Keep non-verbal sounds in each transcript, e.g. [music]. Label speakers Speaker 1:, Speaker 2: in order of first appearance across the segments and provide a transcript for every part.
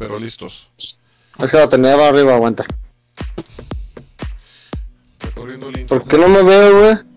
Speaker 1: pero listos.
Speaker 2: Es que lo tenía arriba, aguanta.
Speaker 1: El.
Speaker 2: ¿Por qué no me veo, güey?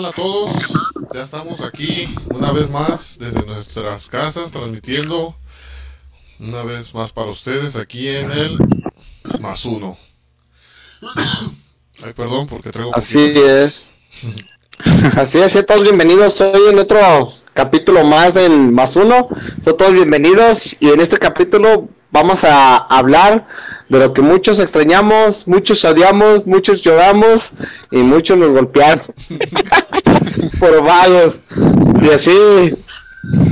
Speaker 1: Tal a todos? Ya estamos aquí una vez más desde nuestras casas transmitiendo una vez más para ustedes aquí en el más uno. [coughs] Ay, perdón porque traigo
Speaker 2: Así
Speaker 1: poquito.
Speaker 2: es. Así es, sean todos bienvenidos hoy en otro capítulo más del Más Uno. Son todos bienvenidos y en este capítulo vamos a hablar de lo que muchos extrañamos, muchos odiamos, muchos lloramos y muchos nos golpearon [laughs] por varios. Y así,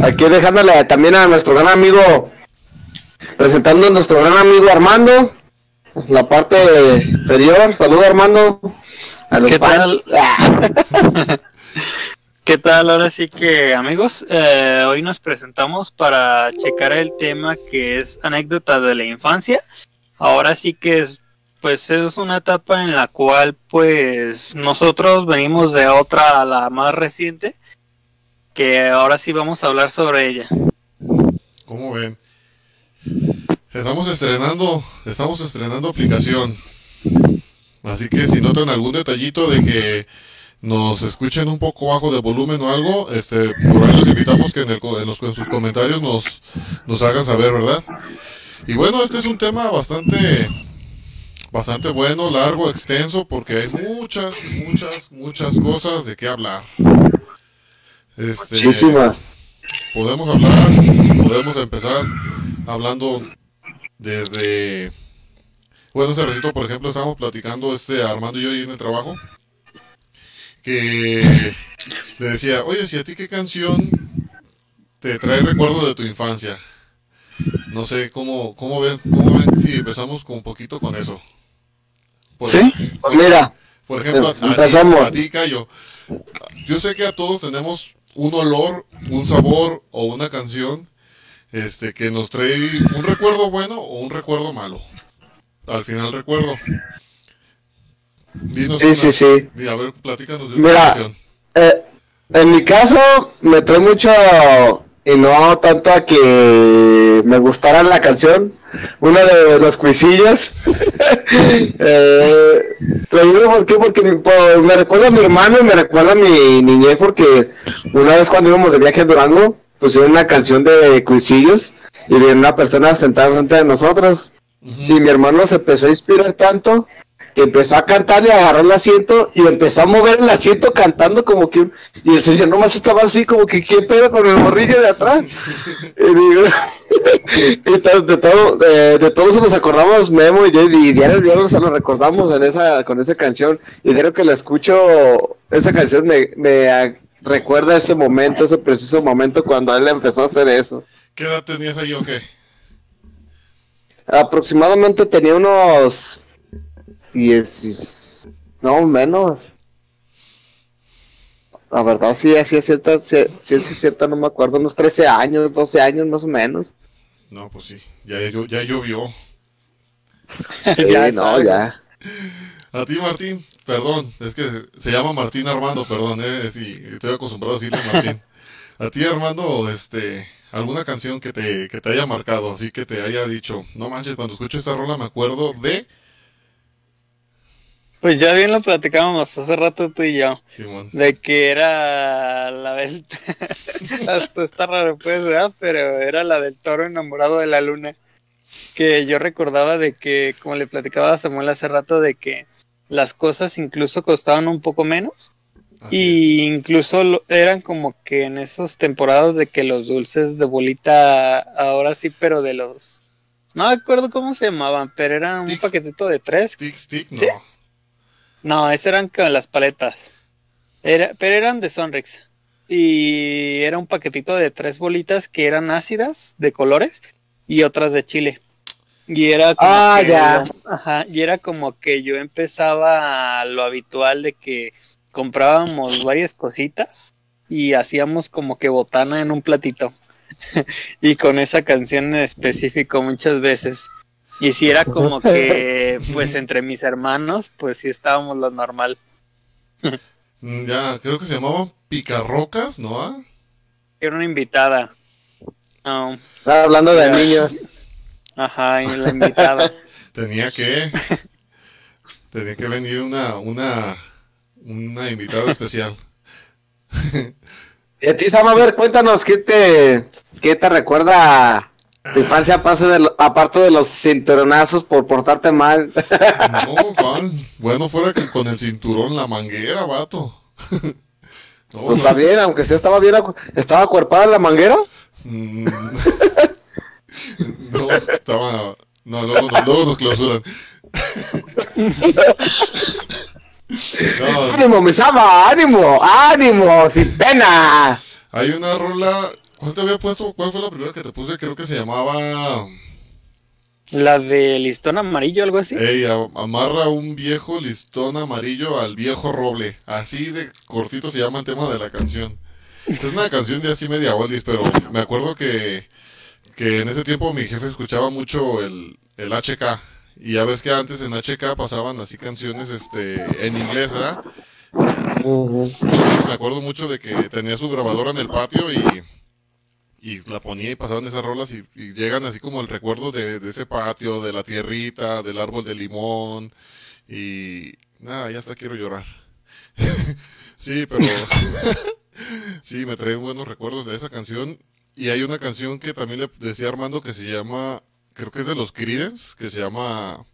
Speaker 2: aquí dejándole también a nuestro gran amigo, presentando a nuestro gran amigo Armando, la parte inferior. Saludos Armando. A los
Speaker 3: ¿Qué
Speaker 2: fans. [laughs]
Speaker 3: ¿Qué tal? Ahora sí que amigos, eh, hoy nos presentamos para checar el tema que es anécdota de la infancia. Ahora sí que es, pues es una etapa en la cual pues nosotros venimos de otra a la más reciente, que ahora sí vamos a hablar sobre ella.
Speaker 1: ¿Cómo ven? Estamos estrenando, estamos estrenando aplicación. Así que si notan algún detallito de que nos escuchen un poco bajo de volumen o algo, este, por ahí los invitamos que en, el en los, sus comentarios nos, nos hagan saber, ¿verdad? Y bueno, este es un tema bastante, bastante bueno, largo, extenso, porque hay muchas, muchas, muchas cosas de qué hablar. Este,
Speaker 2: Muchísimas.
Speaker 1: podemos hablar, podemos empezar hablando desde bueno ese ratito por ejemplo estábamos platicando este Armando y yo ahí en el trabajo que le decía oye si a ti qué canción te trae recuerdo de tu infancia no sé cómo cómo ven cómo ven si empezamos con un poquito con eso por,
Speaker 3: ¿Sí?
Speaker 2: Pues mira,
Speaker 1: por ejemplo a, a ti,
Speaker 2: Empezamos.
Speaker 1: a ti, Cayo yo sé que a todos tenemos un olor, un sabor o una canción este que nos trae un recuerdo bueno o un recuerdo malo. Al final recuerdo. Dinos
Speaker 2: Sí,
Speaker 1: una-
Speaker 2: sí, sí.
Speaker 1: A ver, platícanos de una
Speaker 2: Mira.
Speaker 1: canción.
Speaker 2: eh, en mi caso me trae mucho y no tanto a que me gustara la canción, una de los cuisillos. [laughs] eh, lo digo por qué, porque me recuerda a mi hermano y me recuerda a mi niñez porque una vez cuando íbamos de viaje a Durango pusieron una canción de cuisillos y viene una persona sentada frente de nosotros. Y mi hermano se empezó a inspirar tanto empezó a cantar y agarró el asiento y empezó a mover el asiento cantando como que y el señor nomás estaba así como que qué pedo con el morrillo de atrás y digo [laughs] y to- de todo eh, de todo eso nos acordamos Memo y yo y diario diario se lo recordamos en esa con esa canción. Y diario que la escucho esa canción me, me recuerda ese momento ese preciso momento cuando él empezó a hacer eso.
Speaker 1: ¿Qué edad tenías ahí o qué?
Speaker 2: Aproximadamente tenía unos 10, no menos. La verdad sí, así es cierta, sí, sí es cierta, no me acuerdo, unos 13 años, 12 años más o menos.
Speaker 1: No, pues sí, ya, ya llovió. [laughs]
Speaker 2: Sí,
Speaker 3: Ya
Speaker 2: no, ya.
Speaker 1: A ti, Martín, perdón, es que se llama Martín Armando, perdón, eh, sí, estoy acostumbrado a decirle Martín. A ti, Armando, este, alguna canción que te, que te haya marcado, así que te haya dicho, no manches, cuando escucho esta rola me acuerdo de
Speaker 3: Pues ya bien lo platicábamos hace rato tú y yo.
Speaker 1: Simón.
Speaker 3: De que era la del... [laughs] Hasta está raro pues, ¿verdad? Pero era la del toro enamorado de la luna. Que yo recordaba de que, como le platicaba a Samuel hace rato, de que las cosas incluso costaban un poco menos.
Speaker 1: Así
Speaker 3: Y incluso lo- eran como que en esas temporadas de que los dulces de bolita, ahora sí, pero de los... No me acuerdo cómo se llamaban, pero eran un paquetito de tres.
Speaker 1: Stick, no.
Speaker 3: ¿Sí? No, esas eran con las paletas. Era, pero eran de Sonrix. Y era un paquetito de tres bolitas que eran ácidas de colores y otras de chile. Y era como
Speaker 2: Ah,
Speaker 3: que
Speaker 2: ya.
Speaker 3: lo- ajá, y era como que yo empezaba a lo habitual de que comprábamos varias cositas y hacíamos como que botana en un platito. [laughs] y con esa canción en específico muchas veces. Y si era [laughs] como que, pues entre mis hermanos, pues sí estábamos lo normal.
Speaker 1: Mm, Ya, creo que se llamaban picarrocas, ¿no? ah?
Speaker 3: Era una invitada. No,
Speaker 2: Estaba hablando de niños.
Speaker 3: ajá, y la invitada. [laughs]
Speaker 1: Tenía que. tenía que venir una, una, una invitada especial. [laughs]
Speaker 2: Y a ti, Sam, a ver, cuéntanos, ¿qué te, qué te recuerda tu infancia aparte de, lo- aparte de los cinturonazos por portarte mal?
Speaker 1: No, ¿cuál? Bueno, fuera que con el cinturón, la manguera, vato. [laughs] No,
Speaker 2: Pues
Speaker 1: no.
Speaker 2: está bien, aunque sí estaba bien, estaba acuerpada la manguera.
Speaker 1: Mm. [laughs] No, estaba. No, luego, nos- luego nos clausuran. [laughs] No,
Speaker 2: ¡Ánimo, mi Sama! ¡Ánimo! ¡Ánimo! ¡Sin pena!
Speaker 1: hay una rola. ¿Cuál te había puesto? ¿Cuál fue la primera que te puse? Creo que se llamaba.
Speaker 3: La de listón amarillo, algo así.
Speaker 1: Ey, amarra un viejo listón amarillo al viejo roble. Así de cortito se llama el tema de la canción. Es una canción de así media oldies, pero me acuerdo que, que en ese tiempo mi jefe escuchaba mucho el, el HK. Y ya ves que antes en HK pasaban así canciones este en inglés, ¿verdad? Me acuerdo mucho de que tenía su grabadora en el patio y, y la ponía y pasaban esas rolas y, y llegan así como el recuerdo de, de ese patio, de la tierrita, del árbol de limón y nada, ya hasta quiero llorar. [laughs] sí, pero [laughs] sí, me traen buenos recuerdos de esa canción y hay una canción que también le decía Armando que se llama, creo que es de los Creedence, que se llama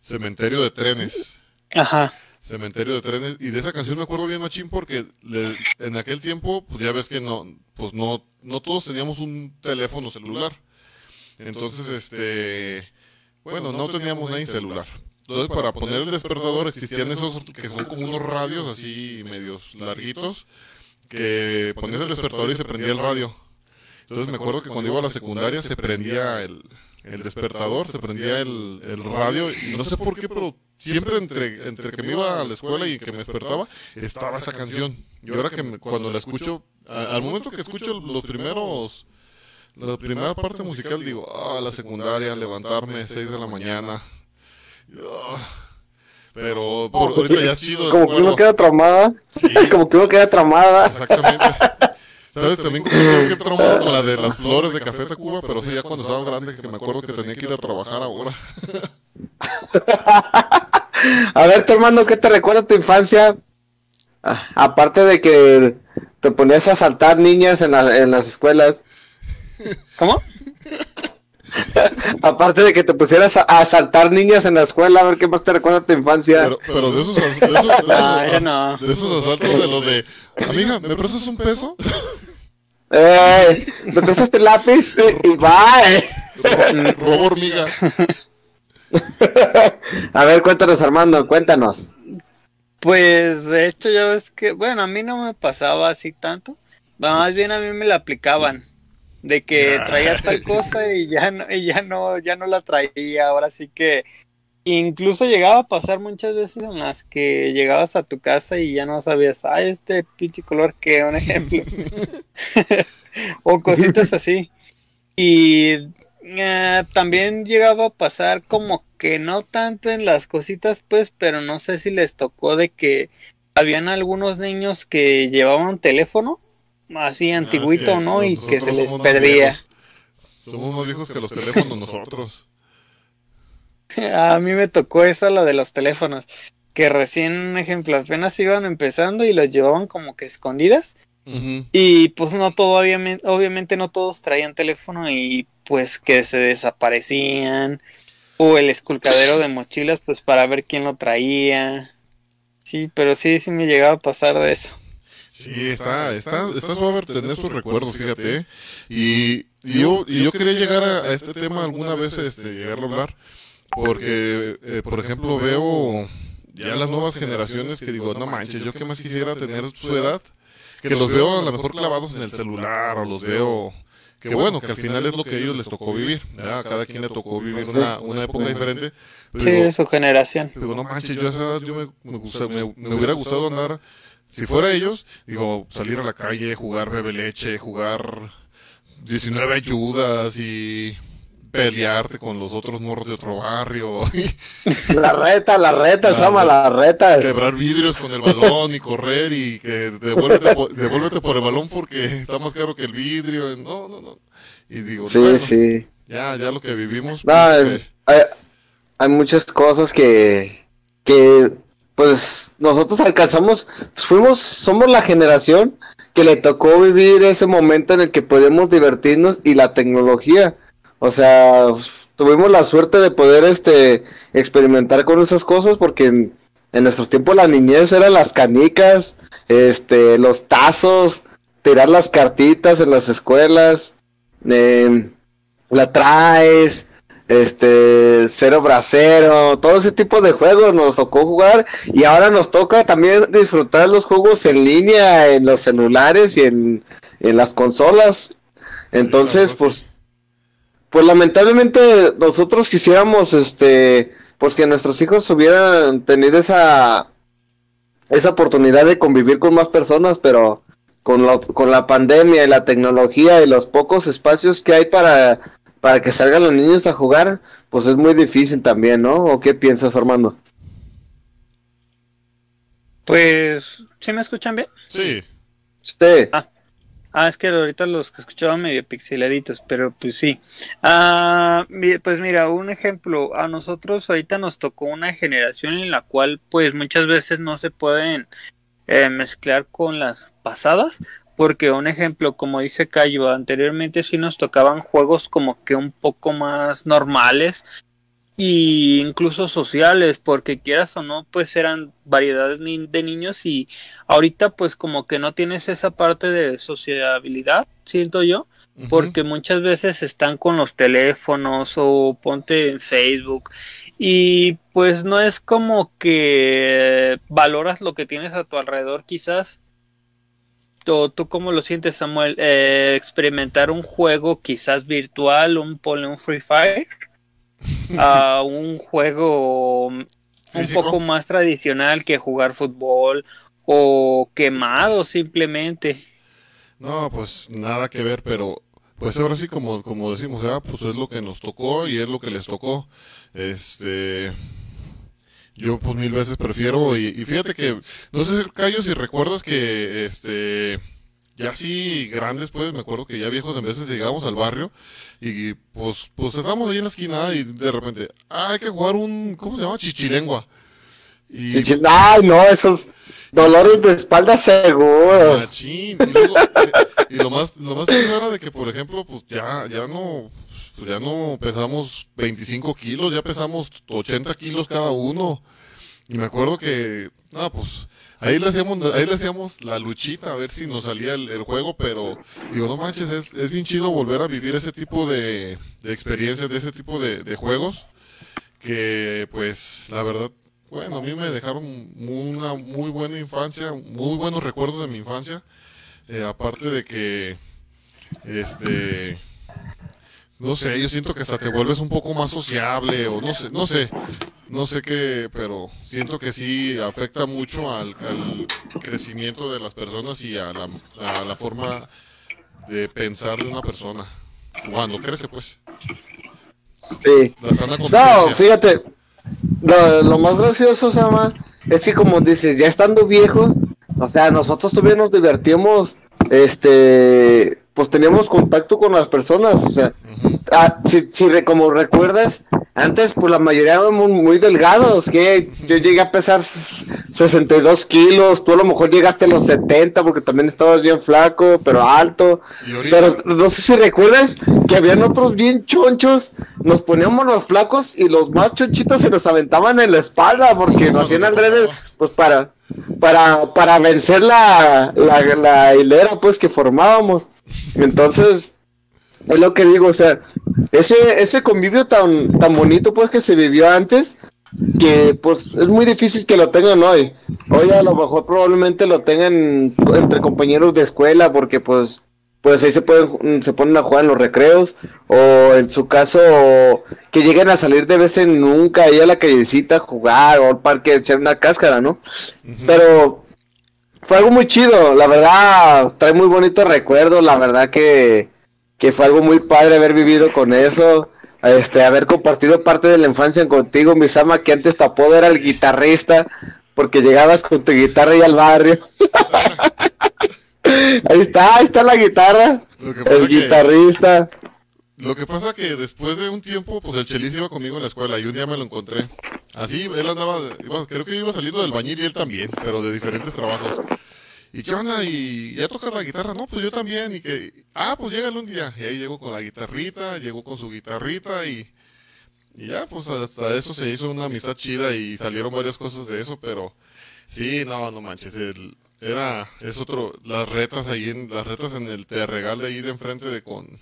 Speaker 1: Cementerio de Trenes.
Speaker 3: Ajá.
Speaker 1: Cementerio de trenes. Y de esa canción me acuerdo bien machín porque en aquel tiempo pues ya ves que no pues no no todos teníamos un teléfono celular. Entonces este bueno no teníamos nadie celular. Entonces para poner el despertador existían esos que son como unos radios así medios larguitos que ponías el despertador y se prendía el radio. Entonces me acuerdo que cuando iba a la secundaria se prendía el, el despertador, se prendía el, el radio y no sé por qué, pero siempre entre, entre que me iba a la escuela y que me despertaba, estaba esa canción. Y ahora que me- cuando la escucho, a- al momento que escucho los primeros, la primera parte musical, digo, ah, la secundaria, levantarme 6 de la mañana. Pero por, ahorita ya es chido. el
Speaker 2: Como que uno queda traumada.
Speaker 1: Sí. [laughs]
Speaker 2: Como que uno queda traumada.
Speaker 1: Exactamente. ¿Sabes? También que con [laughs] la de las flores de Café Tacuba, pero sí, ya cuando estaba grande, que me acuerdo que tenía que ir a trabajar ahora. [laughs] [laughs]
Speaker 2: A ver, tu hermano, ¿qué te recuerda tu infancia? Ah, aparte de que te ponías a asaltar niñas en, la- en las escuelas.
Speaker 3: ¿Cómo? [laughs]
Speaker 2: Aparte de que te pusieras a, a asaltar niñas en la escuela, a ver qué más te recuerda tu infancia.
Speaker 1: Pero, pero de esos, de esos, de esos,
Speaker 3: ya [laughs] no.
Speaker 1: de esos asaltos de los de, amiga, ¿me prestas un peso?
Speaker 2: Eh, ¿me prestas tu lápiz? Y bye.
Speaker 1: Robo hormiga. [laughs]
Speaker 2: A ver, cuéntanos, Armando, cuéntanos.
Speaker 3: Pues de hecho ya ves que, bueno, a mí no me pasaba así tanto. Más bien a mí me la aplicaban. De que traía tal [laughs] cosa y ya no, y ya no, ya no la traía. Ahora sí que incluso llegaba a pasar muchas veces en las que llegabas a tu casa y ya no sabías, ah, este pinche color que, un ejemplo. [laughs] o cositas así. Y eh, también llegaba a pasar como que no tanto en las cositas, pues, pero no sé si les tocó de que habían algunos niños que llevaban teléfono, así antiguito,
Speaker 1: Ah, que
Speaker 3: ¿no? Y que se les perdía.
Speaker 1: viejos. Somos más viejos que los teléfonos nosotros. [laughs]
Speaker 3: A mí me tocó esa, la de los teléfonos, que recién, un ejemplo, apenas iban empezando y los llevaban como que escondidas. Y pues no todo, obviamente, obviamente no todos traían teléfono y pues que se desaparecían. O el esculcadero de mochilas, pues para ver quién lo traía. Sí, pero sí, sí me llegaba a pasar de eso.
Speaker 1: Sí, está, está, está suave tener sus recuerdos, fíjate. ¿eh? Y, y yo, y yo quería llegar a, este tema alguna vez, este, llegar a hablar, porque, eh, por ejemplo, veo ya las nuevas generaciones que digo, no manches, yo que más quisiera tener su edad, que los veo a lo mejor clavados en el celular, o los veo, que bueno, que al final es lo que a ellos les tocó vivir, ¿verdad? A cada quien le tocó vivir una, una época diferente. Pero
Speaker 3: Sí,
Speaker 1: digo,
Speaker 3: de su generación.
Speaker 1: Digo, no manches, yo a esa edad yo me, me, gusta- me- me hubiera gustado andar, si fuera ellos, digo, salir a la calle, jugar bebe leche, jugar 19 ayudas y pelearte con los otros morros de otro barrio, [laughs]
Speaker 2: La reta, la reta, se llama la reta.
Speaker 1: quebrar vidrios con el balón y correr y que devuélvete, po- devuélvete por el balón porque está más caro que el vidrio. No, no, no. Y digo,
Speaker 2: Sí,
Speaker 1: bueno,
Speaker 2: sí.
Speaker 1: ya, ya lo que vivimos.
Speaker 2: No,
Speaker 1: pues,
Speaker 2: eh,
Speaker 1: que-
Speaker 2: hay, hay muchas cosas que, que, pues, nosotros alcanzamos, pues, fuimos, somos la generación que le tocó vivir ese momento en el que podemos divertirnos y la tecnología. O sea, tuvimos la suerte de poder, este, experimentar con esas cosas porque en, en nuestros tiempos la niñez eran las canicas, este, los tazos, tirar las cartitas en las escuelas, em, la traes, este, cero bracero, todo ese tipo de juegos nos tocó jugar y ahora nos toca también disfrutar los juegos en línea, en los celulares y en, en las consolas. Entonces, pues, pues lamentablemente nosotros quisiéramos, este, pues que nuestros hijos hubieran tenido esa, esa oportunidad de convivir con más personas, pero con, lo- con la pandemia y la tecnología y los pocos espacios que hay para, para que salgan los niños a jugar, pues es muy difícil también, ¿no? ¿O qué piensas, Armando?
Speaker 3: Pues, ¿sí me escuchan bien?
Speaker 1: sí,
Speaker 2: Sí,
Speaker 3: Ah, es que ahorita los que escuchaba medio pixeladitos, pero pues sí. Ah, pues mira, un ejemplo, a nosotros ahorita nos tocó una generación en la cual pues muchas veces no se pueden eh, mezclar con las pasadas, porque un ejemplo, como dice Cayo, anteriormente sí nos tocaban juegos como que un poco más normales y incluso sociales, porque quieras o no, pues eran variedades de niños y ahorita pues como que no tienes esa parte de sociabilidad, siento yo, porque muchas veces están con los teléfonos o ponte en Facebook y pues no es como que valoras lo que tienes a tu alrededor quizás. ¿O tú cómo lo sientes, Samuel? Eh, experimentar un juego quizás virtual, un ponle un Free Fire, [laughs] a un juego un poco más tradicional que jugar fútbol o quemado simplemente.
Speaker 1: No, pues nada que ver, pero pues ahora sí como, como decimos, ¿verdad? pues es lo que nos tocó y es lo que les tocó. Este yo pues mil veces prefiero y, y fíjate que no sé Cayo si recuerdas que este ya así grandes pues me acuerdo que ya viejos en veces llegábamos al barrio y pues pues estábamos ahí en la esquina y de repente ah, hay que jugar un ¿cómo se llama? chichilengua. Y
Speaker 2: sí. Ay, no, esos dolores de espalda seguros.
Speaker 1: Machín. Y, luego, eh, y lo más, lo más era de que, por ejemplo, pues ya, ya no, pues ya no pesamos 25 kilos, ya pesamos 80 kilos cada uno. Y me acuerdo que, no, pues, ahí le hacíamos, ahí le hacíamos la luchita a ver si nos salía el, el juego, pero digo, no manches, es, es bien chido volver a vivir ese tipo de, de experiencias, de ese tipo de, de juegos, que pues, la verdad, bueno, a mí me dejaron una muy buena infancia, muy buenos recuerdos de mi infancia. Eh, aparte de que, este, no sé, yo siento que hasta te vuelves un poco más sociable o no sé, no sé, no sé qué, pero siento que sí afecta mucho al, al crecimiento de las personas y a la, a la forma de pensar de una persona. Cuando crece, pues,
Speaker 2: Sí.
Speaker 1: la sana
Speaker 2: No, fíjate, lo, lo más gracioso, Sama, es que como dices, ya estando viejos, o sea, nosotros todavía nos divertimos, este, pues teníamos contacto con las personas, o sea, ah, si, si re- como recuerdas, antes pues la mayoría éramos muy delgados, que yo llegué a pesar s- 62 kilos, tú a lo mejor llegaste a los 70 porque también estabas bien flaco, pero alto, pero no sé si recuerdas que habían otros bien chonchos, nos poníamos los flacos y los más chonchitos se nos aventaban en la espalda porque nos hacían adrede, pues para para para vencer la, la, la hilera pues que formábamos. Entonces, es lo que digo, o sea, ese ese convivio tan tan bonito pues que se vivió antes que pues es muy difícil que lo tengan hoy. Hoy a lo mejor probablemente lo tengan entre compañeros de escuela porque pues pues ahí se pueden se ponen a jugar en los recreos o en su caso que lleguen a salir de vez en nunca ahí a la callecita a jugar o al parque a echar una cáscara, ¿no? Pero fue algo muy chido, la verdad trae muy bonitos recuerdos, la verdad que que fue algo muy padre haber vivido con eso, este, haber compartido parte de la infancia contigo, Misama, que antes tu apodo era el guitarrista, porque llegabas con tu guitarra ahí al barrio. [laughs] ahí está, ahí está la guitarra, el
Speaker 1: que-
Speaker 2: guitarrista.
Speaker 1: Lo que pasa que después de un tiempo, pues el Chelis iba conmigo en la escuela y un día me lo encontré. Así, él andaba, iba- creo que iba saliendo del bañil y él también, pero de diferentes trabajos. ¿Y qué onda? ¿Y ya tocas la guitarra? No, pues yo también. Y que, ah, pues llégale un día. Y ahí llegó con la guitarrita, llegó con su guitarrita y, ya, pues hasta eso se hizo una amistad chida y salieron varias cosas de eso, pero sí, no, no manches, el- era, es otro, las retas ahí en, las retas en el te regal de ahí de enfrente de con,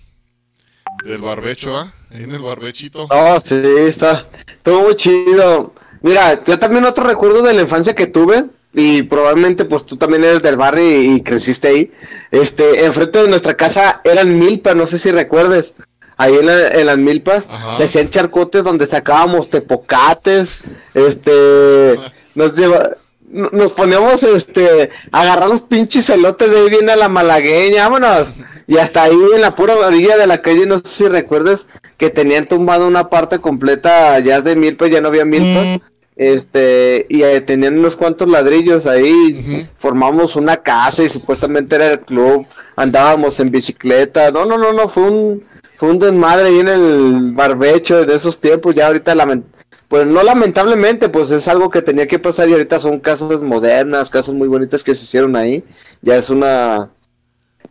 Speaker 1: del barbecho, ¿ah? Ahí en el barbechito.
Speaker 2: No, sí, está, estuvo muy chido. Mira, yo también otro recuerdo de la infancia que tuve, y probablemente pues tú también eres del barrio y, y creciste ahí. Este, enfrente de nuestra casa eran milpas, no sé si recuerdes. Ahí en, la- en las milpas
Speaker 1: Ajá.
Speaker 2: se hacían charcotes donde sacábamos tepocates, este, [laughs] nos lleva, no- nos poníamos este, a agarrar los pinches elotes de ahí viene a la malagueña, vámonos. Y hasta ahí en la pura orilla de la calle, no sé si recuerdes que tenían tumbado una parte completa ya de milpas, ya no había milpas. Este, y eh, tenían unos cuantos ladrillos ahí, formamos una casa y supuestamente era el club, andábamos en bicicleta, no, no, no, no, fue un, fue un desmadre ahí en el barbecho en esos tiempos, ya ahorita lament pues no lamentablemente, pues es algo que tenía que pasar y ahorita son casas modernas, casas muy bonitas que se hicieron ahí, ya es una,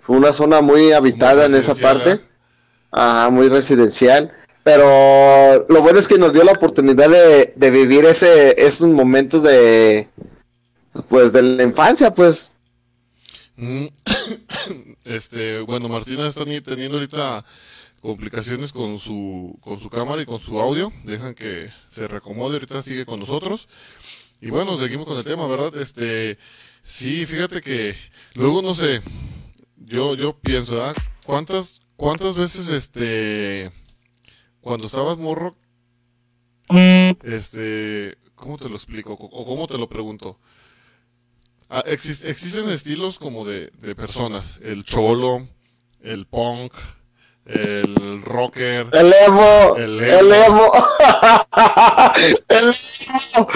Speaker 2: fue una zona muy habitada en esa parte. Ajá, muy residencial. Pero lo bueno es que nos dio la oportunidad de, de vivir ese, esos momentos de, pues, de la infancia, pues.
Speaker 1: Mm, [coughs] Este, bueno, Martina está ni- teniendo ahorita complicaciones con su, con su cámara y con su audio. Dejan que se recomode, ahorita sigue con nosotros. Y bueno, seguimos con el tema, ¿verdad? Este, sí, fíjate que luego no sé, yo, yo pienso, ¿ah? ¿Cuántas, cuántas veces, este, cuando estabas morro, este, ¿cómo te lo explico? O cómo te lo pregunto. Ah, exis- existen estilos como de, de personas. El cholo, el punk, el rocker.
Speaker 2: El emo,
Speaker 1: El
Speaker 2: el
Speaker 1: emo.
Speaker 2: emo. [laughs] El emo.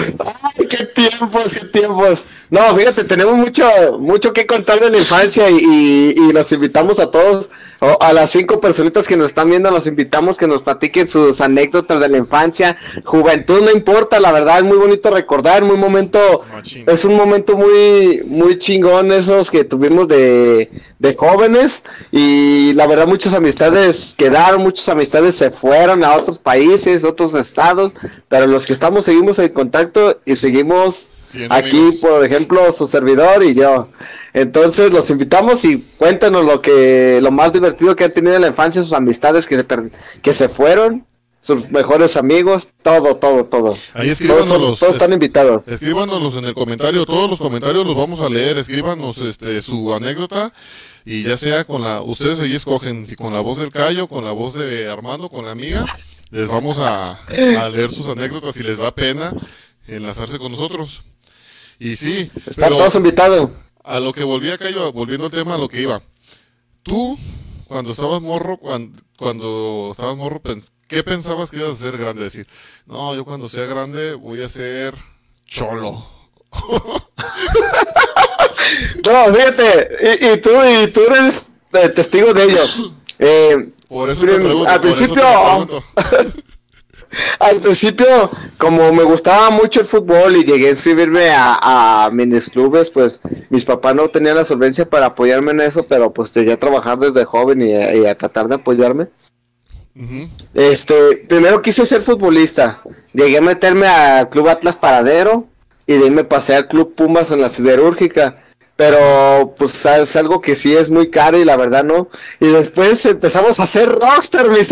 Speaker 2: Ay, qué tiempos, qué tiempos. No, fíjate, tenemos mucho, mucho que contar de la infancia y, y, y los invitamos a todos, o a las cinco personitas que nos están viendo, los invitamos que nos platiquen sus anécdotas de la infancia, juventud, no importa, la verdad es muy bonito recordar, muy momento, es un momento muy, muy chingón esos que tuvimos de, de jóvenes y la verdad muchas amistades quedaron, muchas amistades se fueron a otros países, otros estados, pero los que estamos seguimos en contacto y seguimos aquí,
Speaker 1: amigos.
Speaker 2: por ejemplo, su servidor y yo. Entonces los invitamos y cuéntanos lo que, lo más divertido que han tenido en la infancia, sus amistades que se, que se fueron, sus mejores amigos, todo, todo, todo.
Speaker 1: Ahí
Speaker 2: Todos,
Speaker 1: escríbanos
Speaker 2: todos están invitados.
Speaker 1: Escríbanos en el comentario, todos los comentarios los vamos a leer, escríbanos este su anécdota y ya sea con la, ustedes ahí escogen si con la voz del Cayo, con la voz de Armando, con la amiga, les vamos a, a leer sus anécdotas si les da pena enlazarse con nosotros. Y sí,
Speaker 2: Están
Speaker 1: pero
Speaker 2: todos invitados.
Speaker 1: A lo que volví a Cayo, volviendo al tema, a lo que iba. Tú, cuando estabas morro, cuando, cuando estabas morro, pens- ¿qué pensabas que ibas a ser grande? Decir, no, yo cuando sea grande voy a ser cholo. [laughs]
Speaker 2: No, fíjate, y, y tú, y tú eres eh, testigo de ello. [laughs] Eh,
Speaker 1: Por eso te pregunto,
Speaker 2: al
Speaker 1: por eso te
Speaker 2: principio,
Speaker 1: pregunto. [laughs]
Speaker 2: al principio, como me gustaba mucho el fútbol y llegué a inscribirme a, a minis clubes, pues mis papás no tenían la solvencia para apoyarme en eso, pero pues llegué a trabajar desde joven y, a- y a tratar de apoyarme. Este, primero quise ser futbolista. Llegué a meterme al Club Atlas Paradero y de ahí me pasé al Club Pumas en la siderúrgica. Pero pues es algo que sí es muy caro y la verdad no. Y después empezamos a hacer rockstar, mi.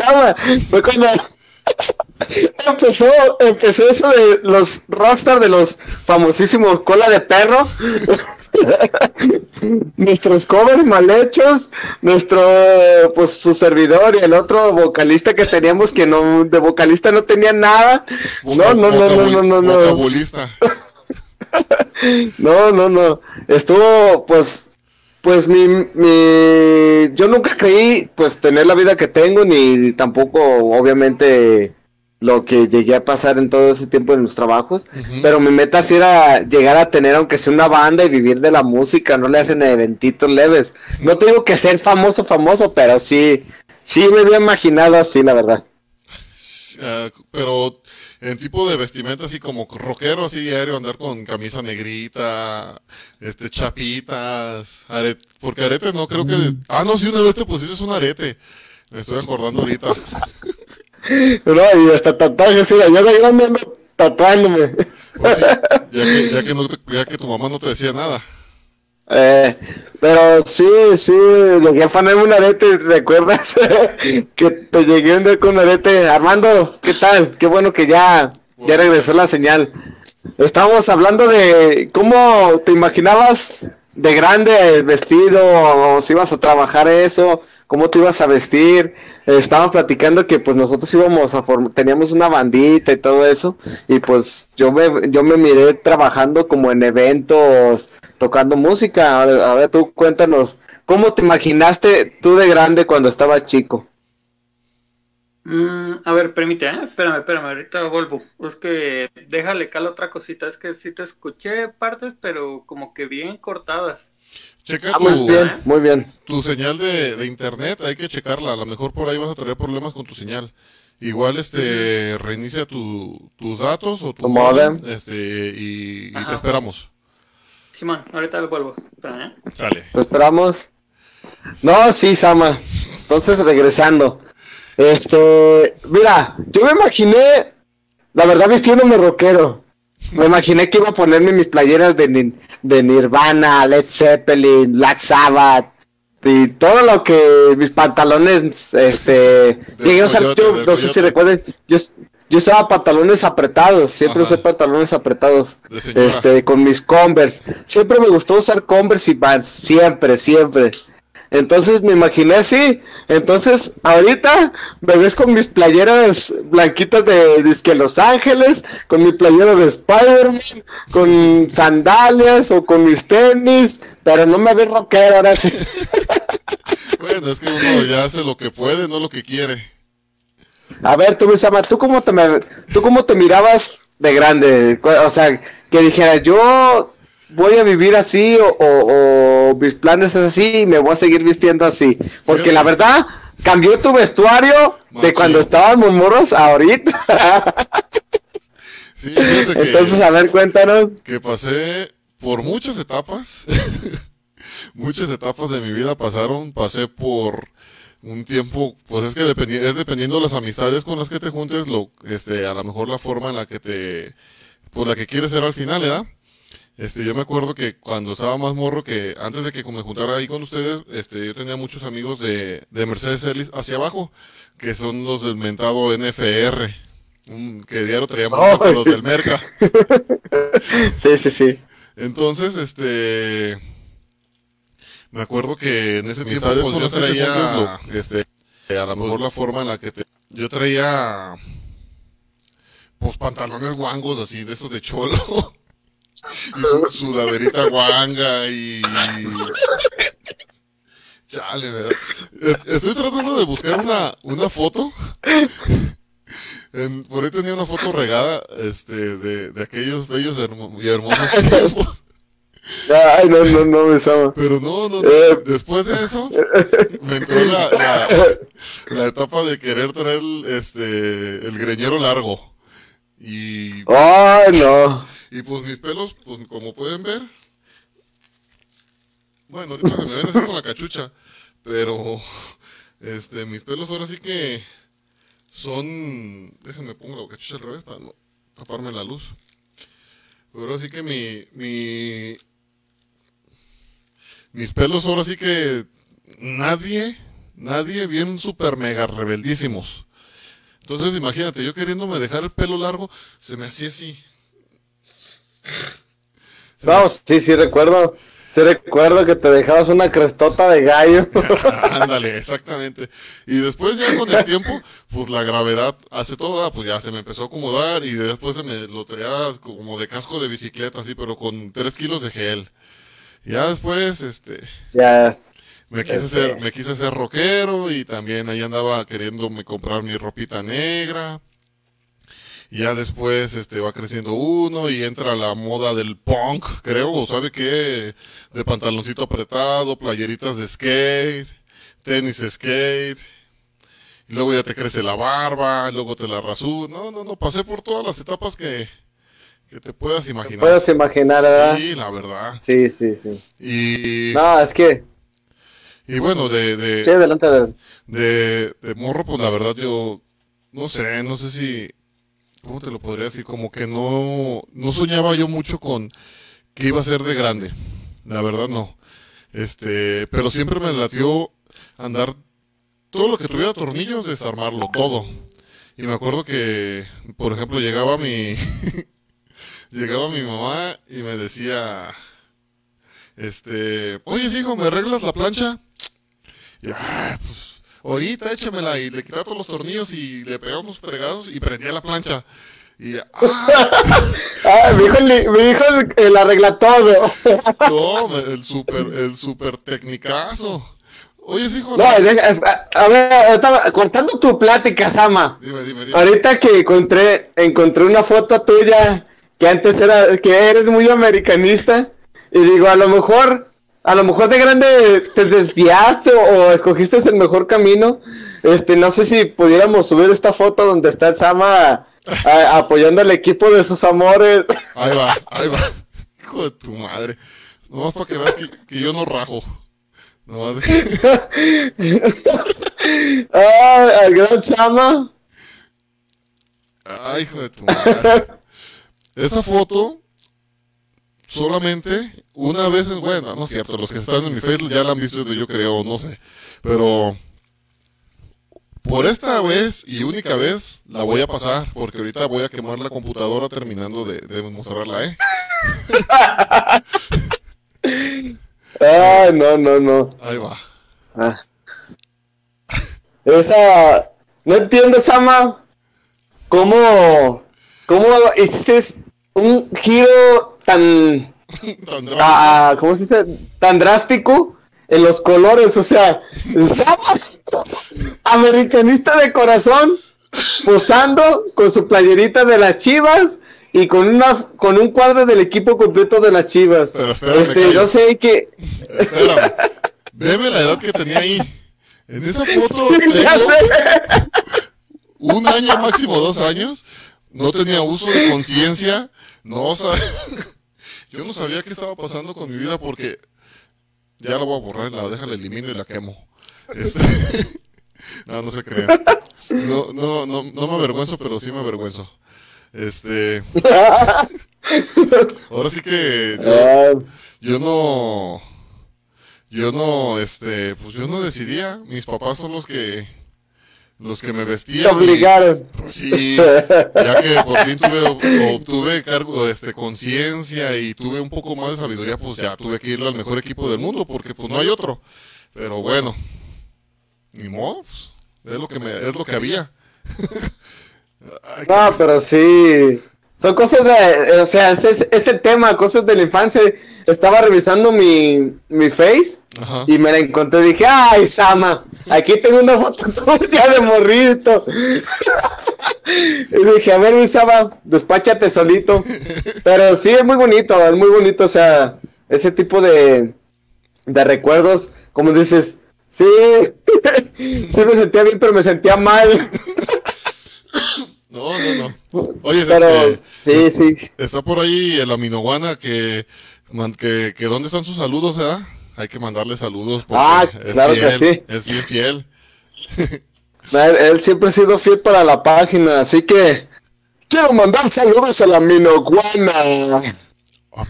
Speaker 2: Fue cuando [laughs] empezó, empezó eso de los rockstar de los famosísimos cola de perro. [laughs] Nuestros covers mal hechos, nuestro, pues su servidor y el otro vocalista que teníamos que no, de vocalista no tenía nada. No, no, no, no, no, no, no. [laughs] No, no, no. Estuvo, pues, pues mi, mi, yo nunca creí, pues, tener la vida que tengo, ni tampoco, obviamente, lo que llegué a pasar en todo ese tiempo en los trabajos. Pero mi meta sí era llegar a tener, aunque sea una banda y vivir de la música, no le hacen eventitos leves. No te digo que ser famoso, famoso, pero sí, sí me había imaginado así, la verdad.
Speaker 1: Ah, pero en tipo de vestimenta así como rockero, así diario, andar con camisa negrita, este, chapitas, aret- porque aretes no creo que... Ah, no, sí, una vez te pusiste un arete. Me estoy acordando ahorita. [laughs] [laughs]
Speaker 2: No, y hasta tatuajes, mira, yo de grande ando tatuándome.
Speaker 1: Pues sí, [laughs] ya que, ya que, no te- ya que tu mamá no te decía nada.
Speaker 2: Eh, pero sí, sí, llegué a ponerme un arete, ¿recuerdas? [laughs] que te llegué un día con un arete. Armando, ¿qué tal? Qué bueno que ya, ya regresó la señal. Estábamos hablando de cómo te imaginabas de grande vestido, o si ibas a trabajar eso, cómo te ibas a vestir. Eh, estábamos platicando que pues nosotros íbamos a formar, teníamos una bandita y todo eso, y pues yo me, yo me miré trabajando como en eventos, tocando música. A ver, a ver, tú cuéntanos, ¿cómo te imaginaste tú de grande cuando estabas chico?
Speaker 3: Mm, a ver, permite, ¿eh? Espérame, espérame, ahorita vuelvo. Es que déjale cala otra cosita. Es que sí te escuché partes, pero como que bien cortadas.
Speaker 1: Checa
Speaker 2: Ah, muy
Speaker 1: tu,
Speaker 2: bien, muy bien.
Speaker 1: tu señal de, de internet, hay que checarla. A lo mejor por ahí vas a tener problemas con tu señal. Igual, este, reinicia tu, tus datos o tu,
Speaker 2: Tu modem.
Speaker 1: este, y, y te esperamos.
Speaker 3: Simón, ahorita vuelvo. Espérame, ¿eh?
Speaker 1: Sale.
Speaker 2: ¿Te esperamos? No, sí, Sama. Entonces, regresando. Este, mira, yo me imaginé, la verdad, vistiéndome rockero. Me imaginé que iba a ponerme mis playeras de, Ni- de Nirvana, Led Zeppelin, Black Sabbath y todo lo que mis pantalones, este, llegué a usar,
Speaker 1: coyote,
Speaker 2: yo no sé si recuerden, yo, yo usaba pantalones apretados, siempre
Speaker 1: Ajá.
Speaker 2: usé pantalones apretados, este, con mis Converse. Siempre me gustó usar Converse y Vans, siempre, siempre. Entonces me imaginé así. Entonces, ahorita me ves con mis playeras blanquitas de disque Los Ángeles, con mi playera de Spider-Man, con sandalias o con mis tenis, pero no me ves rockero ahora sí. [laughs]
Speaker 1: Bueno, es que uno ya hace lo que puede, no lo que quiere.
Speaker 2: A ver, tú, Misama, ¿tú cómo te, me- tú cómo te mirabas de grande? O sea, que dijeras, yo voy a vivir así o, o- o mis planes es así y me voy a seguir vistiendo así. Porque la verdad, cambió tu vestuario de cuando estábamos morros a ahorita.
Speaker 1: Sí, que,
Speaker 2: Entonces, a ver, cuéntanos.
Speaker 1: que pasé por muchas etapas. [laughs] muchas etapas de mi vida pasaron. Pasé por un tiempo, pues es que dependi- es dependiendo de las amistades con las que te juntes, lo, este, a lo mejor la forma en la que te, pues la que quieres ser al final, ¿verdad? Este, yo me acuerdo que cuando estaba más morro, que antes de que me juntara ahí con ustedes, este, yo tenía muchos amigos de, de Mercedes Ellis hacia abajo, que son los del mentado NFR, un- que diario traíamos [laughs] con los del Merca. [laughs]
Speaker 2: Sí, sí, sí.
Speaker 1: Entonces, este, me acuerdo que en ese tiempo pues, yo traía, este, a lo mejor la forma en la que te, yo traía, pues pantalones guangos así, de esos de cholo. [laughs] y su, sudaderita guanga y... Chale, ¿verdad? Es- Estoy tratando de buscar una, una foto. En- por ahí tenía una foto regada, este, de, de aquellos bellos y hermosos tiempos.
Speaker 2: Ay, no, no, no, me Sama.
Speaker 1: Pero no, no, no.
Speaker 2: Eh.
Speaker 1: Después de eso, me entró la, la, la etapa de querer traer este, el greñero largo. Y,
Speaker 2: Ay, no.
Speaker 1: Y pues mis pelos, pues como pueden ver, bueno, ahorita se me ven así con la cachucha, pero, este, mis pelos ahora sí que son, déjenme pongo la cachucha al revés para no taparme la luz. Pero ahora sí que mi, mi, mis pelos ahora sí que nadie, nadie bien super mega rebeldísimos. Entonces imagínate, yo queriéndome dejar el pelo largo, se me hacía así.
Speaker 2: No, sí, sí recuerdo. Sí recuerdo que te dejabas una crestota de gallo. [laughs]
Speaker 1: Ándale, exactamente. Y después ya con el tiempo, pues la gravedad hace todo, ah, pues ya se me empezó a acomodar y después se me lo traía como de casco de bicicleta, así, pero con 3 kilos de gel. Ya después, este,
Speaker 2: ya es.
Speaker 1: me quise
Speaker 2: Este.
Speaker 1: hacer, me quise hacer rockero y también ahí andaba queriéndome comprar mi ropita negra. Y ya después este va creciendo uno y entra la moda del punk, creo, o sabe qué, de pantaloncito apretado, playeritas de skate, tenis skate. Y luego ya te crece la barba, luego te la rasuras. No, no, no, pasé por todas las etapas que, que te puedas imaginar.
Speaker 2: Puedes imaginar, ¿verdad?
Speaker 1: Sí, la verdad.
Speaker 2: Sí, sí, sí.
Speaker 1: Y,
Speaker 2: No, es que.
Speaker 1: y bueno, de, de,
Speaker 2: Sí, adelante. de-
Speaker 1: de, de morro, pues la verdad yo no sé, no sé si, ¿cómo te lo podría decir? Como que no, no soñaba yo mucho con que iba a ser de grande. La verdad no. Este, pero siempre me latió andar todo lo que tuviera tornillos, desarmarlo, todo. Y me acuerdo que, por ejemplo, llegaba mi, [laughs] llegaba mi mamá y me decía, este, oye hijo, ¿me arreglas la plancha? Y, ah, pues, ahorita échamela y le quitaba todos los tornillos y le pegaba unos fregados y prendía la plancha. Y, ah, [laughs]
Speaker 2: Ah, mi hijo, mi hijo la arregla todo.
Speaker 1: no, el super, el super tecnicazo. Oye, hijo,
Speaker 2: No, a ver, ahorita, cortando tu plática, Sama.
Speaker 1: dime, dime, dime.
Speaker 2: Ahorita que encontré, encontré una foto tuya que antes era, que eres muy americanista. Y digo, a lo mejor, a lo mejor de grande te desviaste o, o escogiste el mejor camino. Este, no sé si pudiéramos subir esta foto donde está el Sama a- apoyando al equipo de sus amores.
Speaker 1: Ahí va, ahí va. [laughs] Hijo de tu madre. Nomás para que veas que, que yo no rajo. Nomás de- [laughs]
Speaker 2: Ah, al gran Sama.
Speaker 1: Ay, hijo de tu madre. Esa foto, solamente una vez, bueno, no es cierto, los que están en mi Facebook ya la han visto, yo creo, no sé. Pero por esta vez y única vez la voy a pasar, porque ahorita voy a quemar la computadora terminando de, de mostrarla, ¿eh?
Speaker 2: Ay, no, no, no.
Speaker 1: Ahí va.
Speaker 2: Ah. Esa. No entiendo, Sama. ¿Cómo. ¿Cómo hiciste un giro tan.
Speaker 1: Tan drástico.
Speaker 2: ¿Cómo se dice? Tan drástico en los colores? O sea. Americanista de corazón. Posando con su playerita de las chivas. Y con una con un cuadro del equipo completo de las chivas.
Speaker 1: Pero espérame,
Speaker 2: este, yo sé que.
Speaker 1: Espérame. Veme la edad que tenía ahí. En esa foto tengo un año, máximo dos años. No tenía uso de conciencia. No sabía. [laughs] Yo no sabía qué estaba pasando con mi vida porque ya la voy a borrar, la déjala elimino y la quemo. Este, [laughs] No, no se crean. No, no, no, me avergüenzo, pero sí me avergüenzo. Este. [laughs] Ahora sí que yo, yo no yo no este pues yo no decidía mis papás son los que los que me
Speaker 2: te
Speaker 1: vestían y-
Speaker 2: obligaron.
Speaker 1: pues sí ya que por fin tuve obtuve cargo este conciencia y tuve un poco más de sabiduría pues ya tuve que ir al mejor equipo del mundo porque pues no hay otro. Pero bueno ni modo pues, es lo que me es lo que había. [laughs] Ay,
Speaker 2: No, pero sí. Son cosas de. O sea, ese es, es el tema, cosas de la infancia. Estaba revisando mi, mi face
Speaker 1: ajá.
Speaker 2: y me la encontré. Dije, ¡ay, Sama! Aquí tengo una foto [laughs] tuya de morrito. y dije, a ver, mi Sama, despáchate solito. Pero sí, es muy bonito, es muy bonito. O sea, ese tipo de, de recuerdos, como dices, sí, [laughs] sí me sentía bien, pero me sentía mal. [laughs]
Speaker 1: No, no, no. Oye,
Speaker 2: pero
Speaker 1: este,
Speaker 2: sí, sí.
Speaker 1: está por ahí el Aminoguana que, que, que ¿dónde están sus saludos, eh? Hay que mandarle saludos porque
Speaker 2: Ah,
Speaker 1: es
Speaker 2: claro que
Speaker 1: fiel,
Speaker 2: sí.
Speaker 1: Es bien fiel. [laughs]
Speaker 2: Él, él siempre ha sido fiel para la página, así que quiero mandar saludos a la Minoguana.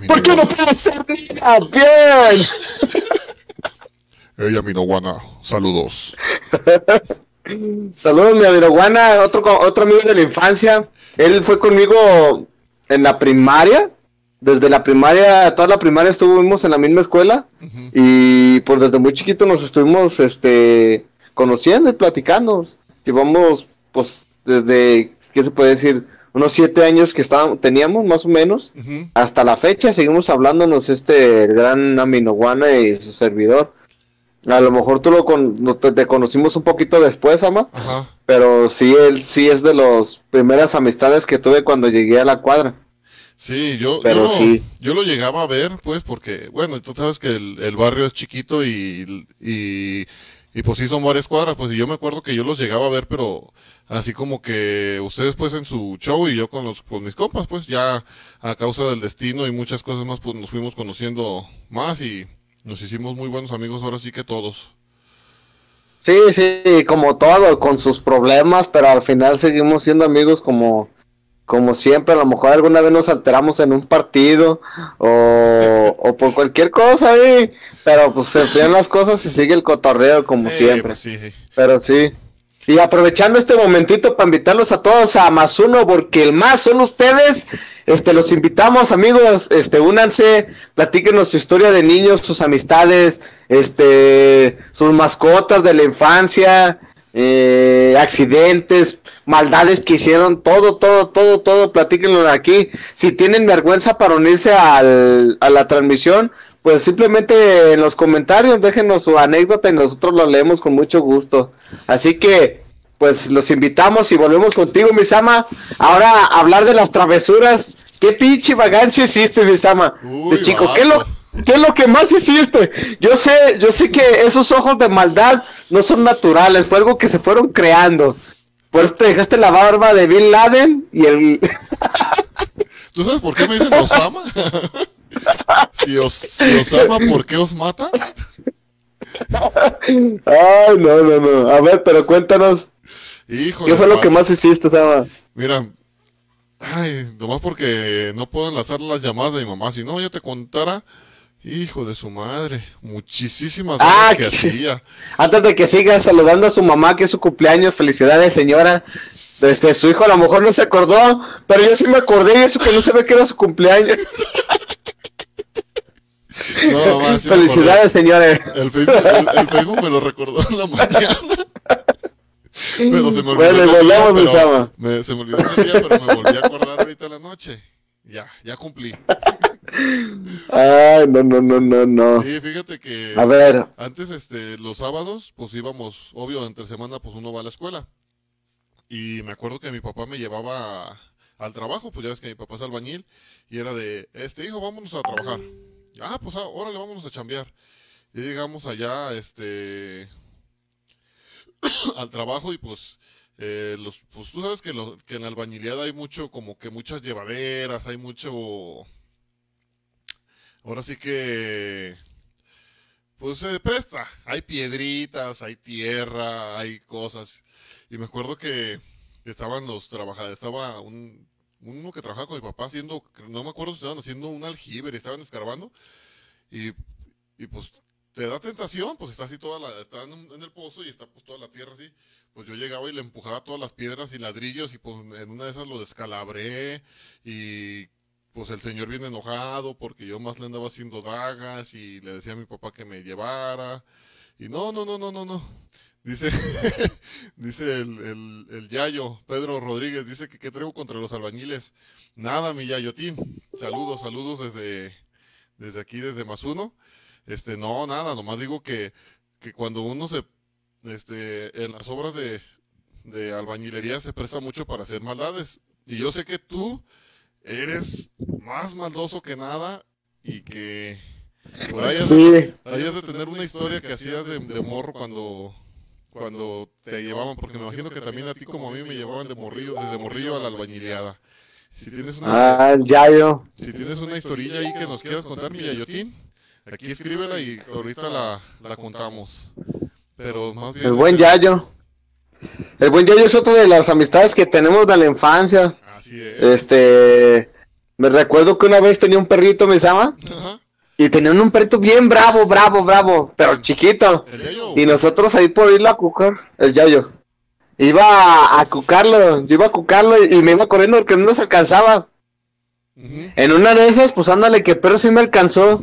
Speaker 2: ¿Por qué no puede ser nada bien? [laughs]
Speaker 1: Ella, Aminoguana, saludos. [laughs]
Speaker 2: Saludos, mi Minoguana, otro, otro amigo de la infancia. Él fue conmigo en la primaria. Desde la primaria, toda la primaria estuvimos en la misma escuela. Y pues desde muy chiquito nos estuvimos este, conociendo y platicando. Llevamos, pues, desde, ¿qué se puede decir? Unos siete años que estábamos, teníamos, más o menos. Hasta la fecha seguimos hablándonos este el gran Aminoguana y su servidor. A lo mejor tú lo con, te, te conocimos un poquito después, Ama,
Speaker 1: Ajá.
Speaker 2: pero sí, él sí es de las primeras amistades que tuve cuando llegué a la cuadra.
Speaker 1: Sí, yo,
Speaker 2: Pero
Speaker 1: yo, lo,
Speaker 2: sí.
Speaker 1: yo lo llegaba a ver, pues, porque, bueno, tú sabes que el, el barrio es chiquito y, y, y pues sí son varias cuadras, pues, y yo me acuerdo que yo los llegaba a ver, pero así como que ustedes, pues, en su show y yo con los, con mis compas, pues, ya a causa del destino y muchas cosas más, pues, nos fuimos conociendo más y nos hicimos muy buenos amigos ahora sí que todos.
Speaker 2: Sí, sí, como todo, con sus problemas, pero al final seguimos siendo amigos como, como siempre. A lo mejor alguna vez nos alteramos en un partido o, o por cualquier cosa ahí, pero pues se enfrían las cosas y sigue el cotorreo como
Speaker 1: Eh,
Speaker 2: siempre.
Speaker 1: pues, sí, sí.
Speaker 2: Pero sí. Y aprovechando este momentito para invitarlos a todos a más uno, porque el más son ustedes. Este, los invitamos, amigos, este, únanse, platíquenos su historia de niños, sus amistades, este, sus mascotas de la infancia, eh, accidentes, maldades que hicieron, todo, todo, todo, todo, platíquenlo aquí. Si tienen vergüenza para unirse al, a la transmisión, pues simplemente en los comentarios déjenos su anécdota y nosotros lo leemos con mucho gusto. Así que, pues los invitamos y volvemos contigo, Misama. Ahora a hablar de las travesuras. ¿Qué pinche vagancia hiciste, Misama?
Speaker 1: Uy,
Speaker 2: De chico, ¿qué es, lo,
Speaker 1: vato.
Speaker 2: ¿qué es lo que más hiciste? Yo sé, yo sé que esos ojos de maldad no son naturales, fue algo que se fueron creando. Por eso te dejaste la barba de Bin Laden y el...
Speaker 1: ¿Tú sabes por qué me dicen Osama? [laughs] si, os, si Osama, ¿por qué os mata?
Speaker 2: Ay, no, no, no. A ver, pero cuéntanos,
Speaker 1: Híjole.
Speaker 2: ¿qué fue lo que más hiciste, Sama?
Speaker 1: Mira, ay, nomás porque no puedo enlazar las llamadas de mi mamá. Si no, ya te contara, hijo de su madre, muchísimas
Speaker 2: Ah,
Speaker 1: cosas que
Speaker 2: que-
Speaker 1: hacía.
Speaker 2: Antes de que siga saludando a su mamá, que es su cumpleaños, felicidades, señora. Este, su hijo a lo mejor no se acordó, pero yo sí me acordé y eso que no se ve que era su cumpleaños.
Speaker 1: No, [laughs] mamá, sí me acordé.
Speaker 2: felicidades, señores.
Speaker 1: El Facebook, el, el Facebook me lo recordó en la mañana. Pero se me olvidó.
Speaker 2: Bueno,
Speaker 1: el día, pero- me- se me olvidó el día, pero me volví a acordar ahorita en la noche. Ya, ya cumplí.
Speaker 2: Ay, no, no, no, no, no.
Speaker 1: Sí, fíjate que
Speaker 2: A ver,
Speaker 1: antes, este, los sábados, pues íbamos, obvio, entre semana, pues uno va a la escuela. Y me acuerdo que mi papá me llevaba al trabajo, pues ya ves que mi papá es albañil, y era de, este hijo, vámonos a trabajar. Ah, pues ah, órale, vámonos a chambear. Y llegamos allá, este, [coughs] al trabajo y pues, eh, los, pues tú sabes que, en la albañilidad hay mucho, como que muchas llevaderas, hay mucho, ahora sí que, pues se presta. Hay piedritas, hay tierra, hay cosas. Y me acuerdo que estaban los trabajadores, estaba un, uno que trabajaba con mi papá haciendo, no me acuerdo si estaban haciendo un aljibe, estaban escarbando. Y, y pues te da tentación, pues está así toda la, está en el pozo y está pues toda la tierra así. Pues yo llegaba y le empujaba todas las piedras y ladrillos y pues en una de esas lo descalabré y pues el señor viene enojado porque yo más le andaba haciendo dagas y le decía a mi papá que me llevara. Y no, no, no, no, no, no. Dice, [laughs] dice el, el, el Yayo, Pedro Rodríguez, dice que qué traigo contra los albañiles. Nada, mi Yayotín. Saludos, saludos desde, desde aquí, desde Masuno. Este, no, nada, nomás digo que, que cuando uno se, este, en las obras de, de albañilería se presta mucho para hacer maldades. Y yo sé que tú eres más maldoso que nada y que Por ahí has,
Speaker 2: Sí.
Speaker 1: de tener una historia que hacías de, de morro cuando, cuando te llevaban, porque me imagino que también a ti como a mí me llevaban de morrillo, desde morrillo a la albañileada. Si tienes una,
Speaker 2: Ah, ya yo.
Speaker 1: si tienes una historilla ahí que nos quieras contar, mi Yayotín, aquí escríbela y ahorita la, la contamos. Pero más bien...
Speaker 2: El buen Yayo. El buen Yayo es otra de las amistades que tenemos de la infancia.
Speaker 1: Así es.
Speaker 2: Este, me recuerdo que una vez tenía un perrito, me llama,
Speaker 1: Ajá.
Speaker 2: Y tenían un perrito bien bravo, bravo, bravo, pero chiquito. Y nosotros ahí por irlo a cucar, el Yayo. Iba a, cucarlo, yo iba a cucarlo y, y me iba corriendo porque no nos alcanzaba. En una de esas, pues ándale, que el perro sí me alcanzó.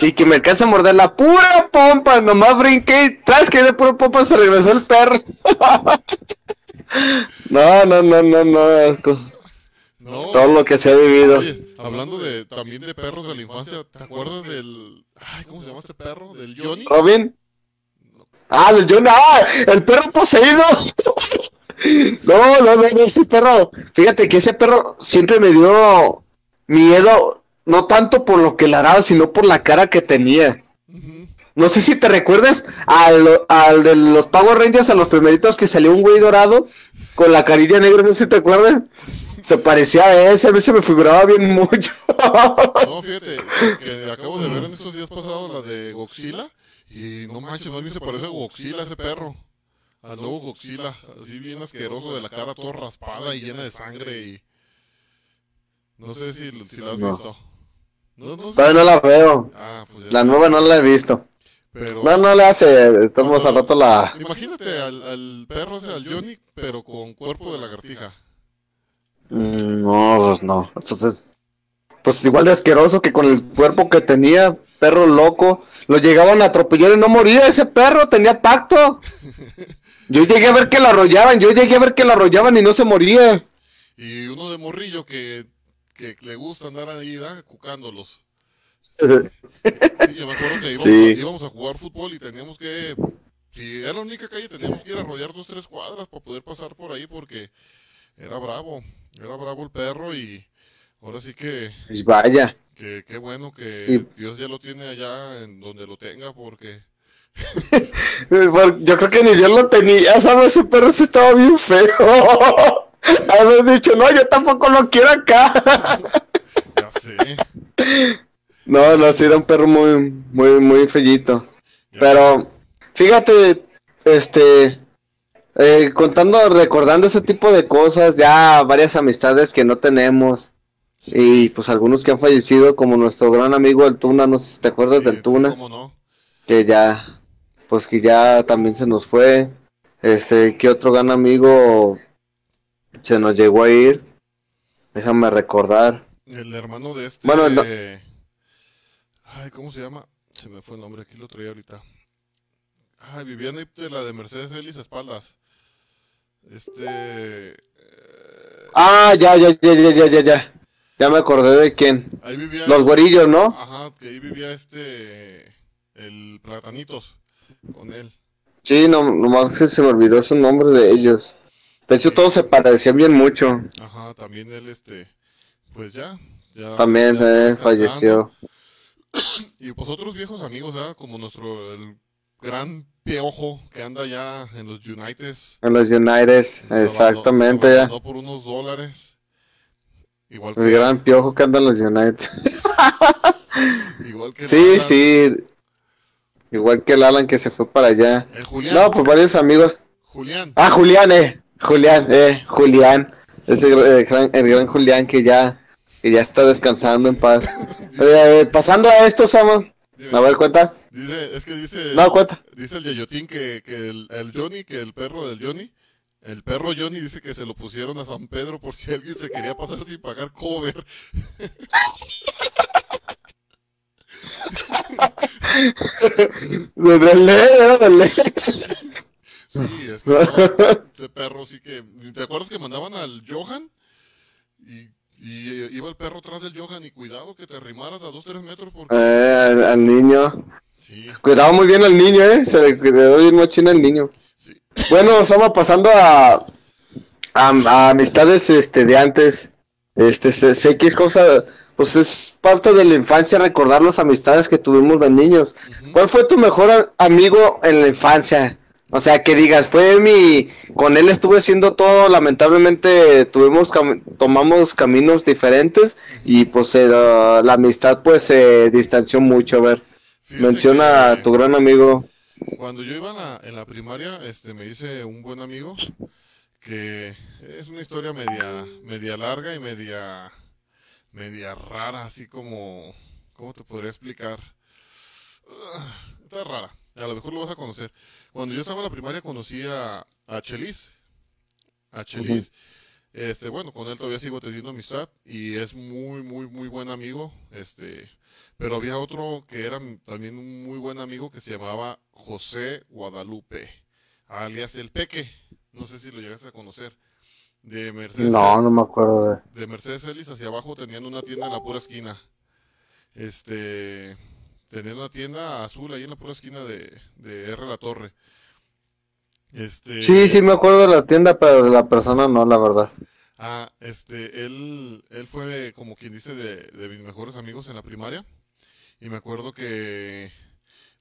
Speaker 2: Y que me alcanza a morder la pura pompa, nomás brinqué. ¿Sabes que de pura pompa se regresó el perro? [laughs] no, no, no, no, no.
Speaker 1: No.
Speaker 2: Todo lo que se ha vivido.
Speaker 1: Oye, hablando de también de perros de la infancia, ¿te acuerdas del ay, ¿cómo se llama este perro? Del Johnny?
Speaker 2: Robin. Ah, el John, ah, el perro poseído. [laughs] No, no, no, no, ese perro. Fíjate que ese perro siempre me dio miedo, no tanto por lo que le hará, sino por la cara que tenía. No sé si te recuerdas al, al de los Power Rangers, a los primeritos que salió un güey dorado con la carilla negra, no sé si te acuerdas. Se parecía a ese, a mí se me figuraba bien mucho.
Speaker 1: No, fíjate, que acabo de ver en estos días pasados la de Godzilla y no manches, más bien se parece a Godzilla ese perro. Al nuevo Godzilla, así bien asqueroso de la cara toda raspada y llena de sangre y no sé si, si la has
Speaker 2: No.
Speaker 1: visto. No, no,
Speaker 2: Todavía no la veo.
Speaker 1: Ah, pues.
Speaker 2: La nueva no la he visto.
Speaker 1: Pero
Speaker 2: No, no le hace. Estamos al rato la.
Speaker 1: imagínate al, al perro ese, al Johnny, pero con cuerpo de lagartija.
Speaker 2: Mm, No, pues no. Entonces, pues igual de asqueroso que con el cuerpo que tenía, perro loco. Lo llegaban a atropellar y no moría ese perro, tenía pacto. Yo llegué a ver que lo arrollaban, yo llegué a ver que lo arrollaban y no se moría.
Speaker 1: Y uno de morrillo que, que le gusta andar ahí, ¿da? cucándolos. Sí, yo me acuerdo que íbamos, [laughs]
Speaker 2: Sí.
Speaker 1: a, íbamos a jugar fútbol y teníamos que, si era la única calle, teníamos que ir a rodear dos, tres cuadras para poder pasar por ahí porque era bravo, era bravo el perro y ahora sí que,
Speaker 2: Pues vaya.
Speaker 1: que qué bueno que
Speaker 2: Y-
Speaker 1: Dios ya lo tiene allá en donde lo tenga porque [laughs]
Speaker 2: Yo creo que ni yo lo tenía, ¿sabes? Ese perro sí estaba bien feo. [laughs] Haber dicho, no, yo tampoco lo quiero acá. [laughs]
Speaker 1: ya sé.
Speaker 2: No, no, sí era un perro muy, muy, muy fellito.
Speaker 1: ya
Speaker 2: Pero, fíjate, este, eh, contando, recordando ese tipo de cosas, ya varias amistades que no tenemos. Y pues algunos que han fallecido, como nuestro gran amigo el Tuna, no sé si te acuerdas
Speaker 1: Sí,
Speaker 2: del Tuna,
Speaker 1: no.
Speaker 2: que ya, pues que ya también se nos fue. Este, que otro gran amigo se nos llegó a ir. Déjame recordar.
Speaker 1: El hermano de este.
Speaker 2: Bueno, no-
Speaker 1: Ay, ¿cómo se llama? Se me fue el nombre, aquí lo traía ahorita. Ay, Viviana de la de Mercedes Ellis Espaldas. Este. eh,
Speaker 2: Ah, ya, ya, ya, ya, ya, ya, ya. Ya me acordé de quién.
Speaker 1: ahí vivía.
Speaker 2: Los güerillos, ¿no?
Speaker 1: Ajá, que ahí vivía este. El Platanitos. Con él.
Speaker 2: Sí, no, nomás que se me olvidó su nombre de ellos. De hecho, todos se parecían bien mucho.
Speaker 1: Ajá, también él, este. Pues ya. ya
Speaker 2: También
Speaker 1: ya
Speaker 2: eh, falleció. [coughs]
Speaker 1: Y pues otros viejos amigos, ¿verdad? Como nuestro. El gran piojo que anda ya en los Uniteds.
Speaker 2: En los United, exactamente. Ya.
Speaker 1: abandonó por unos dólares. Igual
Speaker 2: El
Speaker 1: que,
Speaker 2: gran piojo que anda en los United. [laughs]
Speaker 1: igual que
Speaker 2: Sí,
Speaker 1: Alan,
Speaker 2: sí. Igual que el Alan que se fue para allá.
Speaker 1: El Julián.
Speaker 2: No, pues varios amigos.
Speaker 1: Julián.
Speaker 2: Ah, Julián, eh. Julián, eh. Julián. Ese el gran, el gran Julián que ya, que ya está descansando en paz. [laughs] Eh, pasando a esto, Samo.
Speaker 1: Dime,
Speaker 2: A ver, cuenta.
Speaker 1: Dice, es que dice.
Speaker 2: No, cuenta.
Speaker 1: Dice el Yayotín que, que el, el Johnny, que el perro del Johnny. El perro Johnny dice que se lo pusieron a San Pedro por si alguien se quería pasar sin pagar cover.
Speaker 2: De Relé.
Speaker 1: Sí, es que no, [laughs] ese perro sí que. ¿Te acuerdas que mandaban al Johan? Y, y iba el perro atrás del Johan y cuidado que te arrimaras a 2-3 metros porque.
Speaker 2: Eh, al, al niño.
Speaker 1: Sí,
Speaker 2: Cuidaba muy bien al niño, eh. Se le cuidó bien mochina al niño.
Speaker 1: sí.
Speaker 2: Bueno, estamos pasando a, a, a amistades este de antes. Este, sé, sé que es cosa pues es parte de la infancia recordar las amistades que tuvimos de niños. ¿Cuál fue tu mejor amigo en la infancia? O sea, que digas, fue mi, con él estuve haciendo todo, lamentablemente tuvimos, cam- tomamos caminos diferentes y pues eh, la, la amistad pues se distanció mucho. A ver,
Speaker 1: Fíjate
Speaker 2: menciona
Speaker 1: que-
Speaker 2: a tu gran amigo.
Speaker 1: Cuando yo iba en la, en la primaria, este, me hice un buen amigo que es una historia media, media larga y media, media rara, así como, ¿cómo te podría explicar? Ah, Está rara, a lo mejor lo vas a conocer. Cuando yo estaba en la primaria conocí a, a Chelis, a Chelis, este, bueno, con él todavía sigo teniendo amistad y es muy, muy, muy buen amigo, este, pero había otro que era también un muy buen amigo que se llamaba José Guadalupe, alias El Peque. No sé si lo llegaste a conocer. De Mercedes,
Speaker 2: No, no me acuerdo de...
Speaker 1: de Mercedes Ellis hacia abajo tenían una tienda en la pura esquina. Este, tenían una tienda azul ahí en la pura esquina de, de R La Torre. Este,
Speaker 2: Sí, sí me acuerdo de la tienda, pero de la persona no, la verdad.
Speaker 1: Ah, este, él, él fue como quien dice de, de mis mejores amigos en la primaria. Y me acuerdo que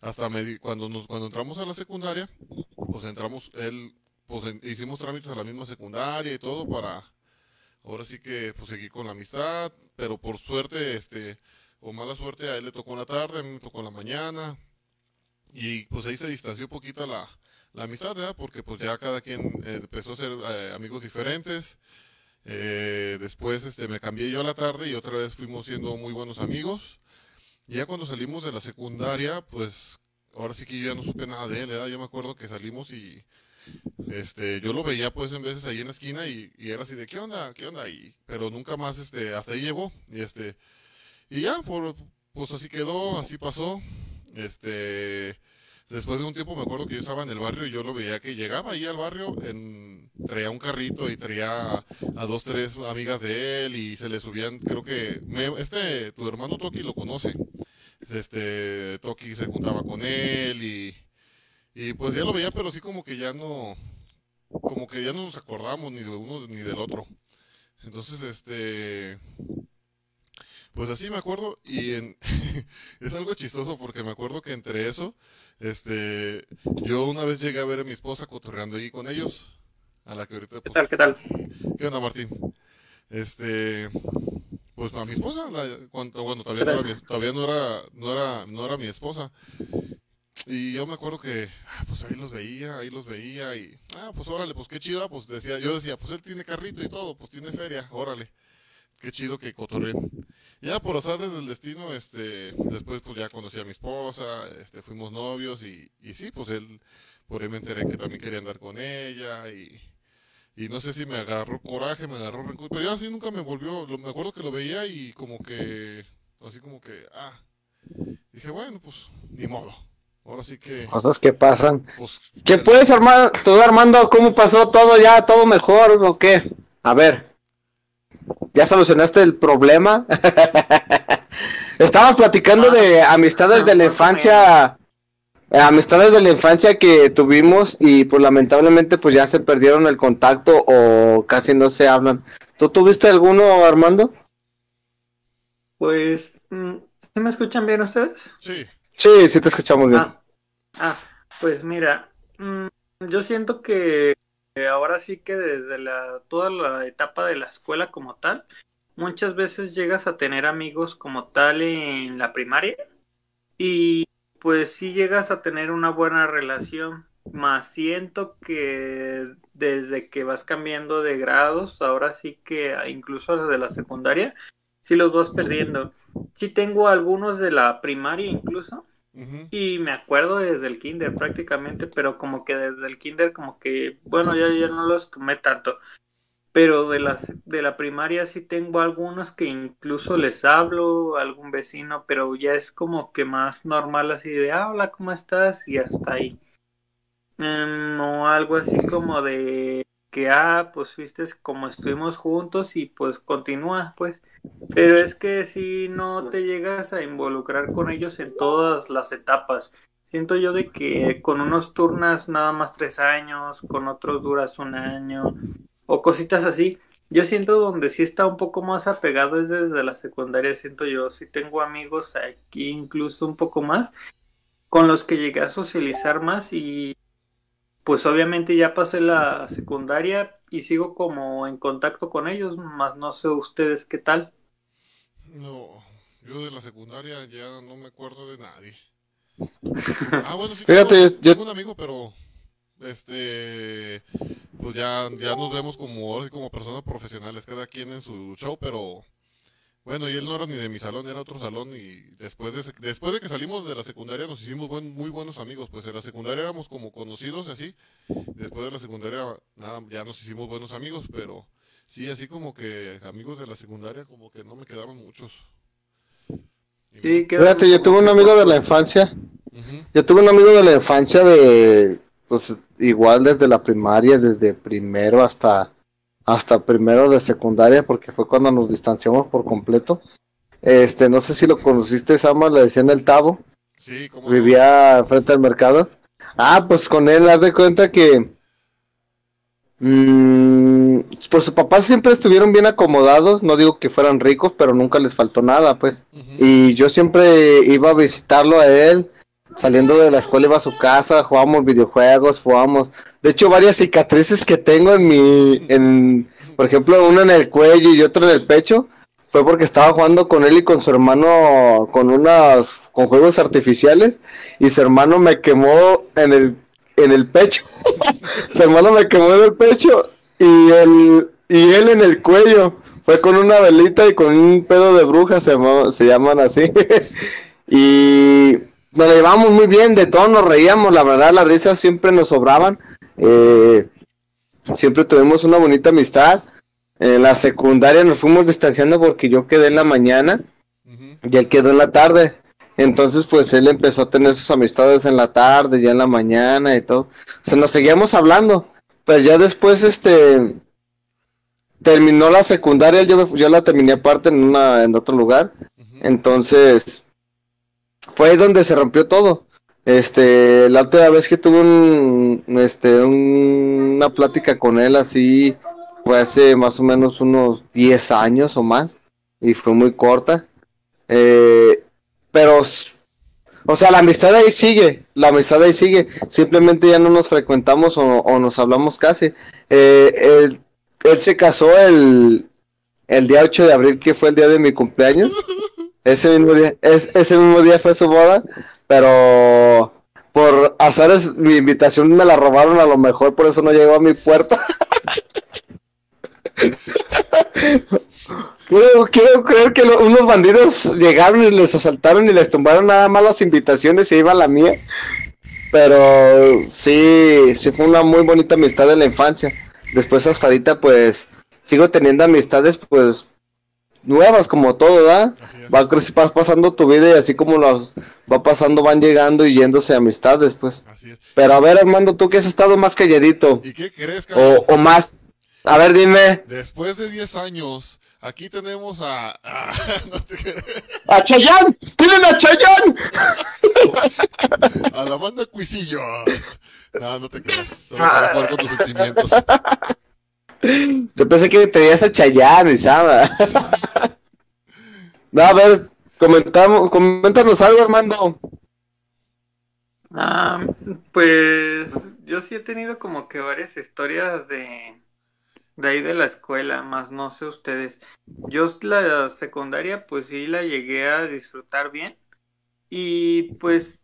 Speaker 1: hasta me cuando nos, cuando entramos a la secundaria, pues entramos, él, pues en- hicimos trámites a la misma secundaria y todo para, ahora sí que, pues seguir con la amistad, pero por suerte, este, o mala suerte, a él le tocó en la tarde, a mí me tocó en la mañana. Y pues ahí se distanció un poquito la, la amistad, ¿verdad? Porque pues ya cada quien eh, empezó a ser eh, amigos diferentes. Eh, después este, me cambié yo a la tarde y otra vez fuimos siendo muy buenos amigos. Y ya cuando salimos de la secundaria, pues ahora sí que yo ya no supe nada de él, ¿verdad? Yo me acuerdo que salimos y este, yo lo veía pues en veces ahí en la esquina y, era así de, ¿qué onda? ¿Qué onda? Y, pero nunca más, este, hasta ahí llegó. Y este, y ya, por, pues así quedó, así pasó. Este, después de un tiempo me acuerdo que yo estaba en el barrio y yo lo veía que llegaba ahí al barrio, traía un carrito y traía a dos, tres amigas de él y se le subían, creo que, este, tu hermano Toki lo conoce. Este, Toki se juntaba con él y, y pues ya lo veía, pero sí como que ya no, como que ya no nos acordamos ni de uno ni del otro. Entonces, este, pues así me acuerdo y en, [laughs] es algo chistoso porque me acuerdo que entre eso, este, yo una vez llegué a ver a mi esposa cotorreando ahí con ellos, a la que ahorita,
Speaker 3: ¿Qué
Speaker 1: pues,
Speaker 3: tal? ¿Qué tal?
Speaker 1: ¿qué onda Martín? Este, pues a mi esposa, la- cuando, bueno, todavía no era, mi, todavía no era, no era, no era mi esposa. Y yo me acuerdo que, ah, pues ahí los veía, ahí los veía y, ah, pues órale, pues qué chido, pues decía, yo decía, pues él tiene carrito y todo, pues tiene feria, órale, qué chido que cotorren. Ya por azares del destino, este, después pues ya conocí a mi esposa, este, fuimos novios y, y sí, pues él, por ahí me enteré que también quería andar con ella y, y no sé si me agarró coraje, me agarró rencor, pero ya así nunca me volvió, lo- me acuerdo que lo veía y como que, así como que, ah, dije, bueno, pues, ni modo, ahora sí que,
Speaker 2: Cosas que pasan.
Speaker 1: pues,
Speaker 2: ¿Qué puedes, Armando? ¿Tú, Armando, cómo pasó todo ya? ¿Todo mejor o qué? A ver. ¿Ya solucionaste el problema? [laughs] Estábamos platicando de amistades de la infancia, eh, amistades de la infancia que tuvimos y pues lamentablemente pues ya se perdieron el contacto o casi no se hablan. ¿Tú tuviste alguno, Armando?
Speaker 3: Pues, mm, ¿sí me escuchan bien ustedes?
Speaker 1: sí,
Speaker 2: Sí, sí te escuchamos bien.
Speaker 3: Ah, ah, pues mira, mm, yo siento que ahora sí que desde la toda la etapa de la escuela como tal, muchas veces llegas a tener amigos como tal en la primaria y pues sí llegas a tener una buena relación, más siento que desde que vas cambiando de grados, ahora sí que incluso desde la secundaria, sí los vas perdiendo. Sí tengo algunos de la primaria incluso. Y me acuerdo desde el kinder prácticamente, pero como que desde el kinder como que, bueno, ya, ya no los tomé tanto. Pero de la, de la primaria sí tengo algunos que incluso les hablo a algún vecino, pero ya es como que más normal así de, ah, hola, ¿cómo estás? Y hasta ahí. Mm, no algo así como de que, ah, pues viste como estuvimos juntos y pues continúa, pues. Pero es que si no te llegas a involucrar con ellos en todas las etapas. Siento yo de que con unos turnas nada más tres años, con otros duras un año, o cositas así. Yo siento donde sí está un poco más apegado es desde la secundaria, siento yo. Sí tengo amigos aquí incluso un poco más con los que llegué a socializar más y pues obviamente ya pasé la secundaria y sigo como en contacto con ellos, más no sé ustedes qué tal.
Speaker 1: No, yo de la secundaria ya no me acuerdo de nadie. [laughs] Ah, bueno, sí,
Speaker 2: Fíjate,
Speaker 1: tengo,
Speaker 2: yo-
Speaker 1: tengo un amigo, pero este, pues ya, ya nos vemos como, como personas profesionales, cada quien en su show, pero bueno, y él no era ni de mi salón, era otro salón y después de, ese- después de que salimos de la secundaria nos hicimos buen- muy buenos amigos, pues en la secundaria éramos como conocidos y así, después de la secundaria nada, ya nos hicimos buenos amigos, pero sí, así como que amigos de la secundaria como que no me quedaron muchos. Y
Speaker 3: Sí,
Speaker 2: Fíjate, yo tuve un amigo de la infancia. Yo tuve un amigo de la infancia de, pues igual desde la primaria, desde primero hasta, hasta primero de secundaria, porque fue cuando nos distanciamos por completo. Este, no sé si lo conociste, Sama, le decían el Tavo,
Speaker 1: Sí, como no.
Speaker 2: vivía frente al mercado. Ah, pues con él, haz de cuenta que, mm, pues sus papás siempre estuvieron bien acomodados, no digo que fueran ricos, pero nunca les faltó nada, pues. Y yo siempre iba a visitarlo a él. Saliendo de la escuela iba a su casa, jugábamos videojuegos, jugábamos. De hecho, varias cicatrices que tengo en mi, en, por ejemplo, una en el cuello y otra en el pecho, fue porque estaba jugando con él y con su hermano con unas, con juegos artificiales y su hermano me quemó en el, en el pecho. [laughs] su hermano me quemó en el pecho y el, y él en el cuello. Fue con una velita y con un pedo de bruja, se, se llaman así. [laughs] y nos la llevamos muy bien, de todo nos reíamos, la verdad, las risas siempre nos sobraban. Eh, siempre tuvimos una bonita amistad. En la secundaria nos fuimos distanciando porque yo quedé en la mañana y él quedó en la tarde. Entonces, pues él empezó a tener sus amistades en la tarde, ya en la mañana y todo. O sea, nos seguíamos hablando. Pero ya después, este, terminó la secundaria, yo, yo la terminé aparte en una, en otro lugar. Entonces, fue donde se rompió todo. Este, la última vez que tuve un, este, un- una plática con él así, fue hace más o menos unos 10 años o más, y fue muy corta. Eh, pero, o sea, la amistad ahí sigue, la amistad ahí sigue, simplemente ya no nos frecuentamos o, o nos hablamos casi. Eh, él, él se casó el, el día 8 de abril, que fue el día de mi cumpleaños. [laughs] Ese mismo día, es, ese mismo día fue su boda, pero por azares mi invitación me la robaron a lo mejor, por eso no llegó a mi puerta. [laughs] Quiero, quiero creer que lo- unos bandidos llegaron y les asaltaron y les tumbaron nada más las invitaciones y iba la mía. Pero sí, sí fue una muy bonita amistad de la infancia. Después hasta ahorita pues sigo teniendo amistades pues nuevas como todo, ¿da?
Speaker 1: Así es.
Speaker 2: Va vas pasando tu vida y así como los va pasando van llegando y yéndose amistades pues.
Speaker 1: Así es.
Speaker 2: Pero a ver Armando, tú que has estado más calladito
Speaker 1: ¿Y qué crees, cabrón?
Speaker 2: o, o más. A ver, dime.
Speaker 1: Después de 10 años, aquí tenemos a... a- [laughs] no te
Speaker 2: ¡A Chayán! ¡Tienen a Chayán! [laughs]
Speaker 1: a la banda Cuisillos. No, no te creas. Solo para jugar con tus sentimientos. [laughs]
Speaker 2: Yo pensé que tenías a Chayán y Sama. [laughs] No, a ver, comentamos, coméntanos algo, Armando.
Speaker 3: Ah, pues yo sí he tenido como que varias historias de, de ahí de la escuela, más no sé ustedes. Yo la secundaria pues sí la llegué a disfrutar bien y pues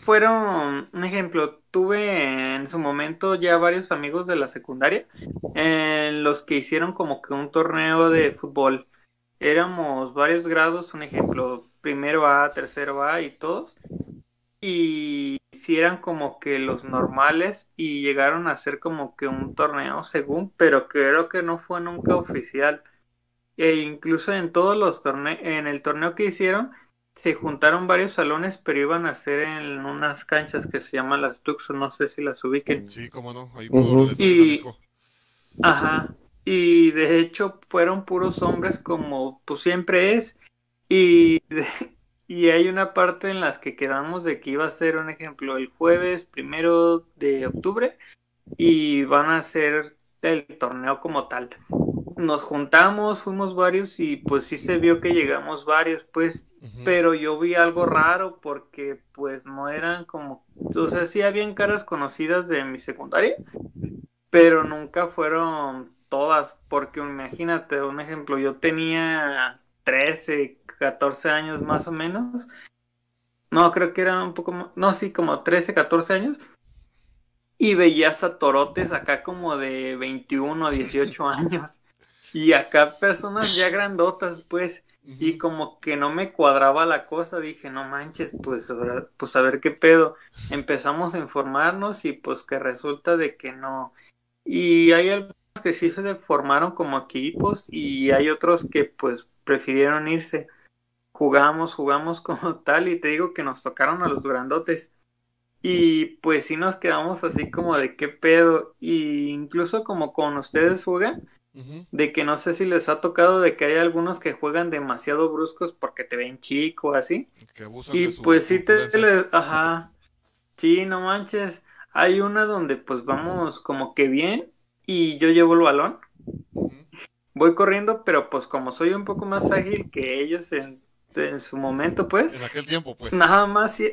Speaker 3: fueron, un ejemplo, tuve en su momento ya varios amigos de la secundaria en los que hicieron como que un torneo de fútbol. Éramos varios grados, un ejemplo, primero A, tercero A y todos y si eran como que los normales y llegaron a hacer como que un torneo según, pero creo que no fue nunca oficial. E incluso en todos los torneos, en el torneo que hicieron, se juntaron varios salones, pero iban a ser en unas canchas que se llaman las Tuxo, no sé si las ubiquen.
Speaker 1: Sí, cómo no. Ahí
Speaker 3: Y-. Ajá. Y de hecho fueron puros hombres como pues siempre es. Y, [laughs] y hay una parte en las que quedamos de que iba a ser un ejemplo el jueves primero de octubre y van a hacer el torneo como tal. Nos juntamos, fuimos varios y pues sí se vio que llegamos varios, pues, pero yo vi algo raro porque pues no eran como, o sea, sí habían caras conocidas de mi secundaria, pero nunca fueron todas, porque imagínate, un ejemplo, yo tenía 13, 14 años más o menos, no, creo que era un poco más, no, sí, como 13, 14 años, y veías a torotes acá como de 21 a 18 años, y acá personas ya grandotas, pues, y como que no me cuadraba la cosa, dije, no manches, pues, pues a ver qué pedo. Empezamos a informarnos y pues que resulta de que no. Y hay algunos que sí se formaron como equipos y hay otros que pues prefirieron irse. Jugamos, jugamos [laughs] como tal y te digo que nos tocaron a los grandotes. Y pues sí nos quedamos así como de qué pedo. Y incluso como con ustedes juegan, De que no sé si les ha tocado de que hay algunos que juegan demasiado bruscos porque te ven chico así.
Speaker 1: Que abusan
Speaker 3: Y
Speaker 1: de su
Speaker 3: pues sí te les- ajá. Sí, no manches. Hay una donde pues vamos como que bien y yo llevo el balón. Voy corriendo, pero pues como soy un poco más ágil que ellos en, en su momento, pues
Speaker 1: En aquel tiempo, pues.
Speaker 3: nada más sí-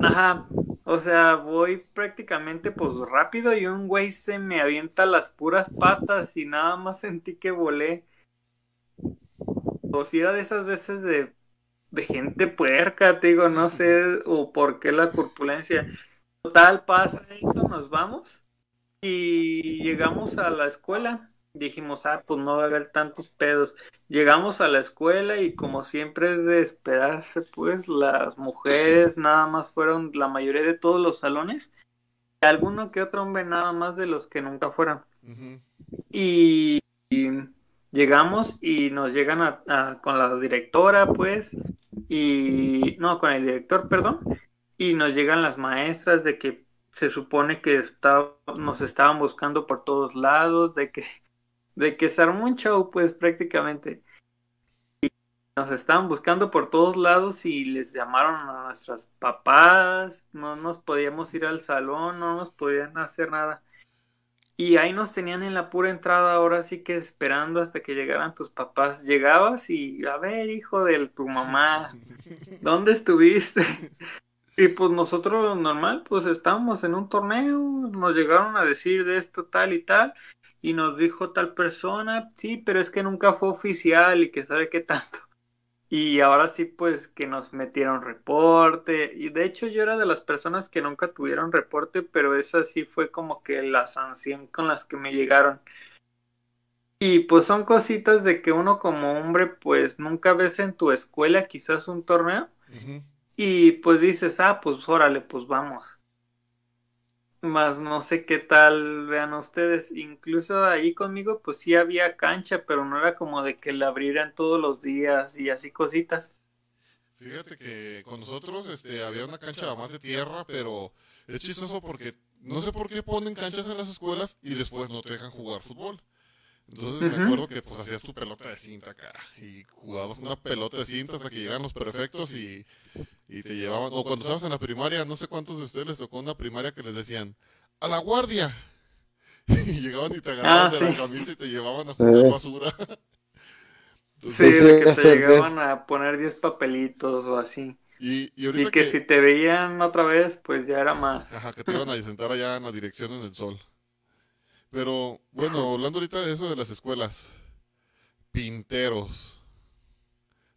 Speaker 3: Ajá, o sea, voy prácticamente pues rápido y un güey se me avienta las puras patas y nada más sentí que volé. O si era de esas veces de, de gente puerca, te digo, no sé, o por qué la corpulencia. Total, pasa eso, nos vamos y llegamos a la escuela. Dijimos, ah, pues no va a haber tantos pedos. Llegamos a la escuela y como siempre es de esperarse, pues las mujeres nada más fueron la mayoría de todos los salones. Y alguno que otro hombre nada más de los que nunca fueron. Y llegamos y nos llegan a, a- con la directora, pues, y no, con el director, perdón, y nos llegan las maestras de que se supone que está, nos estaban buscando por todos lados, de que, de que se armó un show, pues, prácticamente. Y nos estaban buscando por todos lados y les llamaron a nuestras papás, no nos podíamos ir al salón, no nos podían hacer nada. Y ahí nos tenían en la pura entrada, ahora sí que esperando hasta que llegaran tus papás. Llegabas y, a ver, hijo de tu mamá, [laughs] ¿dónde estuviste? [laughs] Y pues nosotros lo normal, pues estábamos en un torneo, nos llegaron a decir de esto tal y tal, y nos dijo tal persona, sí, pero es que nunca fue oficial y que sabe qué tanto. Y ahora sí, pues que nos metieron reporte. Y de hecho yo era de las personas que nunca tuvieron reporte, pero esa sí fue como que la sanción con las que me llegaron. Y pues son cositas de que uno como hombre pues nunca ves en tu escuela quizás un torneo. Y pues dices, ah, pues órale, pues vamos. Más no sé qué tal vean ustedes. Incluso ahí conmigo, pues sí había cancha, pero no era como de que la abrieran todos los días y así cositas.
Speaker 1: Fíjate que con nosotros este, había una cancha más de tierra, pero es chistoso porque no sé por qué ponen canchas en las escuelas y después no te dejan jugar fútbol. Entonces me acuerdo que pues hacías tu pelota de cinta acá y jugabas una pelota de cinta hasta que llegaban los perfectos y, y te llevaban, o cuando estabas en la primaria, no sé cuántos de ustedes les tocó una primaria que les decían, a la guardia. [laughs] Y llegaban y te agarraban
Speaker 3: Ah,
Speaker 1: de
Speaker 3: sí.
Speaker 1: la camisa y te llevaban a
Speaker 2: Sí.
Speaker 1: jugar basura. [laughs]
Speaker 3: Sí,
Speaker 1: Entonces,
Speaker 2: Sí,
Speaker 3: de que te llegaban a poner 10 papelitos o así.
Speaker 1: y, y
Speaker 3: que
Speaker 1: que,
Speaker 3: si te veían otra vez, pues ya era más.
Speaker 1: Ajá, que te iban a sentar allá en la dirección en el sol. Pero, bueno, hablando ahorita de eso de las escuelas. Pinteros.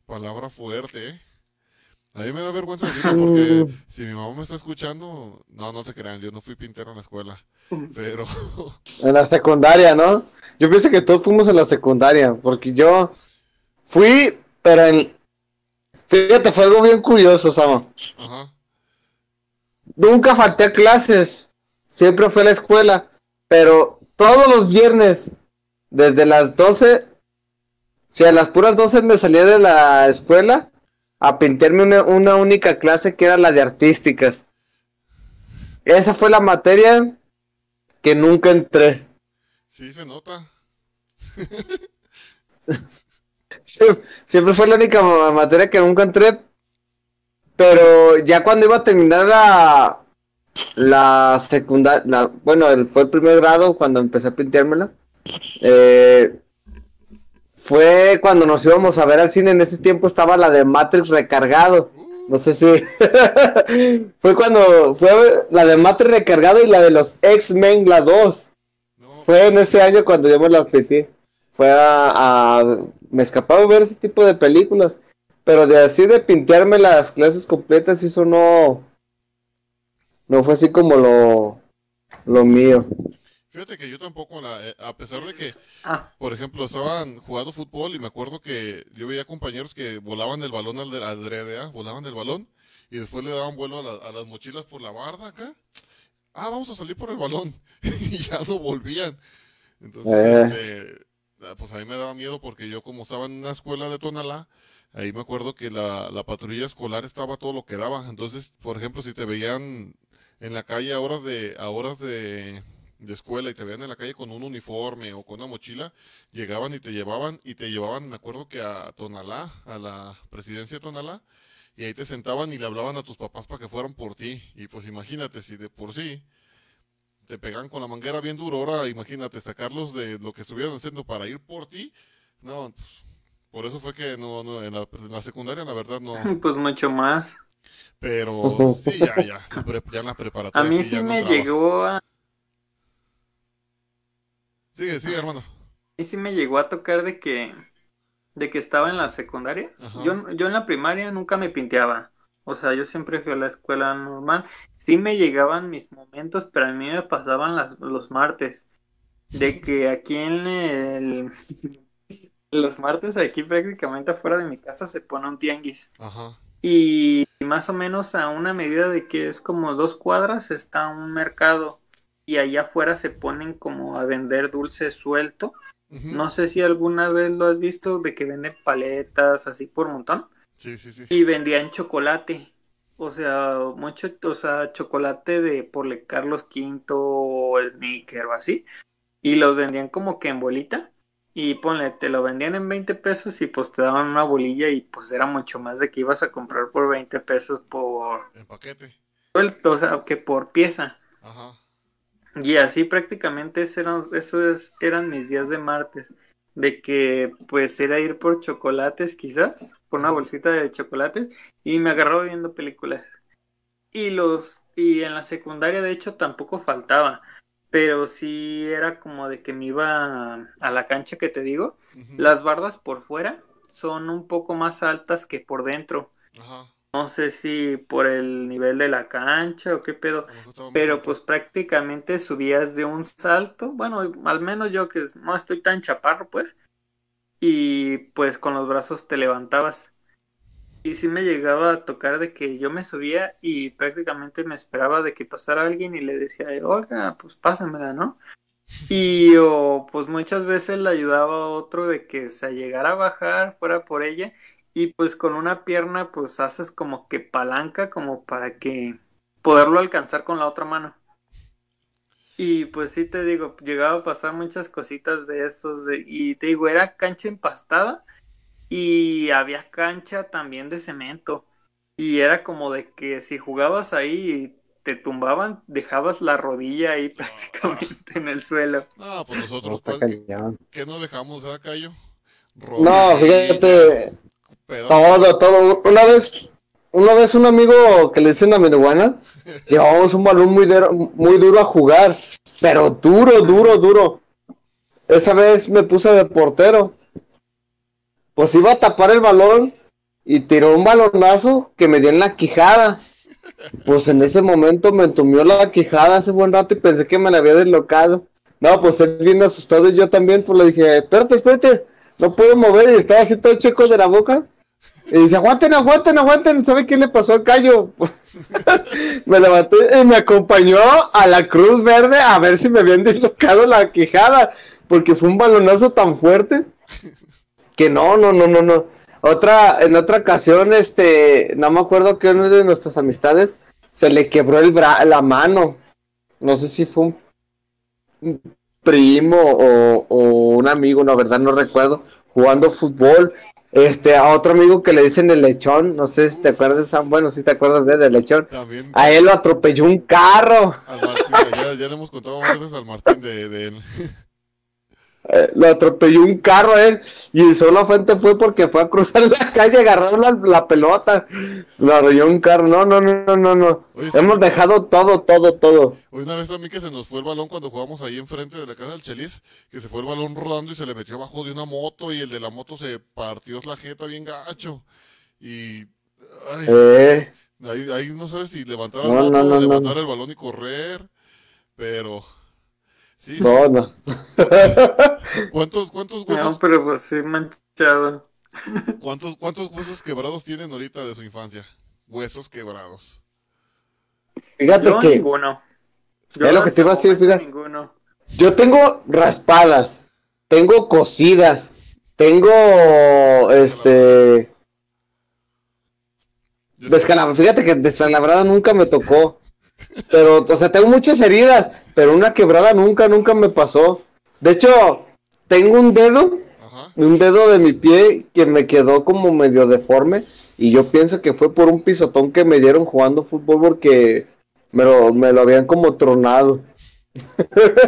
Speaker 1: Palabra fuerte, ¿eh? A mí me da vergüenza decirlo porque [laughs] si mi mamá me está escuchando, no, no se crean, yo no fui pintero en la escuela. Pero, [laughs]
Speaker 2: En la secundaria, ¿no? Yo pienso que todos fuimos en la secundaria, porque yo fui, pero en... Fíjate, fue algo bien curioso, Sama.
Speaker 1: ajá,
Speaker 2: Nunca falté a clases, siempre fui a la escuela, pero todos los viernes, desde las 12, si a las puras 12 me salía de la escuela, a pintarme una, una única clase que era la de artísticas. Esa fue la materia que nunca entré.
Speaker 1: sí se nota. [laughs]
Speaker 2: Sie- Siempre fue la única ma- materia que nunca entré. Pero ya cuando iba a terminar la, la secundaria, bueno, el- fue el primer grado cuando empecé a pinteármela. eh, fue cuando nos íbamos a ver al cine. En ese tiempo estaba la de Matrix recargado. No sé si. [laughs] fue cuando. Fue la de Matrix recargado y la de los X-Men, la 2.
Speaker 1: No,
Speaker 2: Fue en ese año cuando yo me la repetí. Fue a, Me escapaba ver ese tipo de películas. Pero de así de pintearme las clases completas, eso no. No fue así como lo. Lo mío.
Speaker 1: fíjate que yo tampoco, la, eh, a pesar de que,
Speaker 3: Ah,
Speaker 1: por ejemplo, estaban jugando fútbol y me acuerdo que yo veía compañeros que volaban el balón al, al volaban el balón y después le daban vuelo a, la- a las mochilas por la barda acá. Ah, vamos a salir por el balón. [laughs] y ya no volvían. Entonces,
Speaker 2: Eh.
Speaker 1: este, ah, pues a mí me daba miedo porque yo como estaba en una escuela de Tonalá, ahí me acuerdo que la, la patrulla escolar estaba todo lo que daba. Entonces, por ejemplo, si te veían en la calle a horas de, a horas de, de escuela y te veían en la calle con un uniforme o con una mochila, llegaban y te llevaban y te llevaban, me acuerdo que a Tonalá, a la presidencia de Tonalá, y ahí te sentaban y le hablaban a tus papás para que fueran por ti. Y pues imagínate, si de por sí te pegan con la manguera bien duro, ahora imagínate sacarlos de lo que estuvieran haciendo para ir por ti. No, pues, por eso fue que no, no en, la, en la secundaria la verdad no. [laughs]
Speaker 3: pues mucho más.
Speaker 1: Pero sí, ya, ya, ya en la
Speaker 3: A
Speaker 1: preparatoria.
Speaker 3: mí
Speaker 1: sí,
Speaker 3: sí
Speaker 1: ya no
Speaker 3: me llegó a...
Speaker 1: Sigue, sigue, hermano.
Speaker 3: mí sí me llegó a tocar de que de que estaba en la secundaria.
Speaker 1: Ajá.
Speaker 3: Yo, yo en la primaria nunca me pinteaba. O sea, yo siempre fui a la escuela normal. Sí me llegaban mis momentos, pero a mí me pasaban las, los martes. De que aquí en el... [laughs] Los martes aquí prácticamente afuera de mi casa se pone un tianguis.
Speaker 1: Ajá.
Speaker 3: Y más o menos a una medida de que es como dos cuadras está un mercado. Y allá afuera se ponen como a vender dulce suelto. No sé si alguna vez lo has visto de que venden paletas así por montón
Speaker 1: Sí, sí, sí.
Speaker 3: y vendían chocolate. O sea, mucho, o sea, chocolate de por Carlos V o Snicker o así. Y los vendían como que en bolita. Y ponle, te lo vendían en 20 pesos y pues te daban una bolilla y pues era mucho más de que ibas a comprar por 20 pesos por
Speaker 1: En paquete.
Speaker 3: o sea, que por pieza.
Speaker 1: Ajá.
Speaker 3: Y así prácticamente esos eran, esos eran mis días de martes. De que pues era ir por chocolates quizás, por una bolsita de chocolates, y me agarraba viendo películas. Y los, y en la secundaria de hecho tampoco faltaba, pero sí era como de que me iba a, a la cancha que te digo. Las bardas por fuera son un poco más altas que por dentro.
Speaker 1: Ajá.
Speaker 3: No sé si por el nivel de la cancha o qué pedo. Pero pues prácticamente subías de un salto, bueno, al menos yo que no estoy tan chaparro, pues, y pues con los brazos te levantabas. Y sí me llegaba a tocar de que yo me subía y prácticamente me esperaba de que pasara alguien y le decía, oiga, pues pásamela, ¿no? Y o pues muchas veces le ayudaba a otro de que se llegara a bajar, fuera por ella, y pues con una pierna pues haces como que palanca como para que poderlo alcanzar con la otra mano. Y pues sí te digo, llegaba a pasar muchas cositas de esos, y te digo, era cancha empastada y había cancha también de cemento. Y era como de que si jugabas ahí y te tumbaban, dejabas la rodilla ahí [laughs] prácticamente en el suelo.
Speaker 1: Ah, pues nosotros,
Speaker 2: Está
Speaker 1: ¿cuál-
Speaker 2: cañón.
Speaker 1: ¿qué no dejamos, eh, Cayo?
Speaker 2: No, fíjate, todo, todo. Una vez, una vez un amigo que le dicen a mi hermana, [laughs] llevábamos un balón muy, duro- muy duro a jugar, pero duro, duro, duro. Esa vez me puse de portero. Pues iba a tapar el balón y tiró un balonazo que me dio en la quijada. Pues en ese momento me entumió la quijada hace buen rato y pensé que me la había deslocado. No, pues él bien asustado y yo también, pues le dije, espérate, espérate, no puedo mover y estaba así todo checo de la boca. Y dice, aguanten, aguanten, aguanten, ¿sabe qué le pasó al callo? [laughs] me levanté y me acompañó a la Cruz Verde a ver si me habían dislocado la quijada, porque fue un balonazo tan fuerte que no, no, no, no, no. Otra, en otra ocasión, este, no me acuerdo que uno de nuestras amistades se le quebró el bra la mano. No sé si fue un, un primo o, o un amigo, la verdad no recuerdo, jugando fútbol. Este, a otro amigo que le dicen el lechón, no sé si te acuerdas, Sam, bueno, si te acuerdas de del lechón.
Speaker 1: También
Speaker 2: A él lo atropelló un carro.
Speaker 1: al Martín, ya, ya le hemos contado veces al Martín de, de él.
Speaker 2: Eh, lo atropelló un carro a él y solamente fue porque fue a cruzar la [laughs] calle agarrando la, la pelota. Lo arrolló un carro. No, no, no, no, no, no.
Speaker 1: Oye,
Speaker 2: Hemos dejado todo, todo, todo.
Speaker 1: Hoy una vez a mí que se nos fue el balón cuando jugamos ahí enfrente de la casa del Chelis, que se fue el balón rodando y se le metió abajo de una moto y el de la moto se partió la jeta bien gacho. Y ay,
Speaker 2: Eh,
Speaker 1: ahí, ahí no sabes si levantar
Speaker 2: no, no.
Speaker 1: levantar el balón y correr, pero sí, sí.
Speaker 2: no, no. [laughs]
Speaker 1: ¿Cuántos, cuántos
Speaker 3: No,
Speaker 1: huesos,
Speaker 3: pero pues sí manchado. [laughs]
Speaker 1: cuántos, cuántos huesos quebrados tienen ahorita de su infancia? Huesos quebrados.
Speaker 2: Fíjate
Speaker 3: Yo
Speaker 2: que
Speaker 3: ninguno.
Speaker 2: Es lo que te iba a decir, fíjate.
Speaker 3: Ninguno.
Speaker 2: yo tengo raspadas, tengo cosidas, tengo este
Speaker 1: Yo-
Speaker 2: descalabrada. Fíjate que descalabrada nunca me tocó. Pero, o sea, tengo muchas heridas, pero una quebrada nunca, nunca me pasó. De hecho, tengo un dedo,
Speaker 1: Ajá.
Speaker 2: un dedo de mi pie que me quedó como medio deforme. Y yo pienso que fue por un pisotón que me dieron jugando fútbol porque me lo, me lo habían como tronado. [laughs]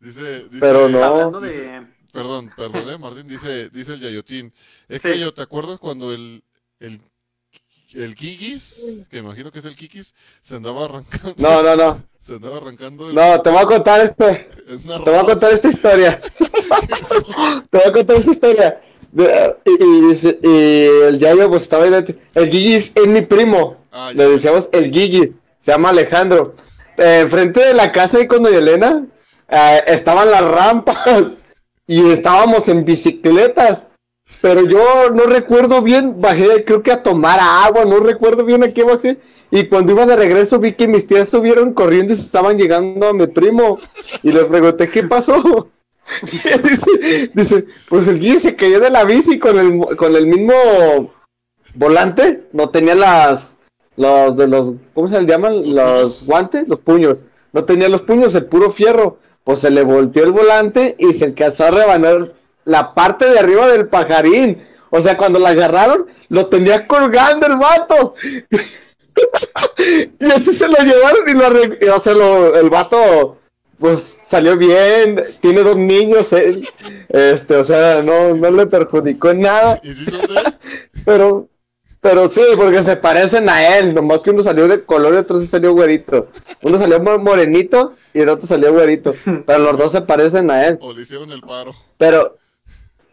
Speaker 1: Dice, dice,
Speaker 2: Pero no.
Speaker 3: Hablando
Speaker 1: dice-
Speaker 3: de.
Speaker 1: Perdón, perdón, eh, Martín, dice, dice el Yayotín. Es
Speaker 3: Sí.
Speaker 1: que yo, ¿te acuerdas cuando el, el, el Kikis, que imagino que es el Kikis, se andaba arrancando,
Speaker 2: No, no, no. [laughs]
Speaker 1: se andaba arrancando el,
Speaker 2: No, te voy a contar esto.
Speaker 1: es una [laughs]
Speaker 2: Te voy a contar esta historia. Te voy a contar esta historia. Y, y y el Yayo pues estaba El Guiguis es mi primo.
Speaker 1: Ah.
Speaker 2: Le decíamos el Guiguis. Se llama Alejandro. Eh, Enfrente de la casa de con doña Elena eh, estaban las rampas [laughs] y estábamos en bicicletas. Pero yo no recuerdo bien, bajé creo que a tomar agua, no recuerdo bien a qué bajé. Y cuando iba de regreso vi que mis tías estuvieron corriendo y se estaban llegando a mi primo. Y les pregunté, ¿qué pasó? [laughs] dice, dice, pues el guía se cayó de la bici con el, con el mismo volante. No tenía las, los de los, ¿cómo se le llaman? Los guantes, los puños. No tenía los puños, el puro fierro. Pues se le volteó el volante y se alcanzó a rebanar la parte de arriba del pajarín. O sea, cuando la agarraron, lo tenía colgando el vato. [laughs] y así se lo llevaron y lo arreg- y, o sea, lo- el vato, pues salió bien, tiene dos niños, él. Este, o sea, no, no le perjudicó en nada.
Speaker 1: ¿Y si son de él? [laughs]
Speaker 2: Pero, pero sí, porque se parecen a él, nomás que uno salió de color y otro sí salió güerito. Uno salió mo- morenito y el otro salió güerito. Pero los dos se parecen a él.
Speaker 1: ¿O le hicieron el paro?
Speaker 2: Pero,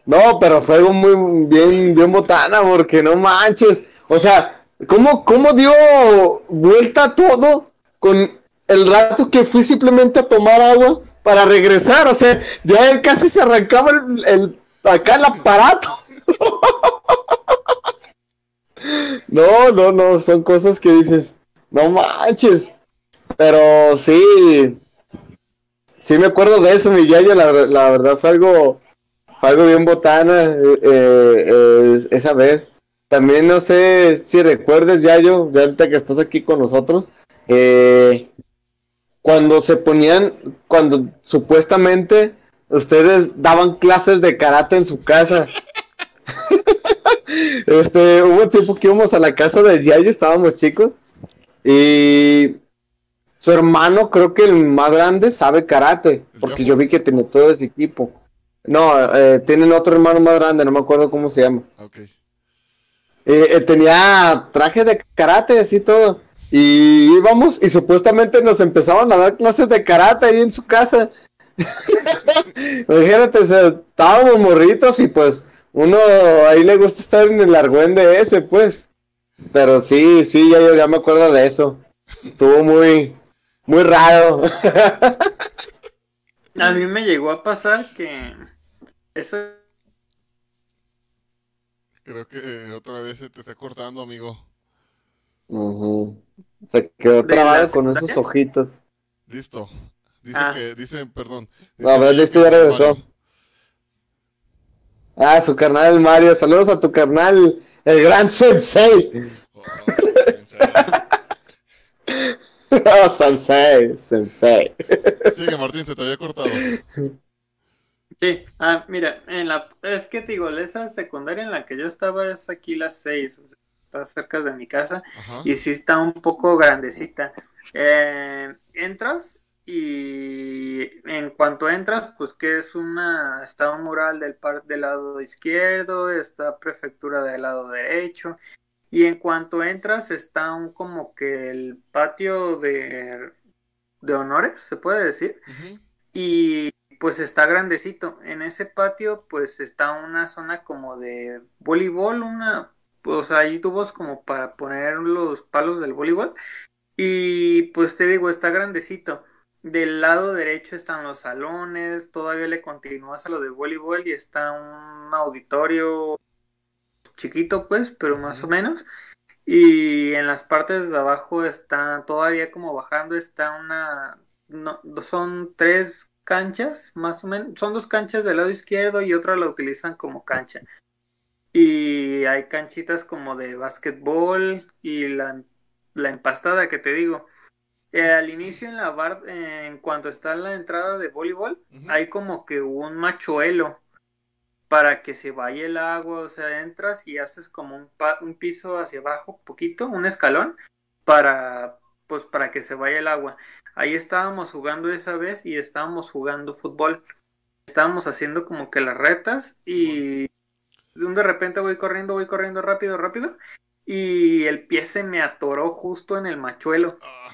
Speaker 2: no, pero fue algo muy bien, bien botana, porque no manches. O sea, ¿cómo, cómo dio vuelta todo con el rato que fui simplemente a tomar agua para regresar? O sea, ya él casi se arrancaba el, el- acá el aparato. [laughs] No, no, no, son cosas que dices, no manches. Pero sí, sí me acuerdo de eso, mi yayo, la, la verdad fue algo, fue algo bien botana eh, eh, esa vez. También no sé si recuerdes, Yayo, ya ahorita que estás aquí con nosotros, eh, cuando se ponían, cuando supuestamente ustedes daban clases de karate en su casa. [laughs] este, hubo tiempo que íbamos a la casa de Yayo, estábamos chicos, y su hermano, creo que el más grande, sabe karate, porque
Speaker 1: Yapo?
Speaker 2: yo vi que tiene todo ese equipo. No, eh, tienen otro hermano más grande, no me acuerdo cómo se llama.
Speaker 1: Ok.
Speaker 2: Eh, eh, tenía traje de karate, así todo. Y íbamos y supuestamente nos empezaban a dar clases de karate ahí en su casa. [laughs] Imagínate, o sea, estábamos morritos y pues uno ahí le gusta estar en el argüende ese, pues. Pero sí, sí, ya, ya me acuerdo de eso. Estuvo muy, muy raro. [laughs]
Speaker 3: A mí me llegó a pasar que eso
Speaker 1: Creo que eh, otra vez se te está cortando, amigo.
Speaker 2: Se quedó
Speaker 3: ¿De
Speaker 2: trabado con esos ojitos.
Speaker 1: Listo. Dice
Speaker 3: Ah.
Speaker 1: que, dice, perdón.
Speaker 2: No, pero
Speaker 1: Dice
Speaker 2: listo, ya regresó. Ah, su carnal el Mario. Saludos a tu carnal, el gran Sensei.
Speaker 1: Oh, en serio. [laughs]
Speaker 2: Oh, sensei, sensei.
Speaker 1: Sigue, Martín, se te había cortado. [laughs]
Speaker 3: Sí, ah, mira, en la, es que te digo, esa secundaria en la que yo estaba es aquí las seis, o sea, está cerca de mi casa
Speaker 1: Ajá.
Speaker 3: y sí está un poco grandecita. Eh, entras y en cuanto entras, pues que es una, está un mural del par del lado izquierdo, está prefectura del lado derecho, y en cuanto entras está un como que el patio de, de honores, se puede decir, y pues está grandecito. En ese patio pues está una zona como de voleibol, una, pues hay tubos como para poner los palos del voleibol. Y pues te digo, está grandecito. Del lado derecho están los salones, todavía le continúas a lo de voleibol y está un auditorio chiquito pues, pero más o menos. Y en las partes de abajo está todavía como bajando, está una, no, son tres canchas, más o menos, son dos canchas del lado izquierdo y otra la utilizan como cancha. Y hay canchitas como de básquetbol y la, la empastada que te digo. Eh, al inicio en la bar, eh, en cuanto está la entrada de voleibol, hay como que un machuelo para que se vaya el agua, o sea, entras y haces como un, pa- un piso hacia abajo, poquito, un escalón, para, pues, para que se vaya el agua. Ahí estábamos jugando esa vez y estábamos jugando fútbol. Estábamos haciendo como que las retas y de un de repente voy corriendo, voy corriendo rápido, rápido y el pie se me atoró justo en el machuelo.
Speaker 1: Ah,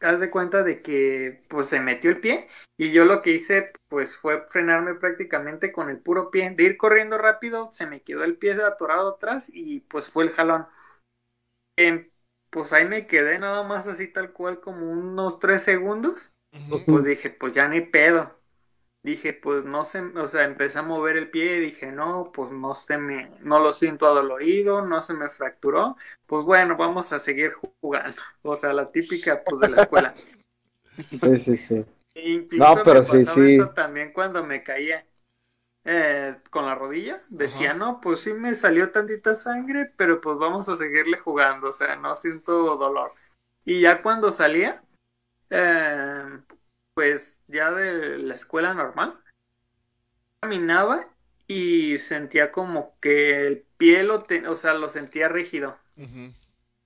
Speaker 3: Haz de cuenta de que pues se metió el pie y yo lo que hice pues fue frenarme prácticamente con el puro pie. De ir corriendo rápido se me quedó el pie atorado atrás y pues fue el jalón. Em, pues ahí me quedé nada más así tal cual como unos tres segundos.
Speaker 1: ujú.
Speaker 3: Pues dije pues ya ni pedo. Dije pues no sé, o sea, empecé a mover el pie y dije no, pues no se me, no lo siento adolorido, no se me fracturó. Pues bueno, vamos a seguir jugando. O sea, la típica pues de la escuela.
Speaker 2: Sí, sí, sí.
Speaker 3: Incluso
Speaker 2: No, pero
Speaker 3: me
Speaker 2: sí,
Speaker 3: pasaba
Speaker 2: sí.
Speaker 3: eso también cuando me caía eh, con la rodilla. Decía,
Speaker 1: Ajá.
Speaker 3: no, pues sí me salió tantita sangre, pero pues vamos a seguirle jugando, o sea, no siento dolor. Y ya cuando salía, eh, pues ya de la escuela normal, caminaba y sentía como que el pie lo, o sea, lo sentía rígido.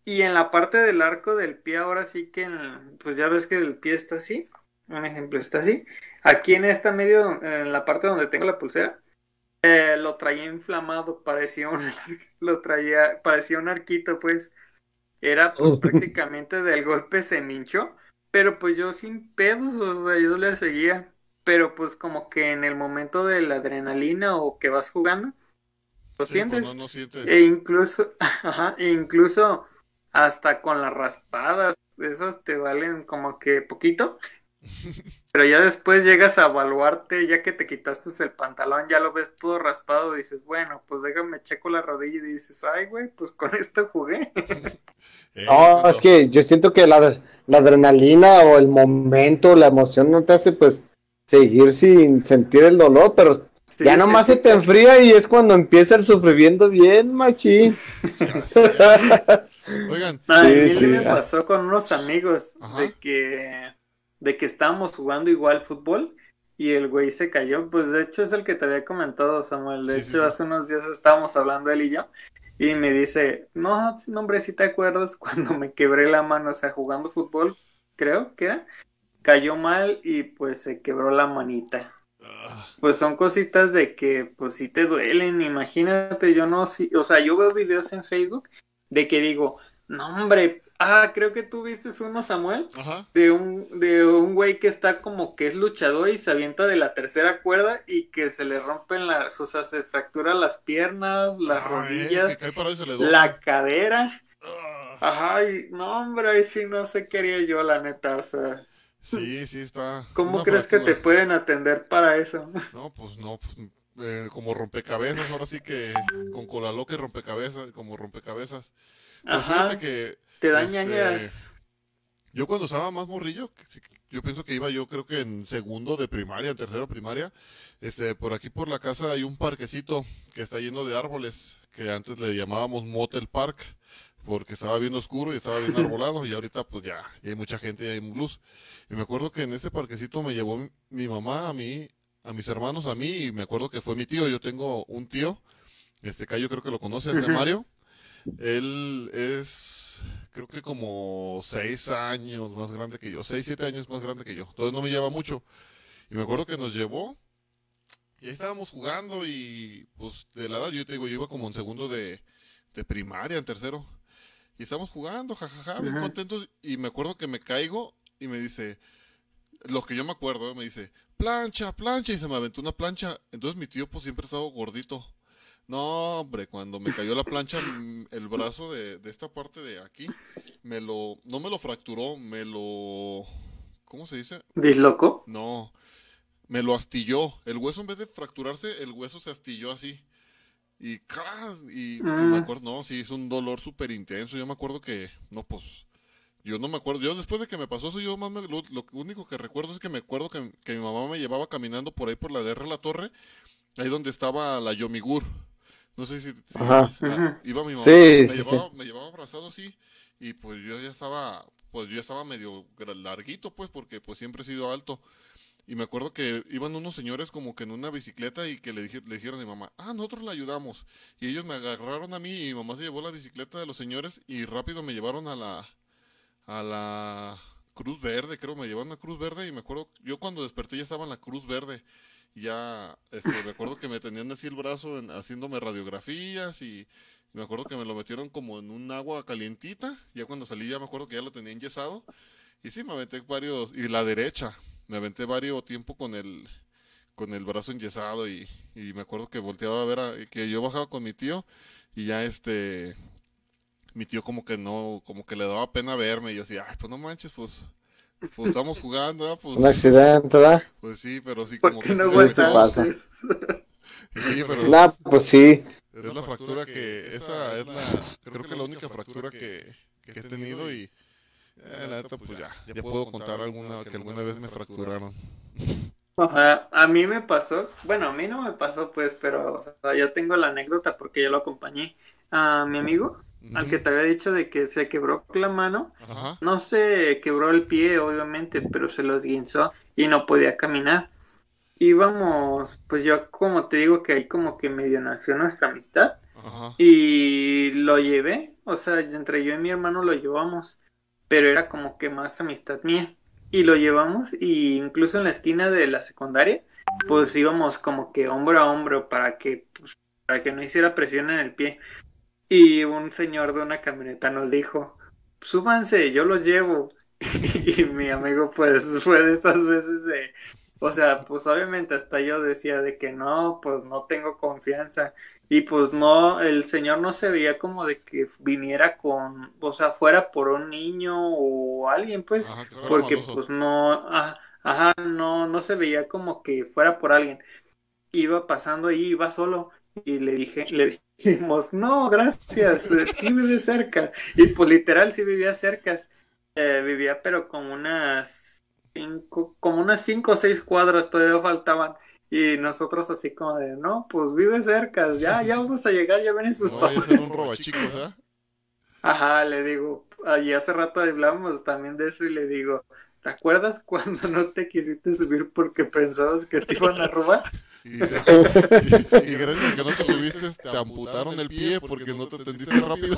Speaker 3: Y en la parte del arco del pie, ahora sí que, en- pues ya ves que el pie está así. Un ejemplo está así. Aquí en esta medio, en la parte donde tengo la pulsera, eh, lo traía inflamado, parecía un, [laughs] lo traía, parecía un arquito, pues. Era pues prácticamente del golpe se me hinchó, pero pues yo sin pedos, o sea, yo le seguía. Pero pues como que en el momento de la adrenalina o que vas jugando, lo
Speaker 1: Sí,
Speaker 3: sientes.
Speaker 1: pues no, no sientes.
Speaker 3: E incluso, [laughs] ajá, e incluso hasta con las raspadas, esas te valen como que poquito. [laughs] Pero ya después llegas a evaluarte, ya que te quitaste el pantalón, ya lo ves todo raspado, dices, bueno, pues déjame checo la rodilla y dices, ay, güey, pues con esto jugué. [laughs]
Speaker 1: Eh,
Speaker 2: No, es que yo siento que la, la adrenalina o el momento, la emoción no te hace pues seguir sin sentir el dolor, pero
Speaker 3: Sí,
Speaker 2: ya nomás se te enfría y es cuando empieza el sufrimiento bien, machín. [laughs]
Speaker 1: Oigan,
Speaker 3: a
Speaker 2: Sí,
Speaker 3: mí
Speaker 2: sí.
Speaker 3: me pasó con unos amigos
Speaker 1: Ajá.
Speaker 3: de que de que estábamos jugando igual fútbol y el güey se cayó. Pues de hecho es el que te había comentado, Samuel. De
Speaker 1: Sí,
Speaker 3: hecho,
Speaker 1: sí, sí.
Speaker 3: hace unos días estábamos hablando él y yo. Y me dice, no, no, hombre, si te acuerdas [laughs] cuando me quebré la mano, o sea, jugando fútbol, creo que era, cayó mal y pues se quebró la manita.
Speaker 1: ah,
Speaker 3: Pues son cositas de que pues sí te duelen, imagínate, yo no, sí, o sea, yo veo videos en Facebook de que digo, no hombre, ah, creo que tú viste uno, Samuel,
Speaker 1: ajá.
Speaker 3: de un, de un güey que está como que es luchador y se avienta de la tercera cuerda y que se le rompen las, o sea, se fractura las piernas, las
Speaker 1: Ah, eh,
Speaker 3: rodillas,
Speaker 1: y
Speaker 3: la cadera,
Speaker 1: Ah,
Speaker 3: ajá, y no hombre, ahí sí no sé qué haría yo, la neta, o sea,
Speaker 1: sí, sí está.
Speaker 3: ¿cómo crees que te pueden atender para eso?
Speaker 1: No, pues no, pues, eh, como rompecabezas, ahora sí que con colaloque rompecabezas, como rompecabezas. Pues
Speaker 3: Ajá.
Speaker 1: fíjate que
Speaker 3: Te dan
Speaker 1: Este, yo cuando estaba más morrillo, que yo pienso que iba yo creo que en segundo de primaria, en tercero de primaria, este, por aquí por la casa hay un parquecito que está lleno de árboles, que antes le llamábamos Motel Park, porque estaba bien oscuro y estaba bien [laughs] arbolado, y ahorita pues ya, ya hay mucha gente, ya hay luz. Y me acuerdo que en ese parquecito me llevó mi, mi mamá, a mí, a mis hermanos, a mí, y me acuerdo que fue mi tío, yo tengo un tío, este Cayo creo que lo conoce, es [laughs] de. Mario. Él es creo que como seis años más grande que yo, seis, siete años más grande que yo. Entonces no me lleva mucho. Y me acuerdo que nos llevó y ahí estábamos jugando y pues de la edad, yo te digo, yo iba como en segundo de, de primaria, en tercero. Y estábamos jugando, jajaja, bien
Speaker 3: Ajá.
Speaker 1: contentos. Y me acuerdo que me caigo y me dice, lo que yo me acuerdo, me dice, plancha, plancha, y se me aventó una plancha. Entonces mi tío pues siempre ha estado gordito. No, hombre, cuando me cayó la plancha, mm, el brazo de, de esta parte de aquí, me lo, no me lo fracturó, me lo, ¿cómo se dice?
Speaker 3: ¿Dislocó?
Speaker 1: No, me lo astilló. El hueso en vez de fracturarse, el hueso se astilló así. Y, ¡cras! y, me
Speaker 3: Ah.
Speaker 1: acuerdo, no, sí, es un dolor súper intenso. Yo me acuerdo que, no, pues, yo no me acuerdo. Yo después de que me pasó eso, yo más me- lo, lo único que recuerdo es que me acuerdo que, que mi mamá me llevaba caminando por ahí por la DR La Torre, ahí donde estaba la Yomigur. No sé si, si-
Speaker 2: Ajá.
Speaker 1: la-
Speaker 3: Ajá.
Speaker 1: iba mi mamá,
Speaker 2: Sí,
Speaker 1: me,
Speaker 2: sí,
Speaker 1: llevaba, me llevaba abrazado así y pues yo ya estaba, pues yo ya estaba medio larguito pues porque pues siempre he sido alto. Y me acuerdo que iban unos señores como que en una bicicleta y que le, dije- le dijeron a mi mamá, ah, nosotros le ayudamos. Y ellos me agarraron a mí y mi mamá se llevó la bicicleta de los señores y rápido me llevaron a la, a la Cruz Verde, creo, me llevaron a Cruz Verde y me acuerdo, yo cuando desperté ya estaba en la Cruz Verde. Ya, este, me acuerdo que me tenían así el brazo en- haciéndome radiografías y, me acuerdo que me lo metieron como en un agua calientita. Ya cuando salí ya me acuerdo que ya lo tenía enyesado. Y sí, me aventé varios, y la derecha, me aventé varios tiempo con el, con el brazo enyesado y, y me acuerdo que volteaba a ver, a- que yo bajaba con mi tío y ya este, mi tío como que no, como que le daba pena verme y yo así, ay, pues no manches, pues, pues estamos jugando, ¿verdad? pues,
Speaker 2: Un accidente, ¿verdad?
Speaker 1: pues sí, pero sí
Speaker 3: ¿Por
Speaker 1: como que
Speaker 3: no
Speaker 1: sí se
Speaker 2: pasa.
Speaker 1: Sí, pero
Speaker 2: Nah, pues sí.
Speaker 1: es la fractura que, esa es la, creo que la única fractura que, que he tenido y, eh, la neta, pues ya, ya puedo contar alguna, que alguna vez me fracturaron.
Speaker 3: Ajá, a mí me pasó, bueno, a mí no me pasó pues, pero o sea, yo tengo la anécdota porque yo lo acompañé a mi amigo, al que te había dicho de que se quebró la mano, no se quebró el pie obviamente, pero se lo esguinzó y no podía caminar. Íbamos, pues yo como te digo que ahí como que medio nació nuestra amistad y lo llevé, o sea, entre yo y mi hermano lo llevamos, pero era como que más amistad mía. Y lo llevamos y incluso en la esquina de la secundaria, pues íbamos como que hombro a hombro para que, pues, para que no hiciera presión en el pie. Y un señor de una camioneta nos dijo, súbanse, yo los llevo. [laughs] Y mi amigo pues fue de esas veces de, o sea, pues obviamente hasta yo decía de que no, pues no tengo confianza. Y pues no, el señor no se veía como de que viniera con, o sea, fuera por un niño o alguien, pues,
Speaker 1: ajá,
Speaker 3: porque
Speaker 1: maloso.
Speaker 3: pues no, ah, ajá, no, no se veía como que fuera por alguien. Iba pasando ahí, iba solo. Y le dije, le dijimos, no, gracias, aquí vive cerca. Y pues literal sí vivía cerca. Eh, vivía pero como unas cinco, como unas cinco o seis cuadras todavía faltaban. Y nosotros así como de, no, pues vive cerca, ya, ya vamos a llegar, ya ven sus
Speaker 1: No vaya a ser un robachicos, ¿eh?
Speaker 3: Ajá, le digo, allí hace rato hablamos también de eso y le digo, ¿te acuerdas cuando no te quisiste subir porque pensabas que te iban a robar?
Speaker 1: Y, y, y gracias a que no te subiste, te amputaron el pie porque no te atendiste rápido.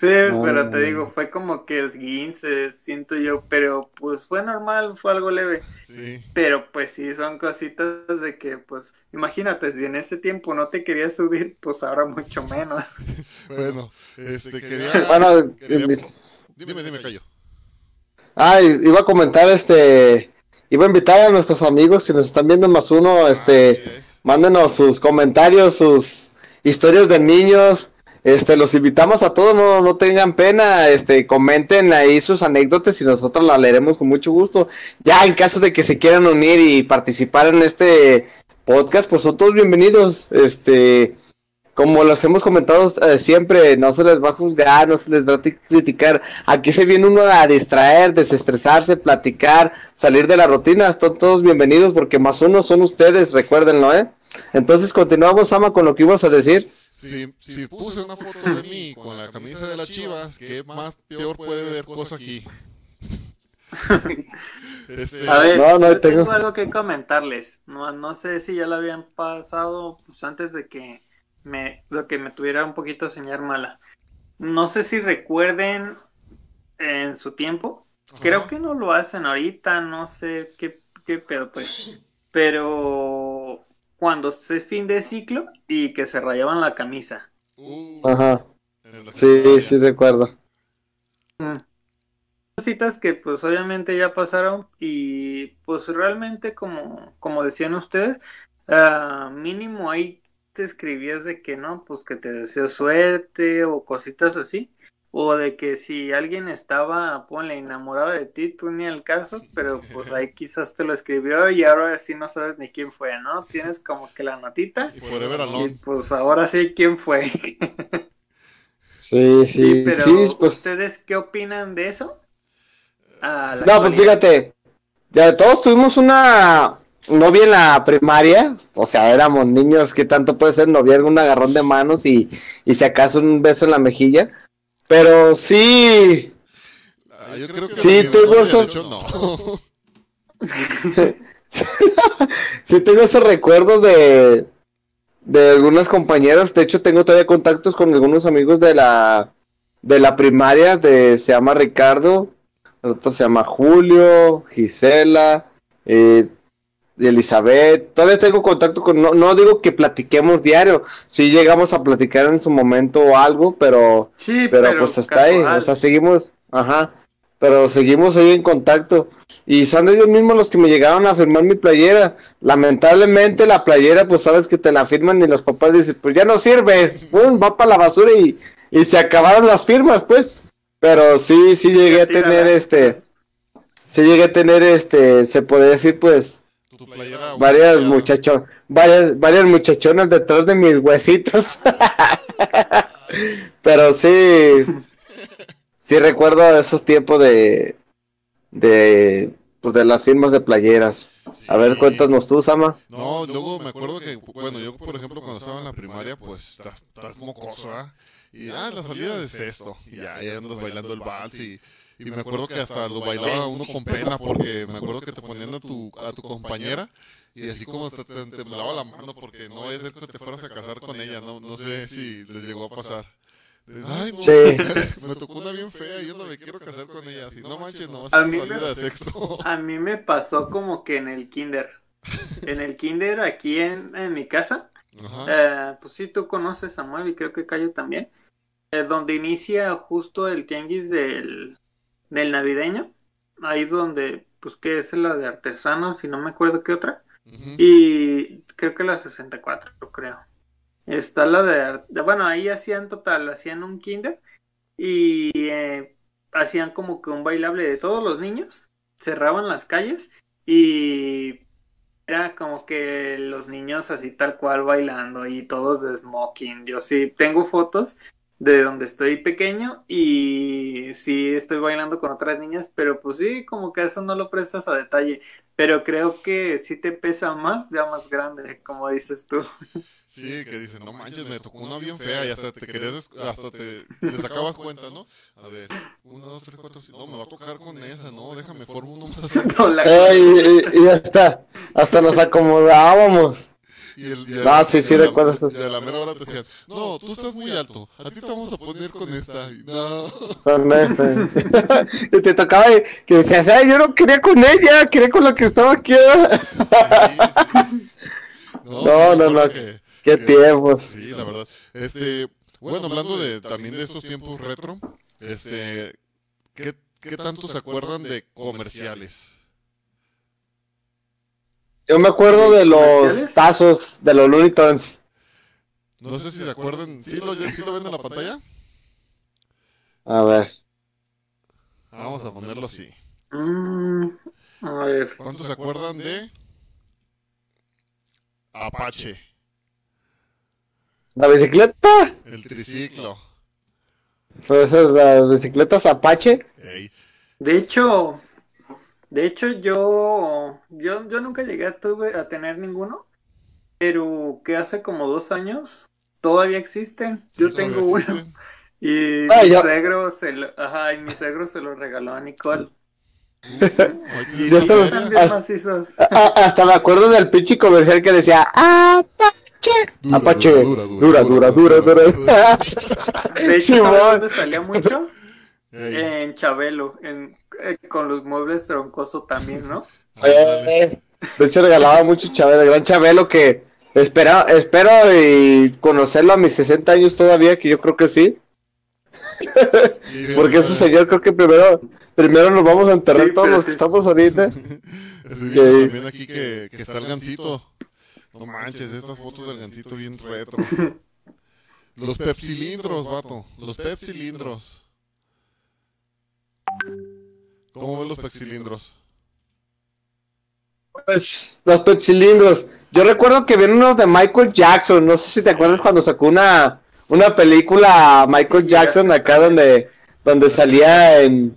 Speaker 3: Sí,
Speaker 2: No,
Speaker 3: pero te digo, fue como que esguince, siento yo, pero pues fue normal, fue algo leve.
Speaker 1: Sí,
Speaker 3: Pero pues sí, son cositas de que, pues, imagínate, si en ese tiempo no te querías subir, pues ahora mucho menos. [laughs]
Speaker 1: bueno, este, quería...
Speaker 2: Bueno,
Speaker 1: quería-
Speaker 2: mis-
Speaker 1: Dime, dime, callo.
Speaker 2: ah, iba a comentar, este, iba a invitar a nuestros amigos que nos están viendo en más uno, este,
Speaker 1: Así es.
Speaker 2: mándenos sus comentarios, sus historias de niños. Este, los invitamos a todos, no, no tengan pena, este, comenten ahí sus anécdotas y nosotros las leeremos con mucho gusto. Ya en caso de que se quieran unir y participar en este podcast, pues son todos bienvenidos. Este, como los hemos comentado eh, siempre, no se les va a juzgar, no se les va a ti- criticar. Aquí se viene uno a distraer, desestresarse, platicar, salir de la rutina. Están todos bienvenidos porque más uno son ustedes, recuérdenlo, ¿eh? Entonces continuamos, Ama, con lo que ibas a decir.
Speaker 1: Si, si puse una foto de mí con la camisa de las chivas, ¿qué más peor puede haber cosa aquí? [laughs] Este,
Speaker 3: A ver,
Speaker 2: No, no
Speaker 3: yo tengo...
Speaker 2: tengo.
Speaker 3: algo que comentarles. No, no sé si ya lo habían pasado pues antes de que me, de que me tuviera un poquito señal mala. no sé si recuerden en su tiempo. Creo que no lo hacen ahorita, no sé qué, qué pedo, pues. Pero cuando se fin de ciclo y que se rayaban la camisa.
Speaker 1: Uh,
Speaker 2: Ajá. Sí, sí recuerdo.
Speaker 3: Mm. Cositas que pues obviamente ya pasaron y pues realmente como, como decían ustedes, ah, mínimo ahí te escribías de que no, pues que te deseo suerte o cositas así. O de que si alguien estaba, ponle, enamorado de ti, tú ni el caso, pero pues [laughs] ahí quizás te lo escribió y ahora sí no sabes ni quién fue, ¿no? Tienes como que la notita
Speaker 1: Y Forever
Speaker 3: y
Speaker 1: Alone.
Speaker 3: pues ahora sí quién fue.
Speaker 2: Sí, [laughs]
Speaker 3: Sí,
Speaker 2: sí,
Speaker 3: pero
Speaker 2: sí, pues.
Speaker 3: ¿ustedes qué opinan de eso? A la
Speaker 2: No, pues fíjate, ya todos tuvimos una novia en la primaria, o sea, éramos niños, que tanto puede ser noviazgo, un agarrón de manos y, y si acaso un beso en la mejilla, pero sí,
Speaker 1: Ah, yo creo que
Speaker 2: Sí,
Speaker 1: de
Speaker 2: esos-
Speaker 1: hecho, no. [laughs]
Speaker 2: sí tengo esos recuerdos de, de algunos compañeros, de hecho tengo todavía contactos con algunos amigos de la, de la primaria, de, se llama Ricardo, el otro se llama Julio, Gisela, eh, Elizabeth, todavía tengo contacto con, no, no digo que platiquemos diario, sí llegamos a platicar en su momento o algo, pero,
Speaker 3: Sí,
Speaker 2: pero, pues hasta ahí,
Speaker 3: casual.
Speaker 2: o sea, seguimos, ajá, pero seguimos ahí en contacto. Y son ellos mismos los que me llegaron a firmar mi playera. Lamentablemente la playera, pues sabes que te la firman y los papás dicen, pues ya no sirve, pum, va para la basura y, y se acabaron las firmas, pues. Pero sí, sí llegué a tener este, sí llegué a tener este, se puede decir pues,
Speaker 1: Tu playera.
Speaker 2: varias muchachos, varias, varias muchachonas detrás de mis huesitos. [laughs] Pero sí, sí recuerdo esos tiempos de, de, pues de las firmas de playeras. A ver, cuéntanos tú, Sama.
Speaker 1: No, luego me acuerdo que, bueno, yo por ejemplo cuando estaba en la primaria, pues estás, estás mocoso, ¿ah? Y ah, la salida es esto. Y ya, ya andas bailando el vals y, y me acuerdo que hasta lo bailaba uno con pena porque me acuerdo que te ponían a tu, a tu compañera y así como te, te temblaba la mano porque no vaya a ser que te fueras a casar con ella, no, no sé si les llegó a pasar. Ay, no,
Speaker 2: Sí. [laughs]
Speaker 1: me tocó una bien fea y yo no me quiero casar con ella. Así, no manches, no vas
Speaker 3: A
Speaker 1: a
Speaker 3: mí
Speaker 1: salida
Speaker 3: me-
Speaker 1: de sexto. [laughs]
Speaker 3: A mí me pasó como que en el kinder. En el kinder aquí en, en mi casa,
Speaker 1: Ajá.
Speaker 3: eh, pues sí, tú conoces a Samuel y creo que Cayo también, eh, donde inicia justo el tianguis del, del navideño, ahí donde, pues que es la de artesanos y no me acuerdo qué otra, y creo que la 64, yo creo. Está la de- bueno, ahí hacían total, hacían un kinder y eh, hacían como que un bailable de todos los niños, cerraban las calles y era como que los niños así tal cual bailando y todos de smoking. Yo sí tengo fotos de donde estoy pequeño y sí estoy bailando con otras niñas, pero pues sí, como que eso no lo prestas a detalle. Pero creo que sí te pesa más ya más grande, como dices tú.
Speaker 1: Sí, que dicen, no manches, me tocó una bien fea y hasta te querías, hasta te, te [laughs] sacabas cuenta, ¿no? A ver, uno, dos, tres, cuatro, cinco, no, me va a tocar con esa, no, déjame formo uno más [laughs]
Speaker 2: Ey, y, y hasta, hasta nos acomodábamos.
Speaker 1: Y el, y
Speaker 2: No, sí, sí recuerdo esos.
Speaker 1: Y a la mera hora te decían, no, tú estás muy alto, a ti te vamos a poner con esta. Y, no, [laughs]
Speaker 2: Con este. [laughs] y te tocaba que decías, ay, yo no quería con ella, quería con la que estaba aquí. [laughs] No,
Speaker 1: No,
Speaker 2: no,
Speaker 1: que-
Speaker 2: Qué
Speaker 1: que-
Speaker 2: tiempos.
Speaker 1: Sí, la verdad. Este, bueno, hablando de también de estos tiempos retro, este, ¿qué, qué tanto se acuerdan de comerciales?
Speaker 2: Yo me acuerdo de los tazos de los Looney Tunes.
Speaker 1: No sé si se acuerdan, ¿sí lo, sí lo ven en la pantalla?
Speaker 2: A ver.
Speaker 1: Vamos a ponerlo así.
Speaker 3: Mm, a ver.
Speaker 1: ¿Cuántos se acuerdan de Apache,
Speaker 2: La bicicleta.
Speaker 1: el triciclo?
Speaker 2: Pues esas, las bicicletas Apache.
Speaker 3: De hecho, de hecho yo, yo, yo nunca llegué a, tuve, a tener ninguno, pero que hace como dos años todavía existen. Yo tengo uno
Speaker 1: existen. [laughs]
Speaker 3: y
Speaker 2: Ah,
Speaker 3: mi
Speaker 2: ya.
Speaker 3: suegro se lo, ajá, y mi suegro se lo regaló a Nicole. Y
Speaker 1: tienes
Speaker 2: Ya
Speaker 1: la
Speaker 2: está-
Speaker 3: están
Speaker 1: feria.
Speaker 3: bien macizos.
Speaker 2: A- a- hasta me acuerdo del pinche comercial que decía, ah, pa-
Speaker 1: Dura,
Speaker 2: Apache.
Speaker 1: dura,
Speaker 2: Dura,
Speaker 1: dura,
Speaker 2: dura,
Speaker 1: dura,
Speaker 2: dura,
Speaker 1: dura,
Speaker 2: dura.
Speaker 4: De hecho,
Speaker 2: Simón.
Speaker 4: ¿sabes dónde salía mucho? [laughs]
Speaker 1: Ey,
Speaker 4: En Chabelo, en, eh, con los muebles troncoso también, ¿no? [laughs]
Speaker 2: Eh, de hecho regalaba mucho Chabelo, el gran Chabelo que espera, espero y conocerlo a mis 60 años todavía, que yo creo que sí. [laughs] Porque ese señor creo que primero, primero nos vamos a enterrar
Speaker 4: Sí,
Speaker 2: todos los que
Speaker 4: sí.
Speaker 2: estamos ahorita. [laughs]
Speaker 1: Estoy viendo
Speaker 2: que-
Speaker 1: también aquí que, que está el gancito. No manches, estas fotos del gancito bien retro. Los pepsilindros, vato. Los pepsilindros. ¿Cómo ven los pepsilindros?
Speaker 2: Pues los pepsilindros. Yo recuerdo que vieron unos de Michael Jackson. No sé si te acuerdas cuando sacó una, una película Michael Jackson acá donde, donde salía en.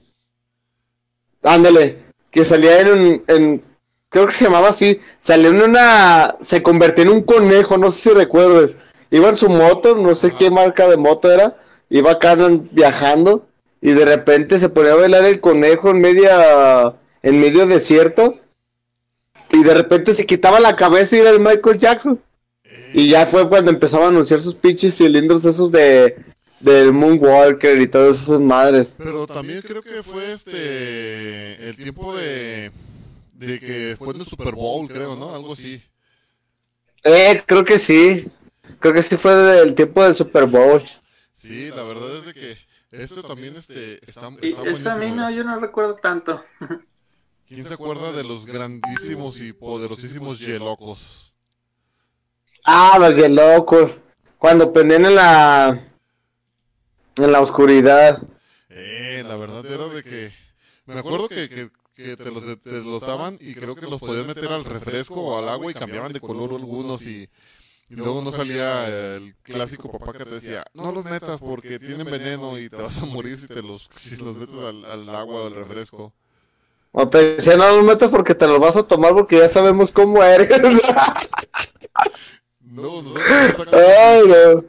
Speaker 2: Ándale, que salía en, un- en. Creo que se llamaba así. Salió en una. Se convirtió en un conejo, no sé si recuerdes. Iba en su moto, no sé
Speaker 1: Ah.
Speaker 2: qué marca de moto era. Iba acá viajando. Y de repente se ponía a bailar el conejo en media. En medio desierto. Y de repente se quitaba la cabeza y era el Michael Jackson. Y ya fue cuando empezaba a anunciar sus pinches cilindros esos de del Moonwalker y todas esas madres.
Speaker 1: Pero también creo que fue este. El tiempo de. De que fue en el Super Bowl, creo, ¿no? Algo así.
Speaker 2: Eh, creo que sí. Creo que sí fue del tiempo del Super Bowl.
Speaker 1: Sí, la verdad es de que. Este también este, está,
Speaker 4: Y
Speaker 1: está
Speaker 4: esa a mí no, yo no recuerdo tanto. [laughs]
Speaker 1: ¿Quién se acuerda de los grandísimos y poderosísimos Yelocos?
Speaker 2: Ah, los de locos. Cuando prendían en la en la oscuridad.
Speaker 1: Eh, la verdad era de que... Me acuerdo que, que, que te, los, te los daban y creo que los podías meter al refresco o al agua y cambiaban de color algunos y, y luego no salía el clásico papá que te decía, no los metas porque tienen veneno y te vas a morir si, te los, [laughs] si los metes al, al agua o al refresco.
Speaker 2: O te decían, no los metas porque te los vas a tomar porque ya sabemos cómo eres. [laughs]
Speaker 1: No, nosotros
Speaker 2: Ay, no.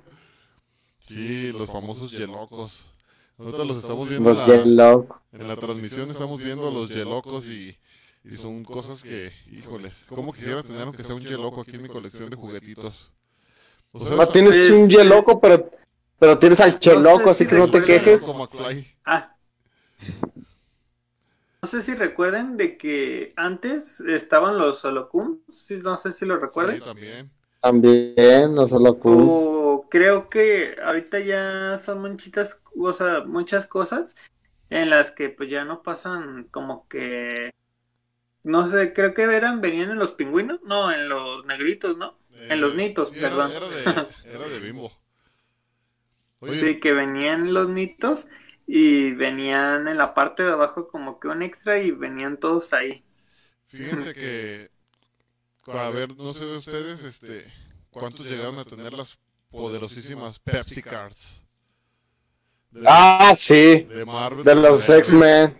Speaker 1: Sí, los famosos Yelocos. Nosotros los estamos viendo en
Speaker 2: Los
Speaker 1: la,
Speaker 2: Yellow.
Speaker 1: en la transmisión, estamos viendo a los Yelocos y, y son cosas que, híjole, ¿cómo quisiera tener aunque sea un Yeloco aquí en mi colección de juguetitos? O sea,
Speaker 2: No tienes
Speaker 4: Es-
Speaker 2: un Yeloco, pero pero tienes al Cheloco,
Speaker 4: sé
Speaker 2: así
Speaker 4: si
Speaker 2: que no te
Speaker 4: recuerdan
Speaker 2: quejes.
Speaker 4: Ah. No sé si recuerden de que antes estaban los Holocums, no sé si lo recuerden.
Speaker 1: Sí, también.
Speaker 2: También, los Holocums.
Speaker 4: O creo que ahorita ya son muchitas, o sea, muchas cosas en las que pues ya no pasan como que no sé, creo que eran venían en los pingüinos, no, en los negritos, ¿no? En los nitos,
Speaker 1: sí,
Speaker 4: perdón.
Speaker 1: Era, de, [laughs] era de Bimbo. Oye,
Speaker 4: Sí, que venían los nitos y venían en la parte de abajo como que un extra y venían todos ahí.
Speaker 1: fíjense que, [laughs] a ver, no sé de ustedes, este, ¿cuántos llegaron a tener las poderosísimas Pepsi Cards? De,
Speaker 2: Ah, sí,
Speaker 1: de Marvel.
Speaker 2: de los X-Men.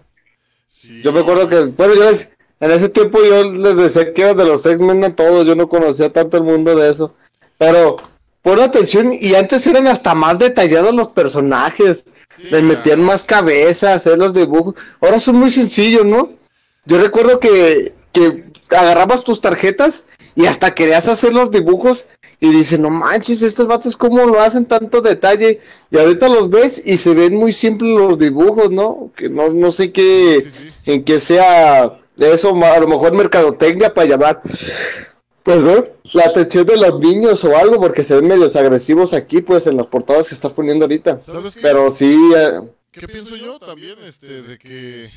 Speaker 1: Sí.
Speaker 2: Yo me acuerdo que, bueno, yo les- en ese tiempo yo les decía que era de los X-Men a todos, yo no conocía tanto el mundo de eso. Pero, pon atención, y antes eran hasta más detallados los personajes.
Speaker 1: Sí,
Speaker 2: Les metían más cabeza, hacer los dibujos. Ahora son muy sencillos, ¿no? Yo recuerdo que, que agarrabas tus tarjetas y hasta querías hacer los dibujos y dices, no manches, estos vatos cómo lo hacen tanto detalle. Y ahorita los ves y se ven muy simples los dibujos, ¿no? Que no, no sé qué,
Speaker 1: Sí, sí.
Speaker 2: en qué sea eso, a lo mejor mercadotecnia para llamar, perdón, la atención de los niños o algo, porque se ven medios agresivos aquí, pues, en las portadas que estás poniendo ahorita.
Speaker 1: ¿Sabes qué?
Speaker 2: Pero sí, eh,
Speaker 1: ¿Qué pienso yo también? Este, de que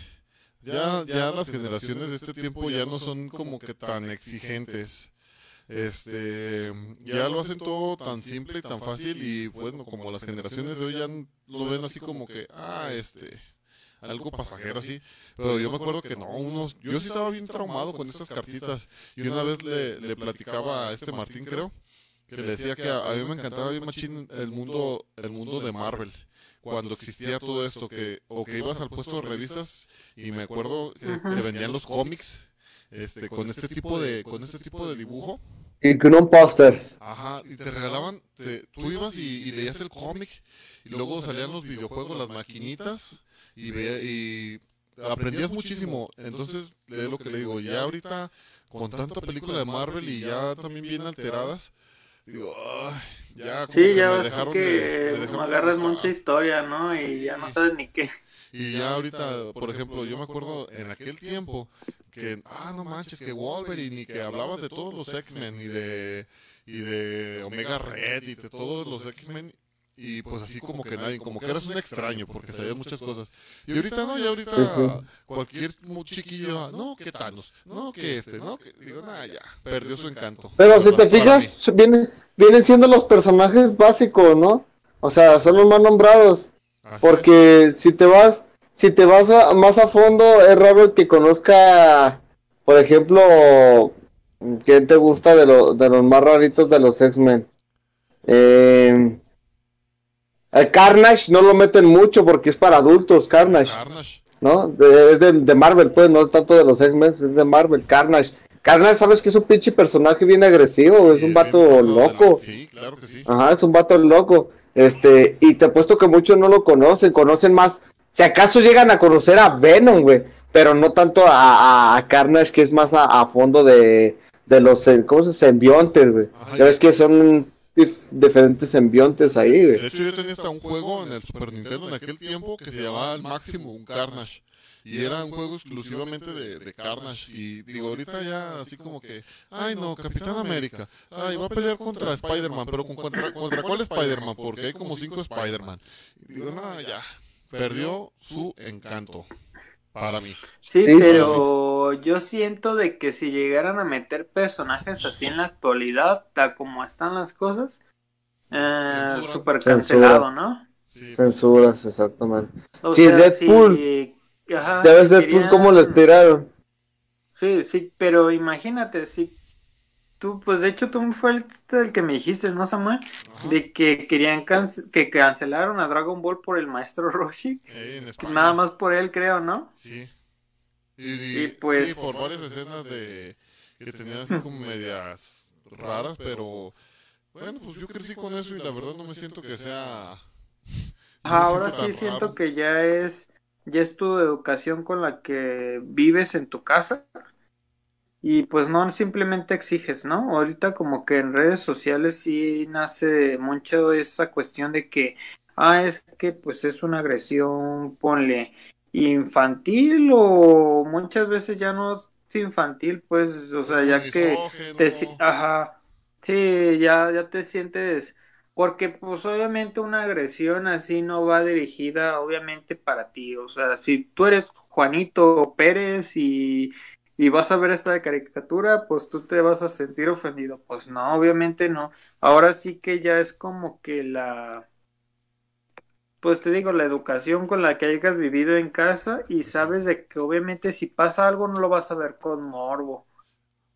Speaker 1: ya, ya las generaciones de este tiempo ya no son como que tan exigentes. Este, ya lo hacen todo tan simple y tan fácil y bueno, como las generaciones de hoy ya lo ven así como que, ah, este, algo pasajero así. Pero yo me acuerdo que no, unos, yo sí estaba bien traumado con estas cartitas. y una vez le, le platicaba a este Martín, creo, que le decía que a, a mí me encantaba bien machín el mundo, el mundo de Marvel. Cuando existía todo esto que o que ibas al puesto de revistas y me acuerdo que te vendían los cómics este con este tipo de con este tipo de dibujo.
Speaker 2: Y con un póster.
Speaker 1: ajá y te regalaban te- tú ibas y, y leías el cómic y luego salían los videojuegos las maquinitas y veía- y aprendías muchísimo entonces es lo que le digo ya ahorita con tanta película de Marvel y ya también bien alteradas digo, ay, ya, como
Speaker 3: Sí, ya
Speaker 1: me
Speaker 3: ves
Speaker 1: dejaron
Speaker 3: que
Speaker 1: de- me dejaron
Speaker 3: agarras mucha historia, ¿no? Y
Speaker 1: Sí.
Speaker 3: ya no sabes ni qué.
Speaker 1: Y ya ahorita, por ejemplo, yo me acuerdo en aquel tiempo que, ah, no manches, que Wolverine y que hablabas de todos los X-Men y de, y de Omega Red y de todos los X-Men y pues así como que nadie, como que eras un extraño porque sabías muchas cosas. Y ahorita no, y ahorita
Speaker 2: Sí, sí.
Speaker 1: cualquier chiquillo, ah, no, que Thanos, no, que este, no, que, digo, nada, ya, perdió su encanto.
Speaker 2: Pero si te fijas, vienen, vienen siendo los personajes básicos, ¿no? O sea, son los más nombrados.
Speaker 1: Así
Speaker 2: Porque si te vas, si te vas a- más a fondo, es raro el que conozca, por ejemplo, ¿quién te gusta de, lo- de los más raritos de los X-Men? Eh, el Carnage no lo meten mucho porque es para adultos, Carnage,
Speaker 1: Carnage.
Speaker 2: ¿no? De- es de, de Marvel, pues, no tanto de los X-Men, es de Marvel, Carnage. Carnage, ¿sabes que es un pinche personaje bien agresivo? Es un vato
Speaker 1: la-
Speaker 2: loco.
Speaker 1: Sí, claro que sí.
Speaker 2: Ajá, es un vato loco. Este, y te apuesto que muchos no lo conocen, conocen más. Si acaso llegan a conocer a Venom, güey, pero no tanto a, a, a Carnage, que es más a, a fondo de, de los, eh, ¿cómo se dice? Simbiontes, güey. Ya ves que son dif- diferentes simbiontes ahí.
Speaker 1: De hecho, yo tenía hasta un juego en el Super Nintendo en aquel tiempo que se llamaba el máximo, un Carnage. Y era un juego exclusivamente de, de Carnage. Y digo, ahorita ya así como que, ay no, Capitán América, ay, va a pelear contra Spider-Man, pero ¿con- contra, ¿contra cuál Spider-Man? Porque hay como cinco Spider-Man. Y digo, no, ya, perdió su encanto para mí.
Speaker 3: Sí,
Speaker 2: Sí, sí,
Speaker 3: pero yo siento de que si llegaran a meter personajes así en la actualidad, tal como están las cosas, eh,
Speaker 1: Censura.
Speaker 3: cancelado, ¿no?
Speaker 1: Sí,
Speaker 2: Censuras, exactamente.
Speaker 3: O
Speaker 2: Sí, Deadpool.
Speaker 3: si- ajá,
Speaker 2: ¿Ya ves
Speaker 3: si
Speaker 2: Deadpool
Speaker 3: querían-
Speaker 2: cómo les tiraron?
Speaker 3: Sí, sí, pero imagínate, si tú, pues de hecho tú fue el, el que me dijiste, ¿no, Samuel?
Speaker 1: Ajá.
Speaker 3: De que querían canc- que cancelaron a Dragon Ball por el maestro [laughs] Roshi.
Speaker 1: Eh, en.
Speaker 3: Nada más por él, creo, ¿no?
Speaker 1: Sí. Y, y-
Speaker 3: Y pues-
Speaker 1: sí, por varias escenas de que tenían así como medias raras, pero bueno, pues yo crecí con eso y la verdad no me siento que sea. [laughs] no
Speaker 3: Ahora
Speaker 1: siento
Speaker 3: sí siento
Speaker 1: raro.
Speaker 3: que ya es, ya es tu educación con la que vives en tu casa y pues no simplemente exiges, ¿no? Ahorita como que en redes sociales sí nace mucho esa cuestión de que, ah, es que pues es una agresión, ponle infantil o muchas veces ya no es infantil, pues, o sea, ya que te, ajá, sí, ya, ya te sientes, porque pues obviamente una agresión así no va dirigida obviamente para ti, o sea, si tú eres Juanito Pérez y, y vas a ver esta caricatura, pues tú te vas a sentir ofendido, pues no, obviamente no, ahora sí que ya es como que la, pues te digo, la educación con la que hayas vivido en casa y sabes de que obviamente si pasa algo no lo vas a ver con morbo.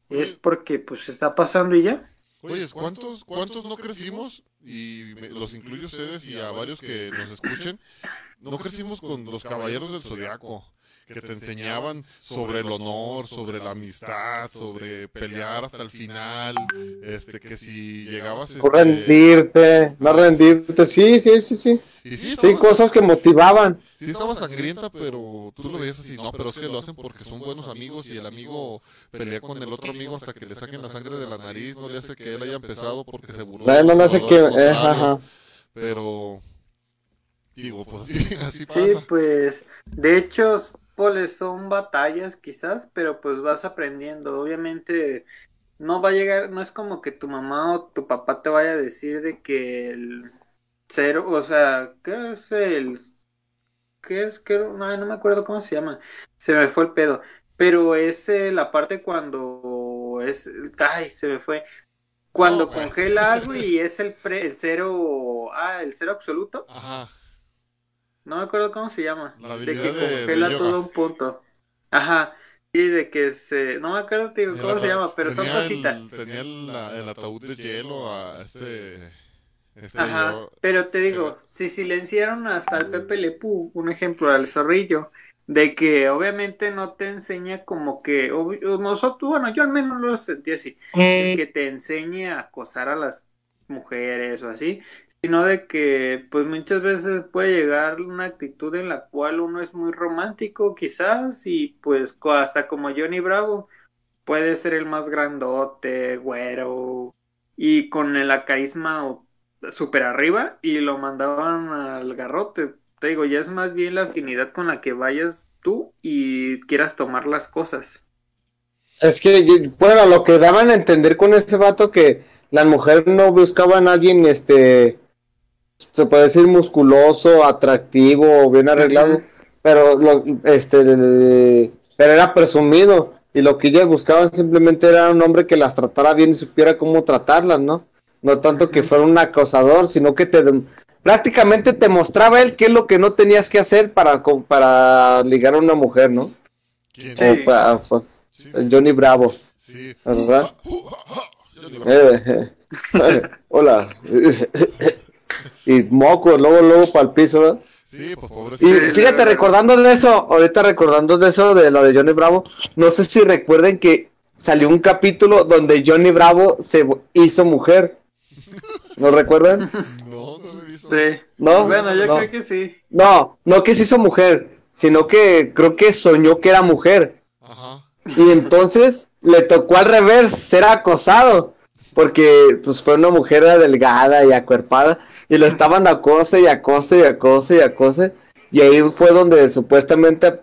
Speaker 3: Es porque pues está pasando y ya.
Speaker 1: Oye, ¿cuántos, ¿cuántos no crecimos? Y me- los incluyo a ustedes y a varios que nos escuchen. [laughs] No crecimos con los caballeros del zodiaco, que te enseñaban sobre el honor, sobre la amistad, sobre pelear hasta el final. Este, que si llegabas.
Speaker 2: No
Speaker 1: este,
Speaker 2: rendirte, no rendirte, sí, sí, sí, sí.
Speaker 1: y sí,
Speaker 2: Sí,
Speaker 1: estaba-
Speaker 2: cosas que motivaban.
Speaker 1: Sí estaba sangrienta, pero tú lo veías así, no, pero es que lo hacen porque son buenos amigos y el amigo pelea con el otro amigo hasta que le saquen la sangre de la nariz, no le hace que él haya empezado porque se burló.
Speaker 2: No, no, sé qué,
Speaker 1: jugadores
Speaker 2: eh, ajá.
Speaker 1: Pero, digo, pues así, [laughs] así
Speaker 3: Sí,
Speaker 1: pasa.
Speaker 3: pues de hecho, son batallas quizás, pero pues vas aprendiendo. Obviamente no va a llegar, no es como que tu mamá o tu papá te vaya a decir de que el cero, o sea, ¿qué es el ¿Qué es? ¿Qué? No, no me acuerdo cómo se llama. Se me fue el pedo. Pero es eh, la parte cuando es. Ay, se me fue. Cuando
Speaker 1: No, pues.
Speaker 3: congela algo [laughs] y es el, pre- el cero. Ah, el cero absoluto.
Speaker 1: Ajá,
Speaker 3: No me acuerdo cómo se llama.
Speaker 1: La
Speaker 3: de que
Speaker 1: habilidad de- de
Speaker 3: congela todo un punto. Ajá. Sí, de que se. No me acuerdo digo, cómo se llama, pero son
Speaker 1: tenía el-
Speaker 3: cositas.
Speaker 1: tenía el, el ataúd de hielo a este. este
Speaker 3: Ajá,
Speaker 1: yo-
Speaker 3: pero te digo, si silenciaron hasta el Pepe Le Pew, un ejemplo al zorrillo, de que obviamente no te enseña como que, ob- o nosotros, bueno, yo al menos lo sentí así, de que te enseñe a acosar a las mujeres o así, sino de que pues muchas veces puede llegar una actitud en la cual uno es muy romántico quizás y pues hasta como Johnny Bravo puede ser el más grandote, güero, y con el carisma súper arriba y lo mandaban al garrote. Te digo, ya es más bien la afinidad con la que vayas tú y quieras tomar las cosas.
Speaker 2: Es que, bueno, lo que daban a entender con este vato que las mujeres no buscaban a alguien, este, se puede decir musculoso, atractivo, bien arreglado, pero lo, este, el- pero era presumido y lo que ellas buscaban simplemente era un hombre que las tratara bien y supiera cómo tratarlas, ¿no? No tanto que fuera un acosador, sino que te dem- prácticamente te mostraba él qué es lo que no tenías que hacer para, para ligar a una mujer, ¿no? O pues,
Speaker 1: Sí.
Speaker 2: el Johnny Bravo.
Speaker 1: Sí.
Speaker 2: Hola. Y moco, luego, luego para el piso. ¿verdad?
Speaker 1: Sí, pues
Speaker 2: Y fíjate, recordando de eso, ahorita recordando de eso, de lo de Johnny Bravo, no sé si recuerden que salió un capítulo donde Johnny Bravo se hizo mujer. ¿No recuerdan? [laughs]
Speaker 1: No, no lo he visto.
Speaker 3: Sí.
Speaker 2: No,
Speaker 3: Bueno, yo
Speaker 2: no.
Speaker 3: creo que sí.
Speaker 2: No, no que se hizo mujer, sino que creo que soñó que era mujer.
Speaker 1: Ajá.
Speaker 2: Y entonces le tocó al revés ser acosado. Porque pues fue una mujer delgada y acuerpada. Y lo estaban acose y acose y acose y acose. Y ahí fue donde supuestamente.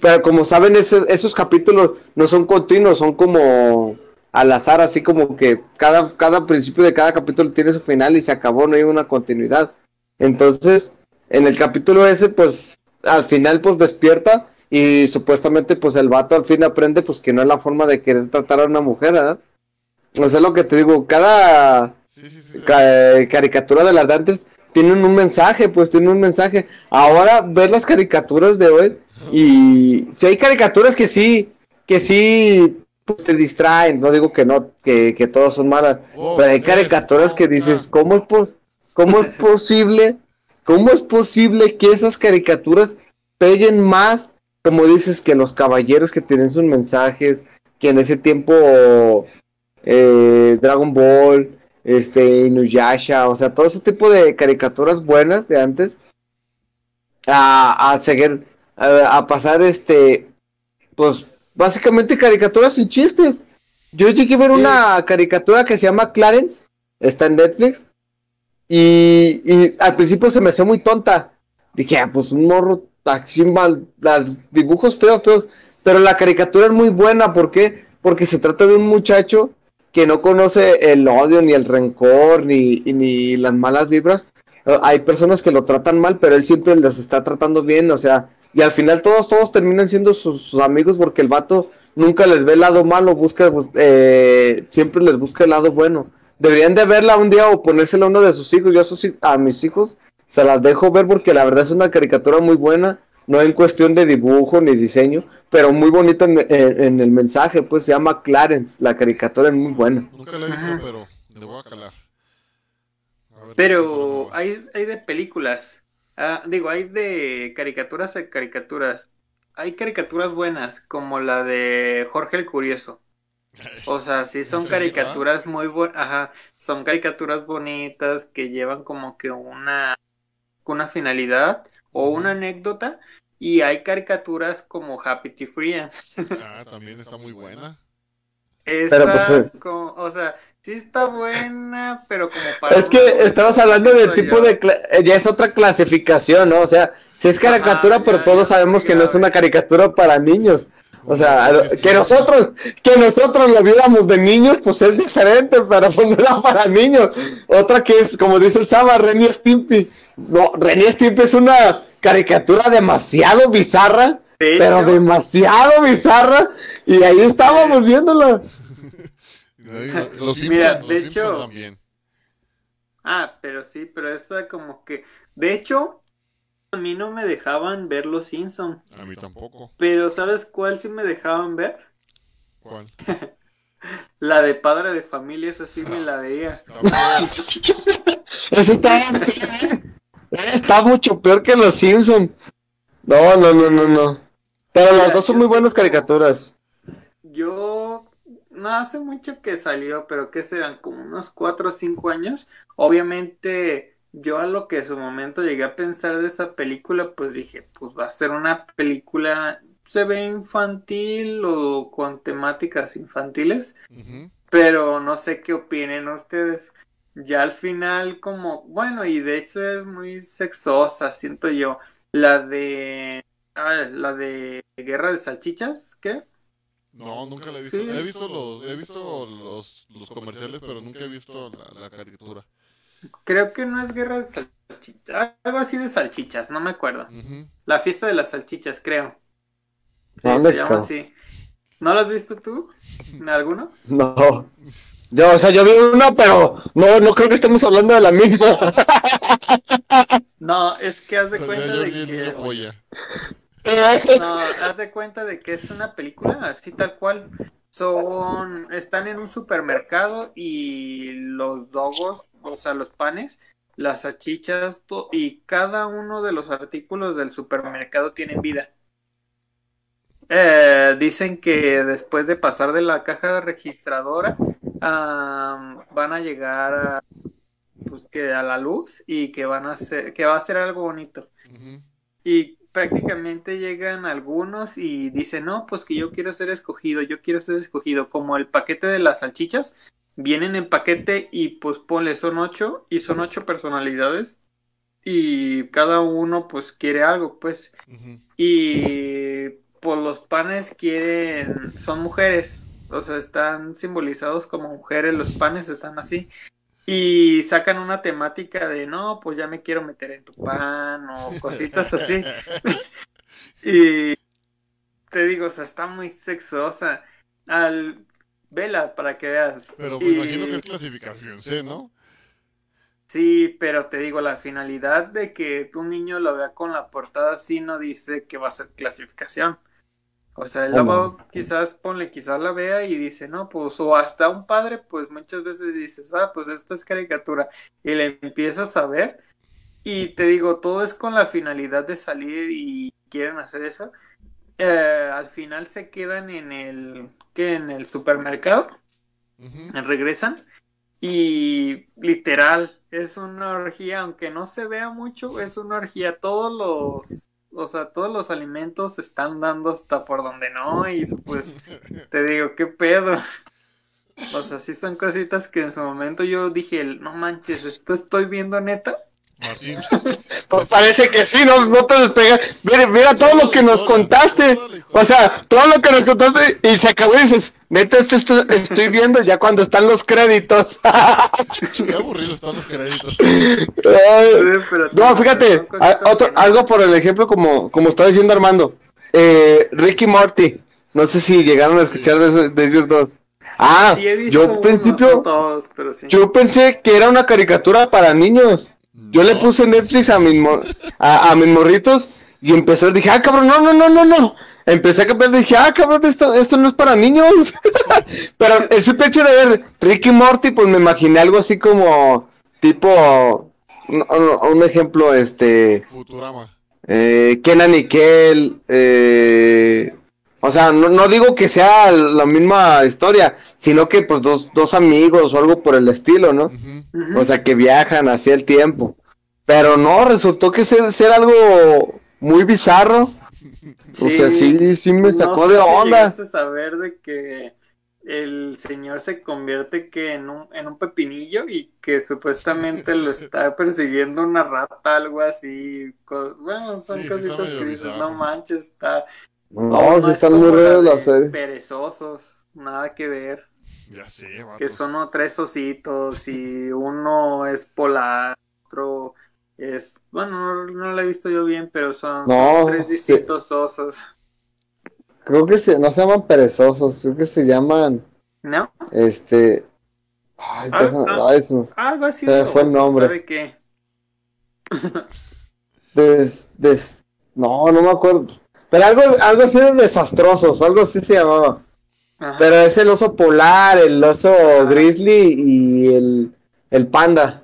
Speaker 2: Pero como saben, esos, esos capítulos no son continuos, son como al azar, así como que cada, cada principio de cada capítulo tiene su final y se acabó, no hay una continuidad. Entonces, en el capítulo ese, pues al final, pues despierta y supuestamente, pues el vato al fin aprende, pues que no es la forma de querer tratar a una mujer, ¿verdad? O sea, lo que te digo, cada
Speaker 1: Sí, sí, sí.
Speaker 2: ca- caricatura de las de antes tienen un mensaje, pues tienen un mensaje. Ahora, ver las caricaturas de hoy y si hay caricaturas que sí, que sí pues, te distraen, no digo que no, que, que todas son malas,
Speaker 1: Oh,
Speaker 2: pero hay
Speaker 1: ves,
Speaker 2: caricaturas que dices. ¿cómo es, po- cómo es posible? ¿Cómo es posible que esas caricaturas peguen más, como dices, que los caballeros que tienen sus mensajes, que en ese tiempo eh, Dragon Ball, este, Inuyasha, o sea, todo ese tipo de caricaturas buenas de antes, a, a seguir, a, a pasar este, pues, básicamente caricaturas sin chistes. Yo llegué a ver una caricatura que se llama Clarence, está en Netflix, y, y al principio se me hacía muy tonta. Dije, ah, pues un morro así mal, los dibujos feos, feos, pero la caricatura es muy buena, ¿por qué? Porque se trata de un muchacho que no conoce el odio, ni el rencor, ni, ni las malas vibras. Eh, Hay personas que lo tratan mal, pero él siempre los está tratando bien, o sea, y al final todos, todos terminan siendo sus, sus amigos porque el vato nunca les ve el lado malo, busca, bus- eh, siempre les busca el lado bueno. Deberían de verla un día o ponérsela a uno de sus hijos. Yo a, sus a mis hijos se las dejo ver porque la verdad es una caricatura muy buena, no en cuestión de dibujo ni diseño, pero muy bonita en, en- en el mensaje, pues se llama Clarence, la caricatura es muy buena.
Speaker 1: Nunca lo he visto,
Speaker 3: Ajá.
Speaker 1: pero le voy a calar. A ver,
Speaker 3: Pero hay, hay de películas. Ah, digo, hay de caricaturas a caricaturas. Hay caricaturas buenas, como la de Jorge el Curioso. O sea, sí [laughs] son caricaturas muy buenas. Ajá, son caricaturas bonitas que llevan como que una, una finalidad o una anécdota. Y hay caricaturas como Happy Tree Friends.
Speaker 1: Ah, también está muy buena.
Speaker 3: Esa,
Speaker 2: pues, eh.
Speaker 3: como- o sea, sí está buena, pero como para
Speaker 2: Es que estamos hablando de
Speaker 3: Soy
Speaker 2: tipo
Speaker 3: yo.
Speaker 2: de... cla- eh, Ya es otra clasificación, ¿no? O sea, si es caricatura,
Speaker 3: Ajá,
Speaker 2: pero
Speaker 3: ya,
Speaker 2: todos
Speaker 3: ya
Speaker 2: sabemos que no es una caricatura para niños. O sea, que nosotros, que nosotros lo viéramos de niños, pues es diferente, pero pues no era para niños. Otra que es, como dice el Saba, Renny Stimpy. No, Renny Stimpy es una caricatura demasiado bizarra, pero demasiado bizarra, y ahí estábamos viéndola. [laughs] [laughs]
Speaker 1: Los Simpsons,
Speaker 3: Mira,
Speaker 1: los
Speaker 3: de
Speaker 1: Simpsons
Speaker 3: hecho-
Speaker 1: también.
Speaker 3: Ah, pero sí, pero esa como que... De hecho, a mí no me dejaban ver Los Simpson.
Speaker 1: A mí tampoco.
Speaker 3: Pero ¿sabes cuál sí me dejaban ver?
Speaker 1: ¿Cuál? [laughs]
Speaker 3: La de Padre de Familia, esa sí me la veía.
Speaker 2: Eso está, está mucho peor que los Simpson. No, no, no, no, no. Pero las dos son muy buenas caricaturas.
Speaker 3: Yo... No hace mucho que salió, pero ¿qué serán? Como unos 4 o 5 años. Obviamente, yo a lo que en su momento llegué a pensar de esa película, pues dije, pues va a ser una película, se ve infantil o con temáticas infantiles. Pero no sé qué opinen ustedes. Ya al final, como, bueno, y de hecho es muy sexosa, siento yo. La de, ah, la de Guerra de Salchichas, ¿qué?
Speaker 1: No, nunca la he visto.
Speaker 3: Sí.
Speaker 1: He visto los, he visto los, los comerciales, pero nunca he visto la, la caricatura.
Speaker 3: Creo que no es Guerra de Salchichas, algo así de salchichas, no me acuerdo. La fiesta de las salchichas, creo. Sí,
Speaker 2: ¿Dónde
Speaker 3: se llama así. ¿No lo has visto tú? ¿En alguno? [laughs]
Speaker 2: No. Yo, o sea, yo vi uno, pero no, no creo que estemos hablando de la misma.
Speaker 3: No, es que haz de cuenta de
Speaker 1: una
Speaker 3: que... No, haz de cuenta de que es una película así tal cual. Son, están en un supermercado y los dogos, o sea, los panes, las salchichas y cada uno de los artículos del supermercado tienen vida. Eh, dicen que después de pasar de la caja registradora, am, van a llegar a, pues que a la luz y que van a ser, que va a ser algo bonito. Y prácticamente llegan algunos y dicen, no, pues que yo quiero ser escogido, yo quiero ser escogido, como el paquete de las salchichas, vienen en paquete y pues ponle, son ocho y son ocho personalidades y cada uno pues quiere algo, pues. Y pues los panes quieren, son mujeres, o sea, están simbolizados como mujeres, los panes están así. Y sacan una temática de, no, pues ya me quiero meter en tu pan o [laughs] cositas así. [laughs] Y te digo, o sea, está muy sexosa. Al, vela para que veas.
Speaker 1: Pero me
Speaker 3: Y-
Speaker 1: imagino que es clasificación C, ¿no?
Speaker 3: Sí, pero te digo, la finalidad de que un niño lo vea con la portada así no dice que va a ser clasificación. O sea, la
Speaker 2: ¿Cómo?
Speaker 3: va- quizás ponle, quizás la vea y dice, no, pues, o hasta un padre, pues muchas veces dices, ah, pues esta es caricatura, y le empiezas a ver, y te digo, todo es con la finalidad de salir y quieren hacer eso. Eh, al final se quedan en el, ¿qué? En el supermercado regresan y literal es una orgía, aunque no se vea mucho, es una orgía. Todos los, o sea, todos los alimentos se están dando hasta por donde no y pues [laughs] te digo, ¿qué pedo? O sea, sí son cositas que en su momento yo dije, no manches, esto estoy viendo neta.
Speaker 1: Martín. [laughs]
Speaker 2: Pues parece que sí, no, no te despegas. Mira, mira todo lo que nos contaste. O sea, todo lo que nos contaste y se acabó y dices, neta, esto, esto estoy viendo ya cuando están los créditos. [laughs]
Speaker 1: Qué aburridos están los créditos.
Speaker 2: No, fíjate, otro- algo por el ejemplo como, como está diciendo Armando. Eh, Ricky Morty. No sé si llegaron a escuchar de, esos- de ellos dos. Ah,
Speaker 3: Sí, he visto
Speaker 2: yo al principio,
Speaker 3: no todos, pero sí.
Speaker 2: yo pensé que era una caricatura para niños. Yo le puse Netflix a mis, mo- a, a mis morritos y empezó, dije, ah, cabrón, no, no, no, no, no. Empecé a cambiar, dije, ah, cabrón, esto, esto no es para niños. [laughs] Pero el simple hecho de ver Ricky Morty, pues me imaginé algo así como, tipo, un, un- un ejemplo, este,
Speaker 1: Futurama.
Speaker 2: eh, Kenan y Kel, eh, o sea, no, no digo que sea la misma historia, sino que pues dos, dos amigos o algo por el estilo, ¿no?
Speaker 1: Ujú.
Speaker 3: Ujú.
Speaker 2: O sea, que viajan hacia el tiempo. Pero no, resultó que ser, ser algo muy bizarro. O sea, sí, sí me sacó
Speaker 3: no sé
Speaker 2: de
Speaker 3: si
Speaker 2: onda.
Speaker 3: a saber de que el señor se convierte que en un, en un pepinillo y que supuestamente lo está [laughs] persiguiendo una rata, algo así. Bueno, son
Speaker 1: Sí, sí
Speaker 3: cositas que dices, no manches, está.
Speaker 2: No, sí
Speaker 3: es
Speaker 2: están muy
Speaker 3: la
Speaker 2: raras las series.
Speaker 3: Perezosos, nada que ver.
Speaker 1: Ya sé, vatos.
Speaker 3: Que son o tres ositos y uno es polar, otro es. Bueno, no, no lo he visto yo bien, pero son,
Speaker 2: No,
Speaker 3: son tres
Speaker 2: sí.
Speaker 3: distintos osos.
Speaker 2: Creo que se, no se llaman perezosos, creo que se llaman,
Speaker 3: ¿No?
Speaker 2: este... Ay,
Speaker 3: Ah,
Speaker 2: déjame-
Speaker 3: ah.
Speaker 2: ay, se me-
Speaker 3: Algo así
Speaker 2: Se me el nombre.
Speaker 3: ¿Sabe qué?
Speaker 2: des, des- no, no me acuerdo. Pero algo, algo así de desastrosos, algo así se llamaba.
Speaker 3: Ajá.
Speaker 2: Pero es el oso polar, el oso grizzly y el, el panda.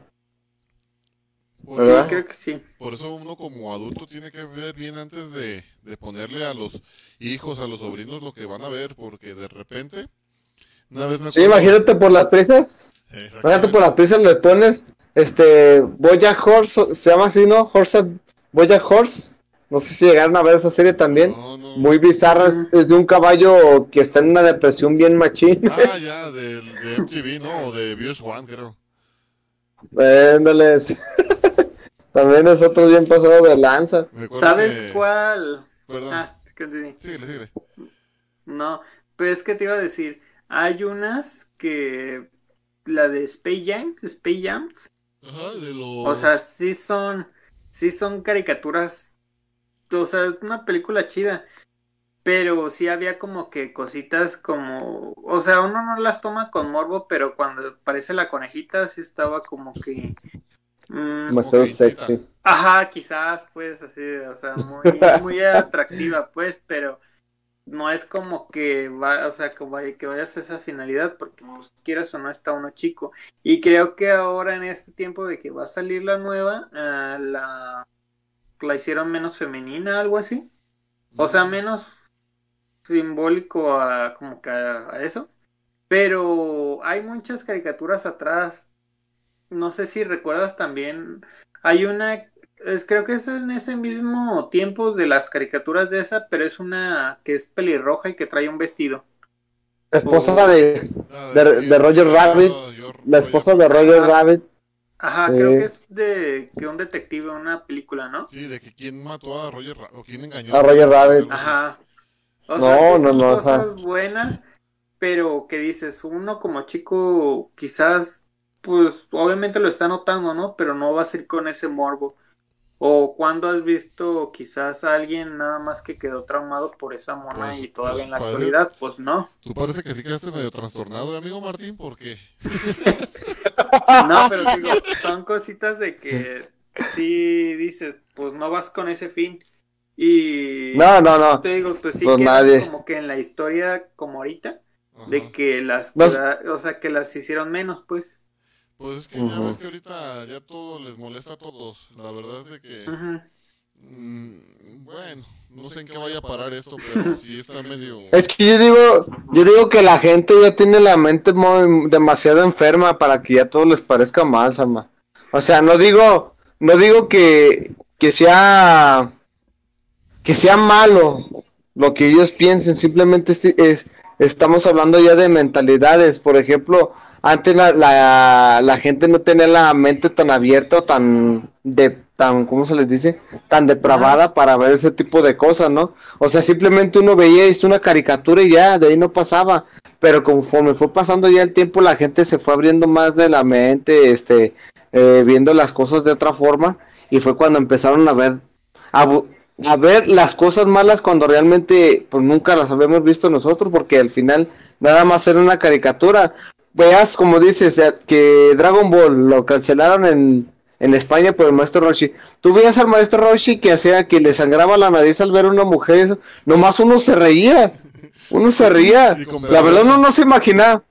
Speaker 1: Por
Speaker 2: ¿verdad?
Speaker 1: eso,
Speaker 3: Creo que sí.
Speaker 1: por eso uno como adulto tiene que ver bien antes de, de ponerle a los hijos, a los sobrinos lo que van a ver, porque de repente, una vez me
Speaker 2: Sí, imagínate por las prisas. Imagínate por las prisas le pones este Boya Horse, se llama así, ¿no? Horse, Boya Horse. No sé si llegaron a ver esa serie también.
Speaker 1: No, no.
Speaker 2: Muy bizarra. Es, es de un caballo que está en una depresión bien machín.
Speaker 1: Ah, [laughs] ya, de, de MTV, ¿no? O de Views One, creo.
Speaker 2: Éndales. [laughs] también es otro bien pasado de lanza.
Speaker 3: ¿Sabes
Speaker 1: que-
Speaker 3: cuál?
Speaker 1: Perdón.
Speaker 3: Ah, es que te-
Speaker 1: Síguele, síguele.
Speaker 3: No, pues es que te iba a decir, hay unas que la de Space Jam, Space Jams,
Speaker 1: Ajá, de los...
Speaker 3: o sea, sí son, sí son caricaturas, o sea, es una película chida, pero sí había como que cositas como, o sea, uno no las toma con morbo, pero cuando aparece la conejita sí estaba como que, mm,
Speaker 2: Demasiado
Speaker 1: sí,
Speaker 2: sexy.
Speaker 3: Ajá, quizás, pues, así, o sea, muy, muy [laughs] atractiva, pues, pero no es como que va, o sea, que, vaya, que vayas a esa finalidad, porque pues, quieras o no está uno chico. Y creo que ahora en este tiempo de que va a salir la nueva, ah, la, la hicieron menos femenina, algo así. O sea, menos simbólico a como que a, a eso. Pero hay muchas caricaturas atrás. No sé si recuerdas también. Hay una, es- creo que es en ese mismo tiempo de las caricaturas de esa, pero es una que es pelirroja y que trae un vestido.
Speaker 2: Esposa de.
Speaker 1: Ah,
Speaker 2: de- de Roger Rabbit, La esposa de Roger. Rabbit.
Speaker 3: Ajá, creo que es de que un detective, una película, ¿no?
Speaker 1: Sí, de que quién mató a Roger Ra- o quién engañó
Speaker 2: A Roger Rabbit.
Speaker 3: Ajá. O
Speaker 2: No,
Speaker 3: sea,
Speaker 2: no,
Speaker 3: son
Speaker 2: no, o
Speaker 3: cosas buenas, pero que dices, uno como chico quizás, pues obviamente lo está notando, ¿no? Pero no va a ser con ese morbo. O cuando has visto quizás a alguien nada más que quedó traumado por esa mona
Speaker 1: Pues-
Speaker 3: y todavía
Speaker 1: pues
Speaker 3: en la actualidad, pues no.
Speaker 1: Tú parece que sí quedaste medio trastornado, amigo Martín, porque
Speaker 3: No, pero digo, son cositas de que sí dices, pues no vas con ese fin. Y
Speaker 2: No, no, no.
Speaker 3: te digo, pues sí
Speaker 2: Pues nadie.
Speaker 3: como que en la historia como ahorita.
Speaker 1: Ajá.
Speaker 3: de que las
Speaker 2: No.
Speaker 3: queda- o sea que las hicieron menos pues
Speaker 1: Pues es que ya
Speaker 2: Ujú.
Speaker 1: ves que ahorita ya todo les molesta a todos. La verdad es de que, mm, bueno, no sé en qué vaya a parar esto, pero [laughs] sí está medio...
Speaker 2: Es que yo digo, yo digo que la gente ya tiene la mente muy- demasiado enferma para que ya todo les parezca mal, Sama. O sea, no digo, no digo que, que sea, que sea malo lo que ellos piensen, simplemente es, es- estamos hablando ya de mentalidades. Por ejemplo, antes la, la, la gente no tenía la mente tan abierta o tan de tan, ¿cómo se les dice? Tan depravada para ver ese tipo de cosas, ¿no? O sea, simplemente uno veía es una caricatura y ya, de ahí no pasaba. Pero conforme fue pasando ya el tiempo, la gente se fue abriendo más de la mente, este, eh, viendo las cosas de otra forma, y fue cuando empezaron a ver, a, a ver las cosas malas cuando realmente, pues nunca las habíamos visto nosotros, porque al final nada más era una caricatura. Veas, como dices, que Dragon Ball lo cancelaron en, en España por el maestro Roshi. Tú veías al maestro Roshi que hacía que le sangraba la nariz al ver a una mujer, eso, nomás uno se reía, uno se reía. La verdad uno no se imaginaba.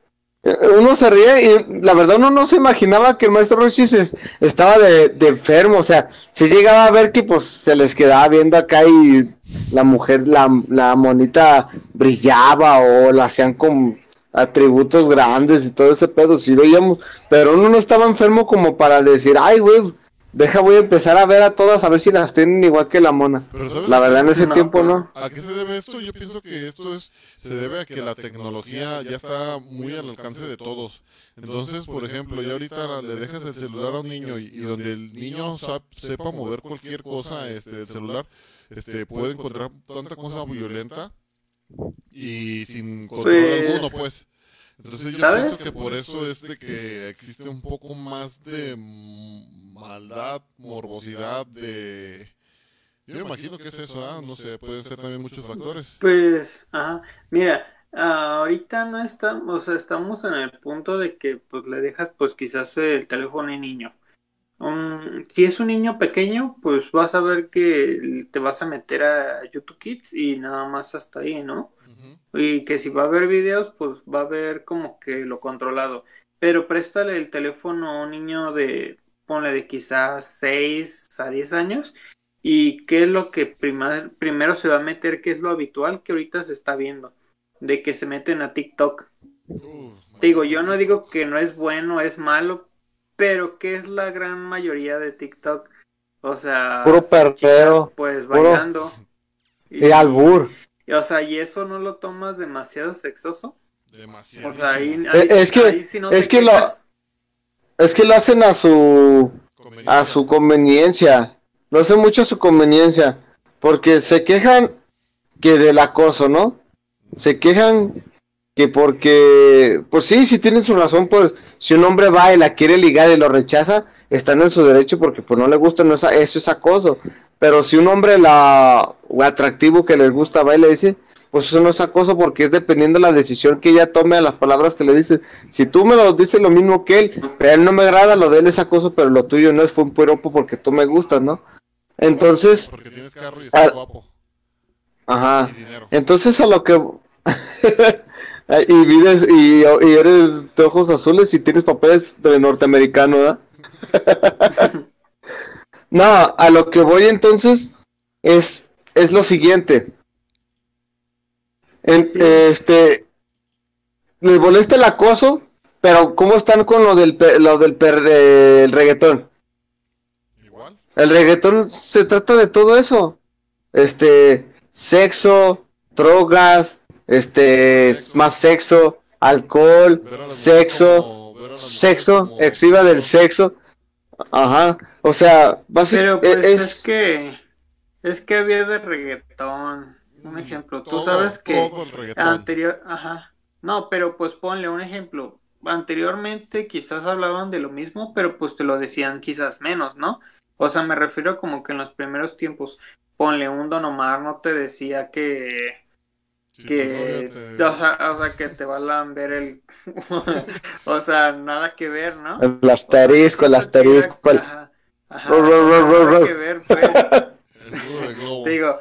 Speaker 2: eh, Uno se reía y la verdad uno no se imaginaba que el maestro Roshi se- estaba de, de enfermo, o sea, se llegaba a ver que pues se les quedaba viendo acá y la mujer, la, la monita brillaba o la hacían con atributos grandes y todo ese pedo, sí veíamos, pero uno no estaba enfermo como para decir, ay güey, deja voy a empezar a ver a todas a ver si las tienen igual que la mona.
Speaker 1: Pero ¿sabes
Speaker 2: La verdad en
Speaker 1: se-
Speaker 2: ese
Speaker 3: No,
Speaker 2: tiempo no.
Speaker 1: ¿A qué se debe esto? Yo pienso que esto es se debe a que la tecnología ya está muy al alcance de todos. Entonces, por ejemplo, ya ahorita le dejas el celular a un niño y, y donde el niño sepa mover cualquier cosa este del celular, este puede encontrar tanta cosa violenta y sin control
Speaker 3: Pues,
Speaker 1: alguno, pues. Entonces yo
Speaker 3: ¿sabes?
Speaker 1: pienso que por eso es de que existe un poco más de maldad, morbosidad, de... Yo me imagino que es eso, ¿ah? No sé, pueden ser también muchos factores.
Speaker 3: pues ajá mira ah, ahorita no estamos o sea estamos en el punto de que pues le dejas pues quizás el teléfono al niño Um, si es un niño pequeño pues vas a ver que te vas a meter a YouTube Kids y nada más hasta ahí no. Y que si va a haber videos, pues va a haber como que lo controlado. Pero préstale el teléfono a un niño de, ponle de quizás 6 a 10 años. ¿Y qué es lo que prima- primero se va a meter? ¿Qué es lo habitual que ahorita se está viendo? De que se meten a TikTok.
Speaker 1: Uh,
Speaker 3: Te digo, yo no digo que no es bueno, es malo, pero ¿qué es la gran mayoría de TikTok? O sea,
Speaker 2: Puro perreo,
Speaker 3: chicas, Pues
Speaker 2: puro-
Speaker 3: bailando. [laughs]
Speaker 2: Y albur.
Speaker 3: y, o sea, ¿y eso no lo tomas demasiado sexoso?
Speaker 1: Demasiado.
Speaker 3: O sea, ahí,
Speaker 2: Eh,
Speaker 3: ahí-
Speaker 2: es que-
Speaker 3: ahí no
Speaker 2: es que lo-. Es que lo hacen a su a su conveniencia. Lo hacen mucho a su conveniencia. Porque se quejan que del acoso, ¿no? Se quejan que porque, pues sí, si tienen su razón, pues si un hombre va y la quiere ligar y lo rechaza, están en su derecho porque pues no le gusta, no es, eso es acoso. Pero si un hombre la atractivo que les gusta va y le dice, pues eso no es acoso porque es dependiendo de la decisión que ella tome a las palabras que le dices. Si tú me lo dices lo mismo que él, pero él no me agrada, lo de él es acoso, pero lo tuyo no es fue un piropo porque tú me gustas, ¿no? Entonces,
Speaker 1: Porque tienes carro y estás guapo.
Speaker 2: ajá.
Speaker 1: Y.
Speaker 2: Entonces a lo que [laughs] y vives y, y eres de ojos azules y tienes papeles de norteamericano, ¿verdad? [laughs] no, a lo que voy entonces es es lo siguiente. En- este les molesta el acoso, pero ¿cómo están con lo del lo del per- eh, el reggaetón?
Speaker 1: Igual.
Speaker 2: El reggaetón se trata de todo eso. Este, sexo, drogas, este,
Speaker 1: Sexo.
Speaker 2: más sexo, alcohol, sexo,
Speaker 1: como-
Speaker 2: sexo,
Speaker 1: como-
Speaker 2: exhiba del sexo. Ajá. O sea,
Speaker 3: Pero
Speaker 2: básicamente
Speaker 3: pues es,
Speaker 2: es,
Speaker 3: que es que había de reggaetón. Un ejemplo, tú
Speaker 1: Todo,
Speaker 3: sabes que
Speaker 1: todo el reggaetón.
Speaker 3: anterior, ajá. No, pero pues ponle un ejemplo. Anteriormente quizás hablaban de lo mismo, pero pues te lo decían quizás menos, ¿no? O sea, me refiero como que en los primeros tiempos, ponle un Don Omar no te decía que Que
Speaker 1: te- [laughs]
Speaker 3: o, sea, o sea, que te va a lamber el [laughs] o sea, nada que ver, ¿no?
Speaker 2: el asterisco, el asterisco, el-
Speaker 3: Ajá, nada que ver, pues. Te digo,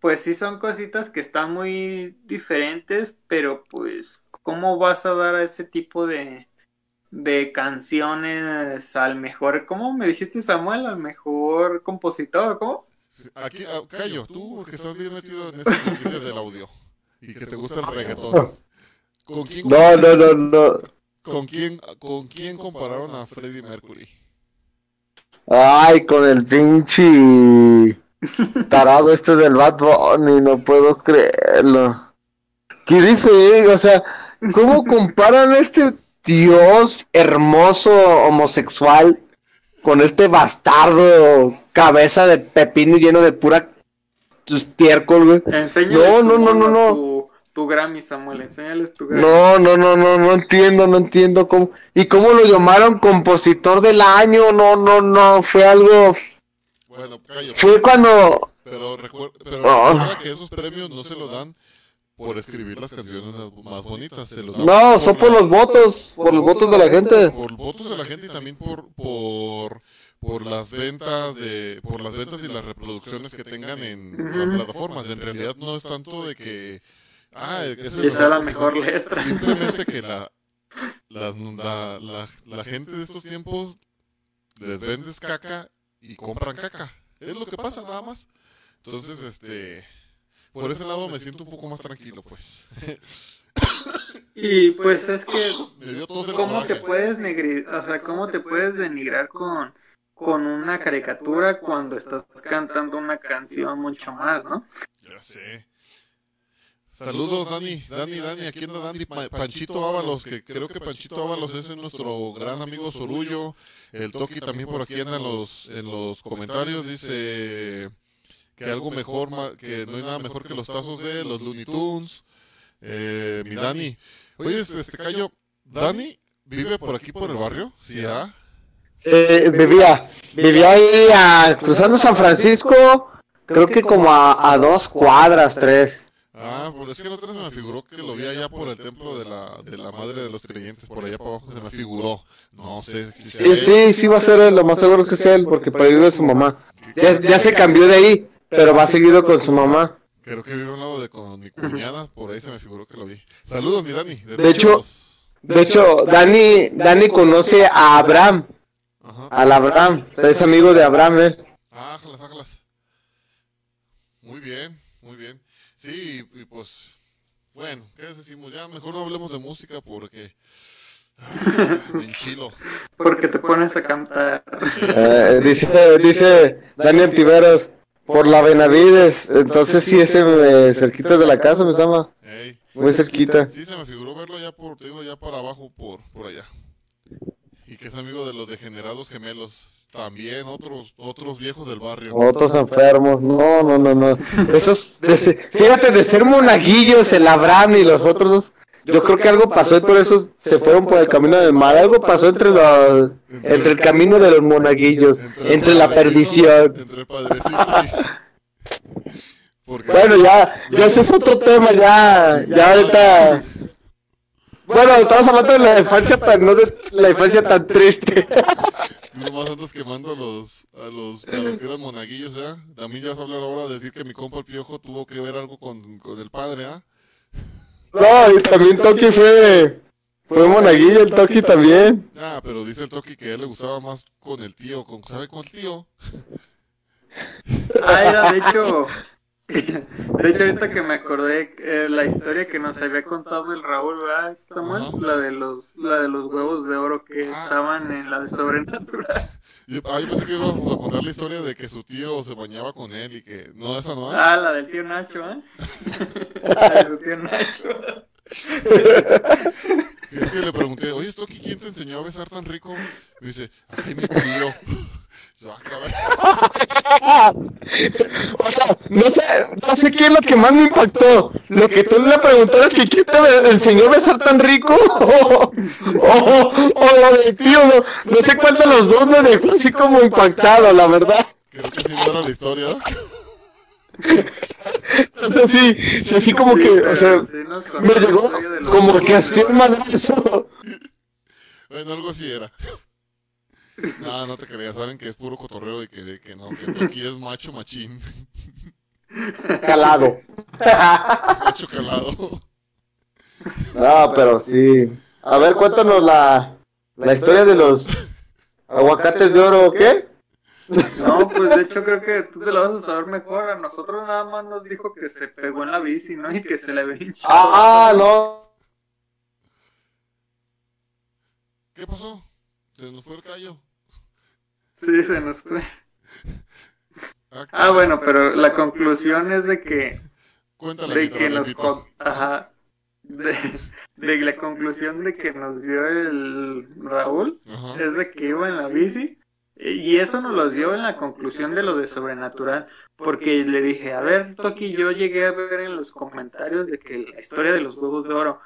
Speaker 3: pues sí son cositas que están muy diferentes, pero pues, ¿cómo vas a dar a ese tipo de, de canciones al mejor, ¿cómo me dijiste Samuel? Al mejor compositor, ¿cómo?
Speaker 1: Aquí, ah, Cayo, tú que estás bien metido en estas [laughs] noticias del audio y que te gusta el reggaetón. ¿Con quién,
Speaker 2: No, no, no, no.
Speaker 1: ¿con quién, con quién compararon a Freddie Mercury?
Speaker 2: Ay, con el pinche tarado este del Bad Bunny, no puedo creerlo. Qué diferente, o sea, ¿cómo comparan a este dios hermoso homosexual con este bastardo cabeza de pepino lleno de pura estiércol, güey? No, no, no, no, no.
Speaker 3: Tu, Grammy, Samuel, enséñales tu Grammy.
Speaker 2: No, no, no, no, no entiendo, no entiendo cómo. ¿Y cómo lo llamaron compositor del año? No, no, no, fue algo.
Speaker 1: Bueno, Cayo,
Speaker 2: Fue cuando.
Speaker 1: pero, recuer- pero
Speaker 2: Ah.
Speaker 1: recuerda que esos premios no se los dan por escribir las canciones más bonitas. Se los dan
Speaker 2: No, son por
Speaker 1: la-
Speaker 2: los votos, por los votos de la gente.
Speaker 1: por votos de la gente y también por por por las ventas de por las ventas y las reproducciones que tengan en las plataformas en realidad no es tanto de que ah esa es
Speaker 3: la
Speaker 1: mejor [laughs]
Speaker 3: letra.
Speaker 1: simplemente que la [laughs] las- la, la, la gente de estos tiempos les vendes caca y compran caca es lo que pasa nada más entonces este por ese lado me siento un poco más tranquilo pues [coughs]
Speaker 3: Y pues es que [coughs]
Speaker 1: me dio todo el
Speaker 3: ¿Cómo te puedes negri- o sea, cómo te puedes denigrar con, con una caricatura cuando estás cantando una canción mucho más, ¿no?
Speaker 1: Ya sé. Saludos, Dani. Dani, Dani, aquí anda Dani. Pa- Panchito Ábalos, que creo que Panchito Ábalos es nuestro gran amigo Sorullo. El Toki también por aquí anda en los, en los comentarios. Dice que algo mejor, que no hay nada mejor que los tazos de los Looney Tunes. Eh, mi Dani. Oye, este Cayo, ¿Dani vive por aquí por el barrio? Sí, ¿ah?
Speaker 2: Eh, vivía, vivía ahí a- cruzando San Francisco, creo que como a, a dos cuadras, tres.
Speaker 1: Ah, pues es que la otra vez se me figuró que lo vi allá por el templo de la, de la madre de los creyentes, por allá para abajo se me figuró. No sé si sea
Speaker 2: Sí,
Speaker 1: él.
Speaker 2: sí, sí va a ser él, lo más seguro es que sea él, porque por ahí vive su mamá. Ya, ya se cambió de ahí, pero va seguido con su mamá.
Speaker 1: Creo que vive a un lado de con mi cuñada, por ahí se me figuró que lo vi. Saludos, mi Dani.
Speaker 2: De hecho-. De hecho, Dani, Dani conoce a Abraham,
Speaker 1: Ajá.
Speaker 2: al Abraham, o sea, es amigo de Abraham él.
Speaker 1: Ah, ájalas, ájalas. Muy bien, muy bien. Sí, y pues, bueno, ¿qué decimos? Ya mejor no hablemos de música porque Bien chilo.
Speaker 3: Porque te pones a cantar.
Speaker 2: Eh, dice, dice Daniel Tiveros, por la Benavides. Entonces sí, ese eh, cerquita de la casa me llama.
Speaker 1: Ey.
Speaker 2: Muy cerquita.
Speaker 1: Sí, se me figuró verlo ya por, te digo, ya para abajo, por, por allá. Y que es amigo de los degenerados gemelos. También otros, otros viejos del barrio.
Speaker 2: Otros enfermos. No, no, no, no. [laughs] Esos, de se- fíjate, de ser monaguillos, el Abraham y los otros, yo creo que algo pasó y por eso se fueron por el camino del mal. Algo pasó entre los, entre el camino de los monaguillos, entre la perdición.
Speaker 1: Entre el padrecito y... Porque,
Speaker 2: Bueno, ya, ya ese es otro tema, ya, ya ahorita. Bueno, estamos hablando de la infancia, pero no de la infancia tan triste. [laughs]
Speaker 1: nomás andas quemando a los, a los, a los que eran monaguillos, ¿eh? También ya vas a hablar ahora de decir que mi compa el piojo tuvo que ver algo con, con el padre, ¿ah?
Speaker 2: No, y también Toki fue, fue monaguillo, el Toki también.
Speaker 1: Ah, pero dice el Toki que a él le gustaba más con el tío, con, ¿sabe con el tío?
Speaker 3: Ah, era, de hecho, [laughs] de hecho ahorita que me acordé eh, la historia que nos había contado el Raúl, ¿verdad, Samuel?
Speaker 1: Ajá.
Speaker 3: La de los, la de los huevos de oro que
Speaker 1: Ah.
Speaker 3: estaban en la de sobrenatural. [laughs]
Speaker 1: Yo, ah, yo pensé que íbamos a contar la historia de que su tío se bañaba con él y que... No, esa no es.
Speaker 3: Ah, la del tío Nacho, ¿eh? [laughs] La de su tío Nacho.
Speaker 1: Es que le pregunté, oye, Toki, ¿quién te enseñó a besar tan rico? Me dice, ay, mi tío. [laughs]
Speaker 2: O sea, no sé, no sé qué es lo que más me impactó. Lo que tú le preguntabas que quién te enseñó a besar tan rico [laughs] o, o, o lo tío, no, no sé cuál de los dos me dejó así como impactado, la verdad.
Speaker 1: Creo que sí era la historia.
Speaker 2: O sea, sí, sí, así como que, o sea, me llegó como que hacía un madrazo.
Speaker 1: Bueno, algo así era. No, no te creas, saben que es puro cotorreo y que, que no, que Toki es macho machín,
Speaker 2: Calado.
Speaker 1: macho calado.
Speaker 2: No, pero sí. A ver, cuéntanos la, la historia de los aguacates de oro, ¿o qué?
Speaker 3: No, pues de hecho creo que tú te la vas a saber mejor. A nosotros nada más nos dijo que se pegó en la bici, ¿no? Y que se le había hinchado.
Speaker 2: Ah, no.
Speaker 1: ¿Qué pasó? Se nos fue el callo.
Speaker 3: Sí, se nos fue.
Speaker 1: Ah,
Speaker 3: Ah, bueno, pero la conclusión es de que,
Speaker 1: Cuéntale,
Speaker 3: de que nos, ajá, de, de la conclusión de que nos dio el Raúl
Speaker 1: Ajá.
Speaker 3: es de que iba en la bici y eso nos lo dio en la conclusión de lo de sobrenatural porque le dije a ver Toki yo llegué a ver en los comentarios de que la historia de los huevos de oro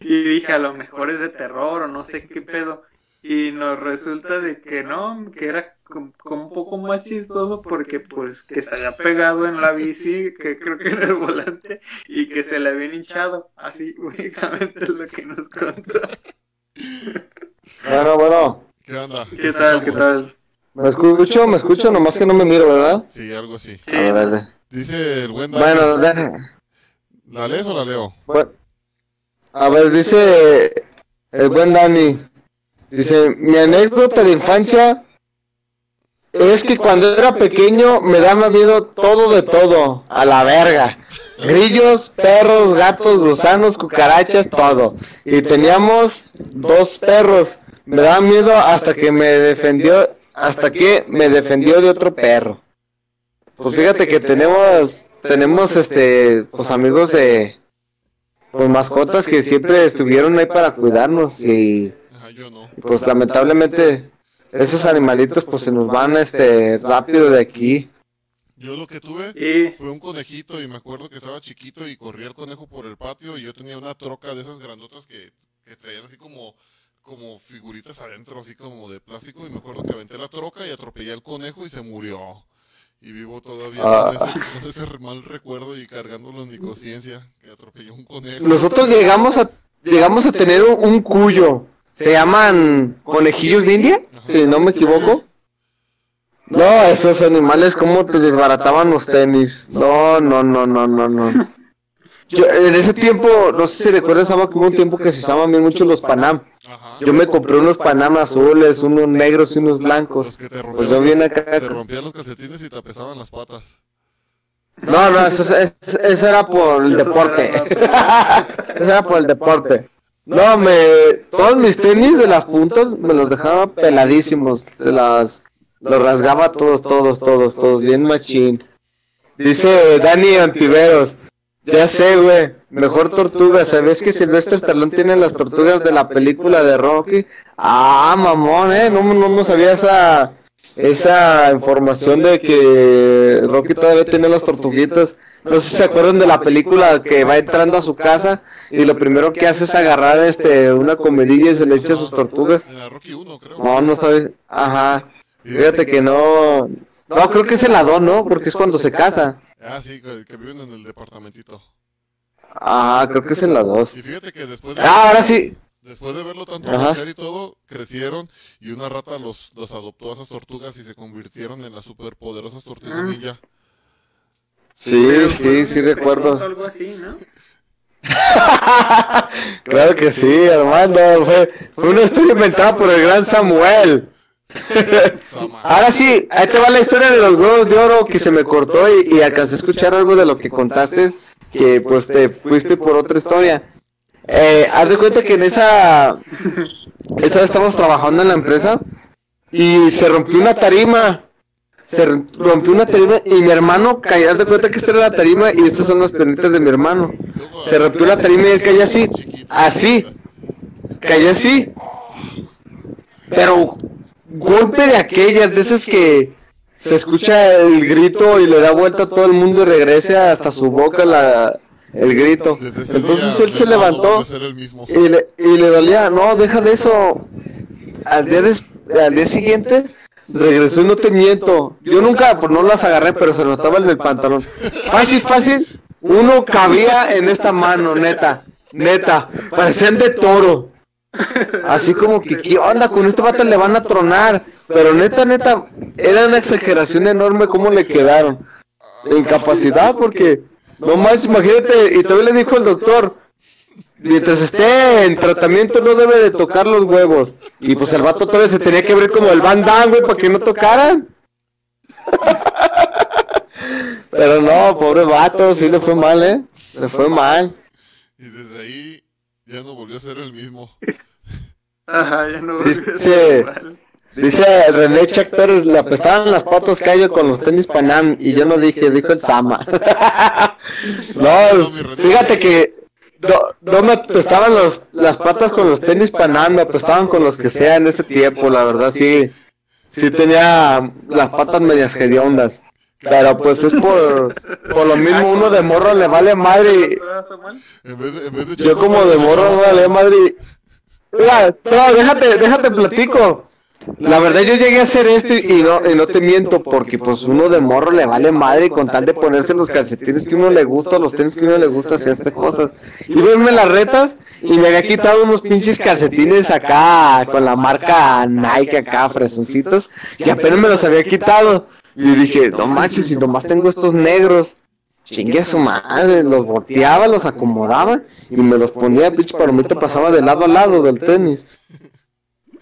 Speaker 3: y dije a lo mejor es de terror o no sé qué pedo y nos resulta de que no que era como, un poco más chistoso porque pues que se había pegado en la bici que creo que en el volante y que se le habían hinchado así [laughs] únicamente es lo que nos contó
Speaker 2: Bueno, bueno.
Speaker 1: ¿Qué onda?
Speaker 3: ¿Qué tal? ¿Qué tal?
Speaker 2: ¿Me escucho? ¿Me escucho? Nomás que no me miro, ¿verdad?
Speaker 1: Sí, algo así.
Speaker 3: Sí,
Speaker 2: A ver,
Speaker 1: Dice el buen Dani.
Speaker 2: bueno, deja-
Speaker 1: ¿La lees o la leo?
Speaker 2: bueno. A ver, dice el buen Dani. Dice, mi anécdota de infancia es que cuando era pequeño me daba miedo todo de todo, a la verga. Grillos, perros, gatos, gusanos, cucarachas, todo. Y teníamos dos perros. Me daba miedo hasta que me defendió, hasta que me defendió de otro perro. Pues fíjate que tenemos, tenemos este, pues amigos de, pues mascotas que siempre estuvieron ahí para cuidarnos y
Speaker 1: Ajá, yo no.
Speaker 2: pues lamentablemente esos animalitos pues se nos van este rápido de aquí.
Speaker 1: Yo lo que tuve fue un conejito y me acuerdo que estaba chiquito y corría el conejo por el patio y yo tenía una troca de esas grandotas que, que traían así como, como figuritas adentro, así como de plástico y me acuerdo que aventé la troca y atropellé al conejo y se murió. Y vivo todavía
Speaker 2: Ah.
Speaker 1: con, ese, con ese mal recuerdo y cargándolo en mi conciencia, que atropellé un conejo.
Speaker 2: Nosotros llegamos a llegamos a tener un, un cuyo. Se llaman conejillos de India, si no me equivoco. No, esos animales cómo te desbarataban los tenis. No, no, no, no, no, no. [laughs] Yo, en ese tiempo, no sé si recuerdas, que hubo un tiempo que se usaban bien mucho los Panam.
Speaker 1: Ajá.
Speaker 2: Yo me compré unos Panam azules, unos negros y unos blancos.
Speaker 1: Los que te rompían,
Speaker 2: Pues yo
Speaker 1: los-
Speaker 2: vine acá.
Speaker 1: te rompían los calcetines y te apesaban las patas.
Speaker 2: No, no, eso, es- eso era por el
Speaker 3: Eso
Speaker 2: deporte. [laughs] Eso era por el deporte. No, me. Todos mis tenis de las puntas me los dejaba peladísimos. Se las. Los rasgaba todos, todos, todos, todos. Bien machín. Dice Dani Antiveros. Ya sé, güey. Mejor tortuga. ¿Sabes que Sylvester Stallone tiene las tortugas de la película de Rocky? Ah, mamón, eh. No, no, no sabía esa. Esa información de que Rocky todavía tiene las tortuguitas. No sé si se acuerdan de la película que va entrando a su casa y lo primero que hace es agarrar este una comidilla y se le echa sus tortugas.
Speaker 1: En la Rocky 1, creo.
Speaker 2: No, no sabes. Ajá. Fíjate que no. No, creo que es el Adón, ¿no? Porque es cuando se casa.
Speaker 1: Ah, sí, que viven en el departamentito.
Speaker 2: Ajá, creo que es en la 2.
Speaker 1: Y fíjate que después de,
Speaker 2: Ah, ahora sí.
Speaker 1: después de verlo tanto crecer y todo, crecieron y una rata los, los adoptó a esas tortugas y se convirtieron en las superpoderosas tortugas
Speaker 4: Ah.
Speaker 1: ninja.
Speaker 2: Sí, sí, sí recuerdo.
Speaker 4: Algo así, ¿no? [laughs]
Speaker 2: Claro que sí, Armando. Fue, fue una historia inventada por el gran Samuel. [laughs] Ahora sí, ahí te va la historia de los huevos de oro que se me cortó y, y alcancé a escuchar algo de lo que contaste, que pues te fuiste por otra historia. Eh, haz de cuenta que en esa, esa estamos trabajando en la empresa y se rompió una tarima. Se rompió una tarima y mi hermano cayó. Haz de cuenta que esta era la tarima y estas son las piernitas de mi hermano. Se rompió la tarima y él cayó así, así, cayó así. Pero golpe de aquellas, de esas que se escucha el grito y le da vuelta a todo el mundo y regresa hasta su boca la, el grito. Entonces él se levantó y le, y le dolía, no, deja de eso. Al día, des- al día siguiente regresó y no te miento. Yo nunca, pues no las agarré, pero se notaba en el pantalón. Fácil, fácil. Uno cabía en esta mano, neta. Neta. Parecían de toro. Así como que, ¿qué onda? Con este vato le van a tronar. Pero neta, neta, era una exageración enorme cómo le quedaron. Incapacidad, porque, no más, imagínate, y todavía le dijo el doctor, mientras esté en tratamiento no debe de tocar los huevos. Y pues el vato todavía se tenía que abrir como el Damme, güey, para que no tocaran. [laughs] Pero no, pobre vato, sí le fue mal, ¿eh? Le fue mal.
Speaker 1: Y desde ahí ya no volvió a ser el mismo.
Speaker 4: Ajá, ya no
Speaker 2: Dice-
Speaker 4: volvió a ser igual.
Speaker 2: Dice René Chuck Pérez, le apestaban las patas callo con los tenis Panam. Y yo no dije, dijo el Sama. [laughs] no, fíjate que no, no me apestaban los, las patas con los tenis Panam, me apestaban con los que sea en ese tiempo, la verdad, sí. Sí tenía las patas medias hediondas. Pero pues es por, por lo mismo uno de morro le vale madre.
Speaker 1: En vez de, en vez de
Speaker 2: Yo como
Speaker 1: para
Speaker 2: de morro no vale madre. y- Mira, no, déjate, déjate platico. La verdad yo llegué a hacer esto y, y no, y no te miento porque pues uno de morro le vale madre con tal de ponerse los calcetines que uno le gusta, los tenis que uno le gusta, hacer estas cosas. Y verme las retas y me había quitado unos pinches calcetines acá con la marca Nike acá, fresoncitos, y apenas me los había quitado. Y dije, no manches, si nomás tengo estos negros. Chingue a su madre, los volteaba, los acomodaba y me los ponía, pinche palomita pasaba de lado a lado del tenis.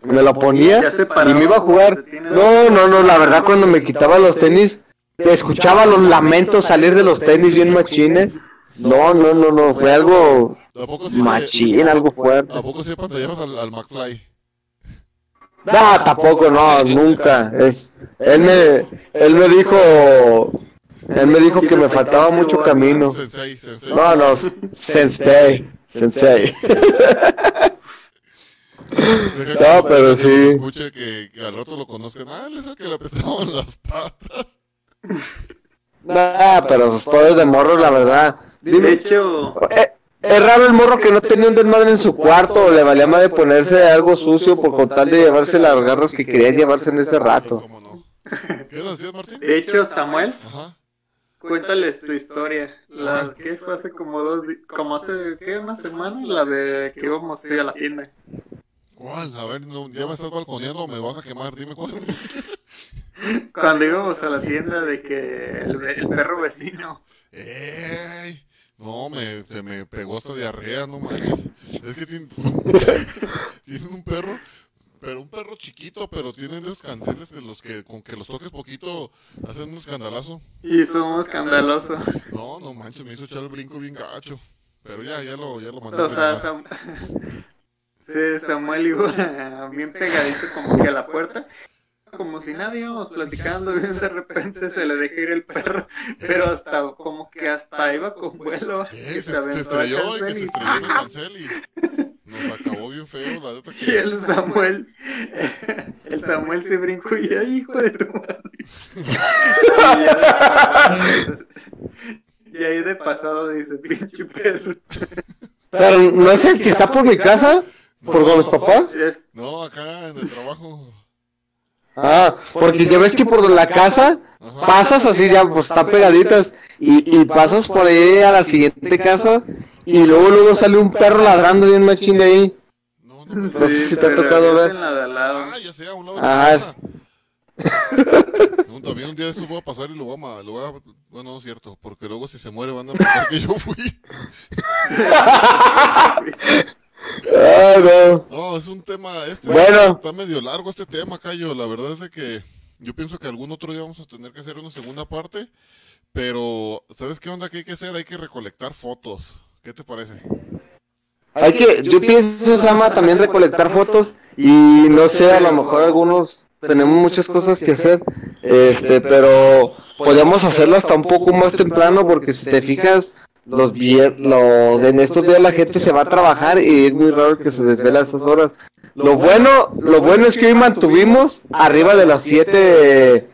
Speaker 2: Me lo ponía
Speaker 4: se
Speaker 2: y me iba a jugar.
Speaker 4: se
Speaker 2: No, no, no, la verdad cuando me quitaba los tenis, escuchaba los lamentos salir de los tenis bien machines. No, no, no, no, fue algo
Speaker 1: ¿A poco sí le-
Speaker 2: machín, algo fuerte.
Speaker 1: ¿A poco sí pantallabas al, al McFly?
Speaker 2: No, tampoco, no, nunca. Es, él me, él me dijo, él me dijo que me faltaba mucho camino.
Speaker 1: Sensei, sensei.
Speaker 2: No, no, sensei, sensei.
Speaker 1: Deja que
Speaker 2: No, pero sí.
Speaker 1: Escuche que, que al rato lo conozcan. Ah, él es el que le apestaban [laughs] las patas.
Speaker 2: Nah, pero pues, todo es de morro, la verdad.
Speaker 4: De
Speaker 2: Dime,
Speaker 4: hecho,
Speaker 2: eh, es raro el morro que no tenía un desmadre en su cuarto o le valía más de ponerse algo sucio por con tal de llevarse las garras que quería llevarse en ese rato.
Speaker 1: ¿Cómo no? ¿Qué nos decías, Martín?
Speaker 4: de hecho, Samuel,
Speaker 1: Ajá.
Speaker 4: cuéntales tu historia. La que fue hace como dos, como hace, ¿qué? Una semana, la de que íbamos a ir a la tienda.
Speaker 1: ¿Cuál? A ver, no, ya me estás balconeando, me vas a quemar, dime cuál.
Speaker 4: Cuando íbamos a la tienda de que el, el perro vecino.
Speaker 1: ¡Ey! No, me, se me pegó hasta diarrea, no manches. Es que tiene, [laughs] tiene un perro, pero un perro chiquito, pero tiene esos canceles que los que con que los toques poquito hacen un escandalazo.
Speaker 4: Y somos escandaloso.
Speaker 1: No, no manches, me hizo echar el brinco bien gacho. Pero ya, ya lo, ya lo mandé.
Speaker 4: O sea. Sam- [laughs]
Speaker 3: Sí, Samuel iba [laughs] bien pegadito como que a la puerta. Como si nadie íbamos platicando y de [laughs] repente se le dejó ir el perro. Pero hasta como que hasta iba con vuelo. Y
Speaker 1: se, se estrelló y que se estrelló en el cancel y nos acabó bien feo, la neta [laughs]
Speaker 3: Y el Samuel, [laughs] el Samuel se brincó y ay, hijo de tu madre. Y, ahí de pasado dice, pinche perro.
Speaker 2: Pero no es el que está por mi casa, por con los papás.
Speaker 1: No, acá en el trabajo.
Speaker 2: Ah, porque ya ves que por la casa
Speaker 1: Ajá.
Speaker 2: pasas así ya, pues están pegaditas y, y pasas por ahí a la siguiente casa y luego luego sale un perro ladrando bien machín de ahí.
Speaker 1: No, no, no.
Speaker 2: sé si te ha tocado ver.
Speaker 3: en la de al lado.
Speaker 1: Ah, ya sé, a un lado de
Speaker 2: Ah,
Speaker 1: la casa. No, también un día de eso voy a pasar y lo voy a, lo voy a... Bueno, no es cierto, porque luego si se muere van a pensar que yo fui. [laughs] [laughs] [laughs]
Speaker 2: Ah, no.
Speaker 1: No, es un tema, este
Speaker 2: Bueno.
Speaker 1: está medio largo este tema, Cayo. La verdad es de que yo pienso que algún otro día vamos a tener que hacer una segunda parte, pero ¿sabes qué onda que hay que hacer? Hay que recolectar fotos. ¿Qué te parece?
Speaker 2: Hay que, yo pienso, Sama, también recolectar fotos y no sé, a lo mejor algunos tenemos muchas cosas que hacer, este, pero podemos hacerlo hasta un poco más temprano porque si te fijas, los vier- los, en estos días la gente se va a trabajar y es muy raro que se desvela a esas horas. Lo bueno, lo bueno es que hoy mantuvimos arriba de las siete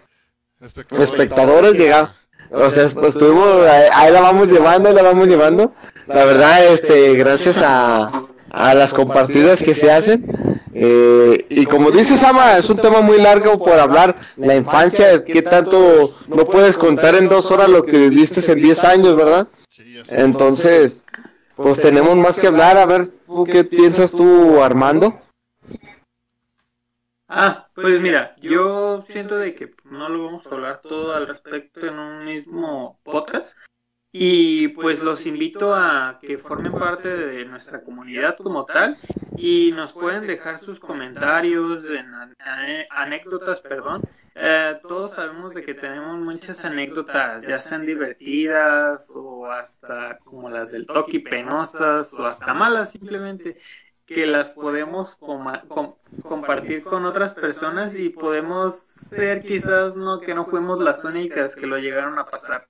Speaker 1: Espectadores.
Speaker 2: llegaron. O sea, pues estuvimos, ahí la vamos llevando, ahí la vamos llevando. La verdad, este, gracias a, a las compartidas que se hacen. Eh, y como dice Sama, es un tema muy largo por hablar. La infancia, que tanto no puedes contar en dos horas lo que viviste en diez años, ¿verdad? Entonces, pues tenemos más que hablar. A ver, ¿tú qué piensas tú, Armando?
Speaker 3: Ah, pues mira, yo siento de que no lo vamos a hablar todo al respecto en un mismo podcast. Y pues los invito a que formen parte de nuestra comunidad como tal y nos pueden dejar sus comentarios, anécdotas, perdón. Eh, todos sabemos de que tenemos muchas anécdotas, ya sean divertidas o hasta como las del Toki penosas o hasta malas simplemente que las podemos compartir con otras personas y podemos ser quizás no que no fuimos las únicas que lo llegaron a pasar.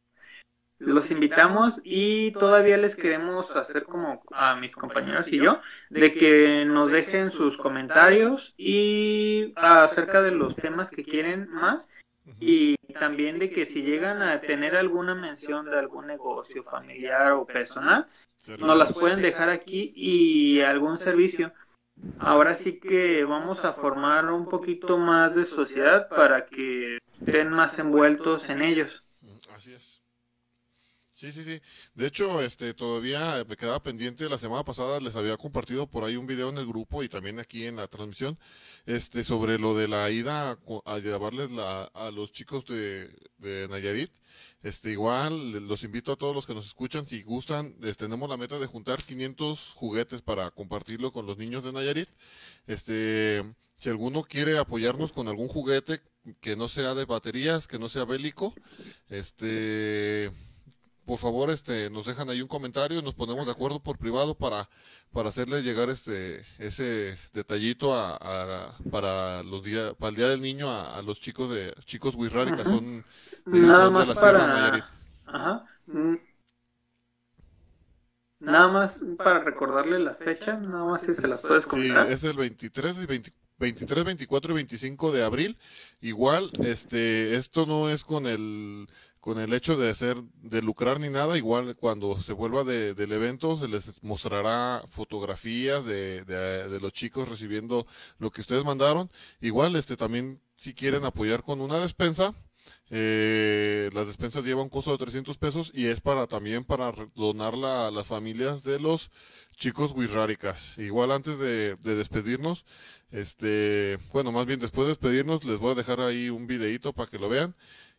Speaker 3: Los invitamos y todavía les queremos hacer como a mis compañeros y yo de que nos dejen sus comentarios y acerca de los temas que quieren más y también de que si llegan a tener alguna mención de algún negocio familiar o personal nos las pueden dejar aquí y algún servicio. Ahora sí que vamos a formar un poquito más de sociedad para que estén más envueltos en ellos.
Speaker 1: Así es. Sí, sí, sí. De hecho, este, todavía me quedaba pendiente. La semana pasada les había compartido por ahí un video en el grupo y también aquí en la transmisión, este, sobre lo de la ida a, llevarles la, a los chicos de, Nayarit. Este, igual, los invito a todos los que nos escuchan, si gustan, tenemos la meta de juntar 500 juguetes para compartirlo con los niños de Nayarit. Este, si alguno quiere apoyarnos con algún juguete que no sea de baterías, que no sea bélico, este, por favor, este, nos dejan ahí un comentario y nos ponemos de acuerdo por privado para, para hacerle llegar este, ese detallito a, a- para los días, para el día del niño a, a los chicos de, chicos Wizrari que
Speaker 3: Ajá.
Speaker 1: son,
Speaker 3: Nada
Speaker 1: son de
Speaker 3: más
Speaker 1: la Sierra
Speaker 3: para-
Speaker 1: Nayarit.
Speaker 3: Ajá. Mm. Nada más para recordarle la fecha, nada más si se las puedes
Speaker 1: Sí,
Speaker 3: comentar.
Speaker 1: es el 23 y 20 23, 24 y 25 de abril. Igual, este, esto no es con el, con el hecho de hacer, de lucrar ni nada. Igual, cuando se vuelva de- del evento, se les mostrará fotografías de, los chicos recibiendo lo que ustedes mandaron. Igual, este, también, si quieren apoyar con una despensa, eh, las despensas llevan un costo de 300 pesos y es para también para re- donarla a las familias de los chicos wixárikas. Igual antes de, de despedirnos, este, bueno, más bien después de despedirnos, les voy a dejar ahí un videito para que lo vean.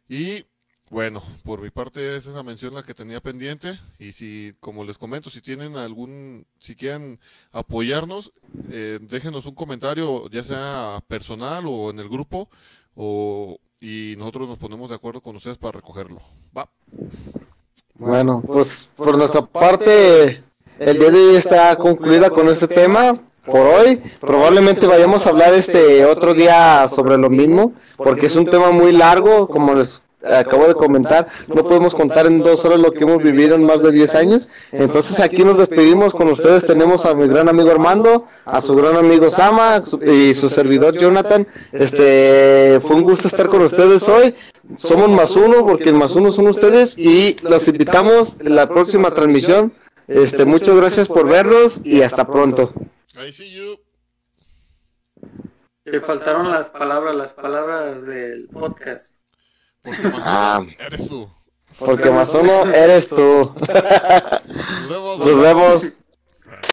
Speaker 1: Y bueno, por mi parte es esa mención la que tenía pendiente. Y si, como les comento, si tienen algún, si quieren apoyarnos, eh, déjenos un comentario, ya sea personal o en el grupo, o, y nosotros nos ponemos de acuerdo con ustedes para recogerlo. Va.
Speaker 2: Bueno, pues por nuestra parte, el día de hoy está concluida con este tema. por hoy. Probablemente vayamos a hablar este otro día sobre lo mismo, porque es un tema muy largo, como les acabo de comentar, no podemos contar en dos horas lo que hemos vivido en más de 10 años. Entonces aquí nos despedimos con ustedes. Tenemos a mi gran amigo Armando, a su gran amigo Sama y su servidor Jonathan. Este fue un gusto estar con ustedes hoy. Somos más uno porque el más uno son ustedes y los invitamos en la próxima transmisión. Este, muchas gracias por vernos y hasta pronto.
Speaker 1: I see you.
Speaker 4: Le faltaron las palabras, las palabras del podcast.
Speaker 1: Porque más
Speaker 2: Ah.
Speaker 1: eres tú.
Speaker 2: Porque más uno eres tú.
Speaker 1: Nos vemos.
Speaker 2: Nos vemos.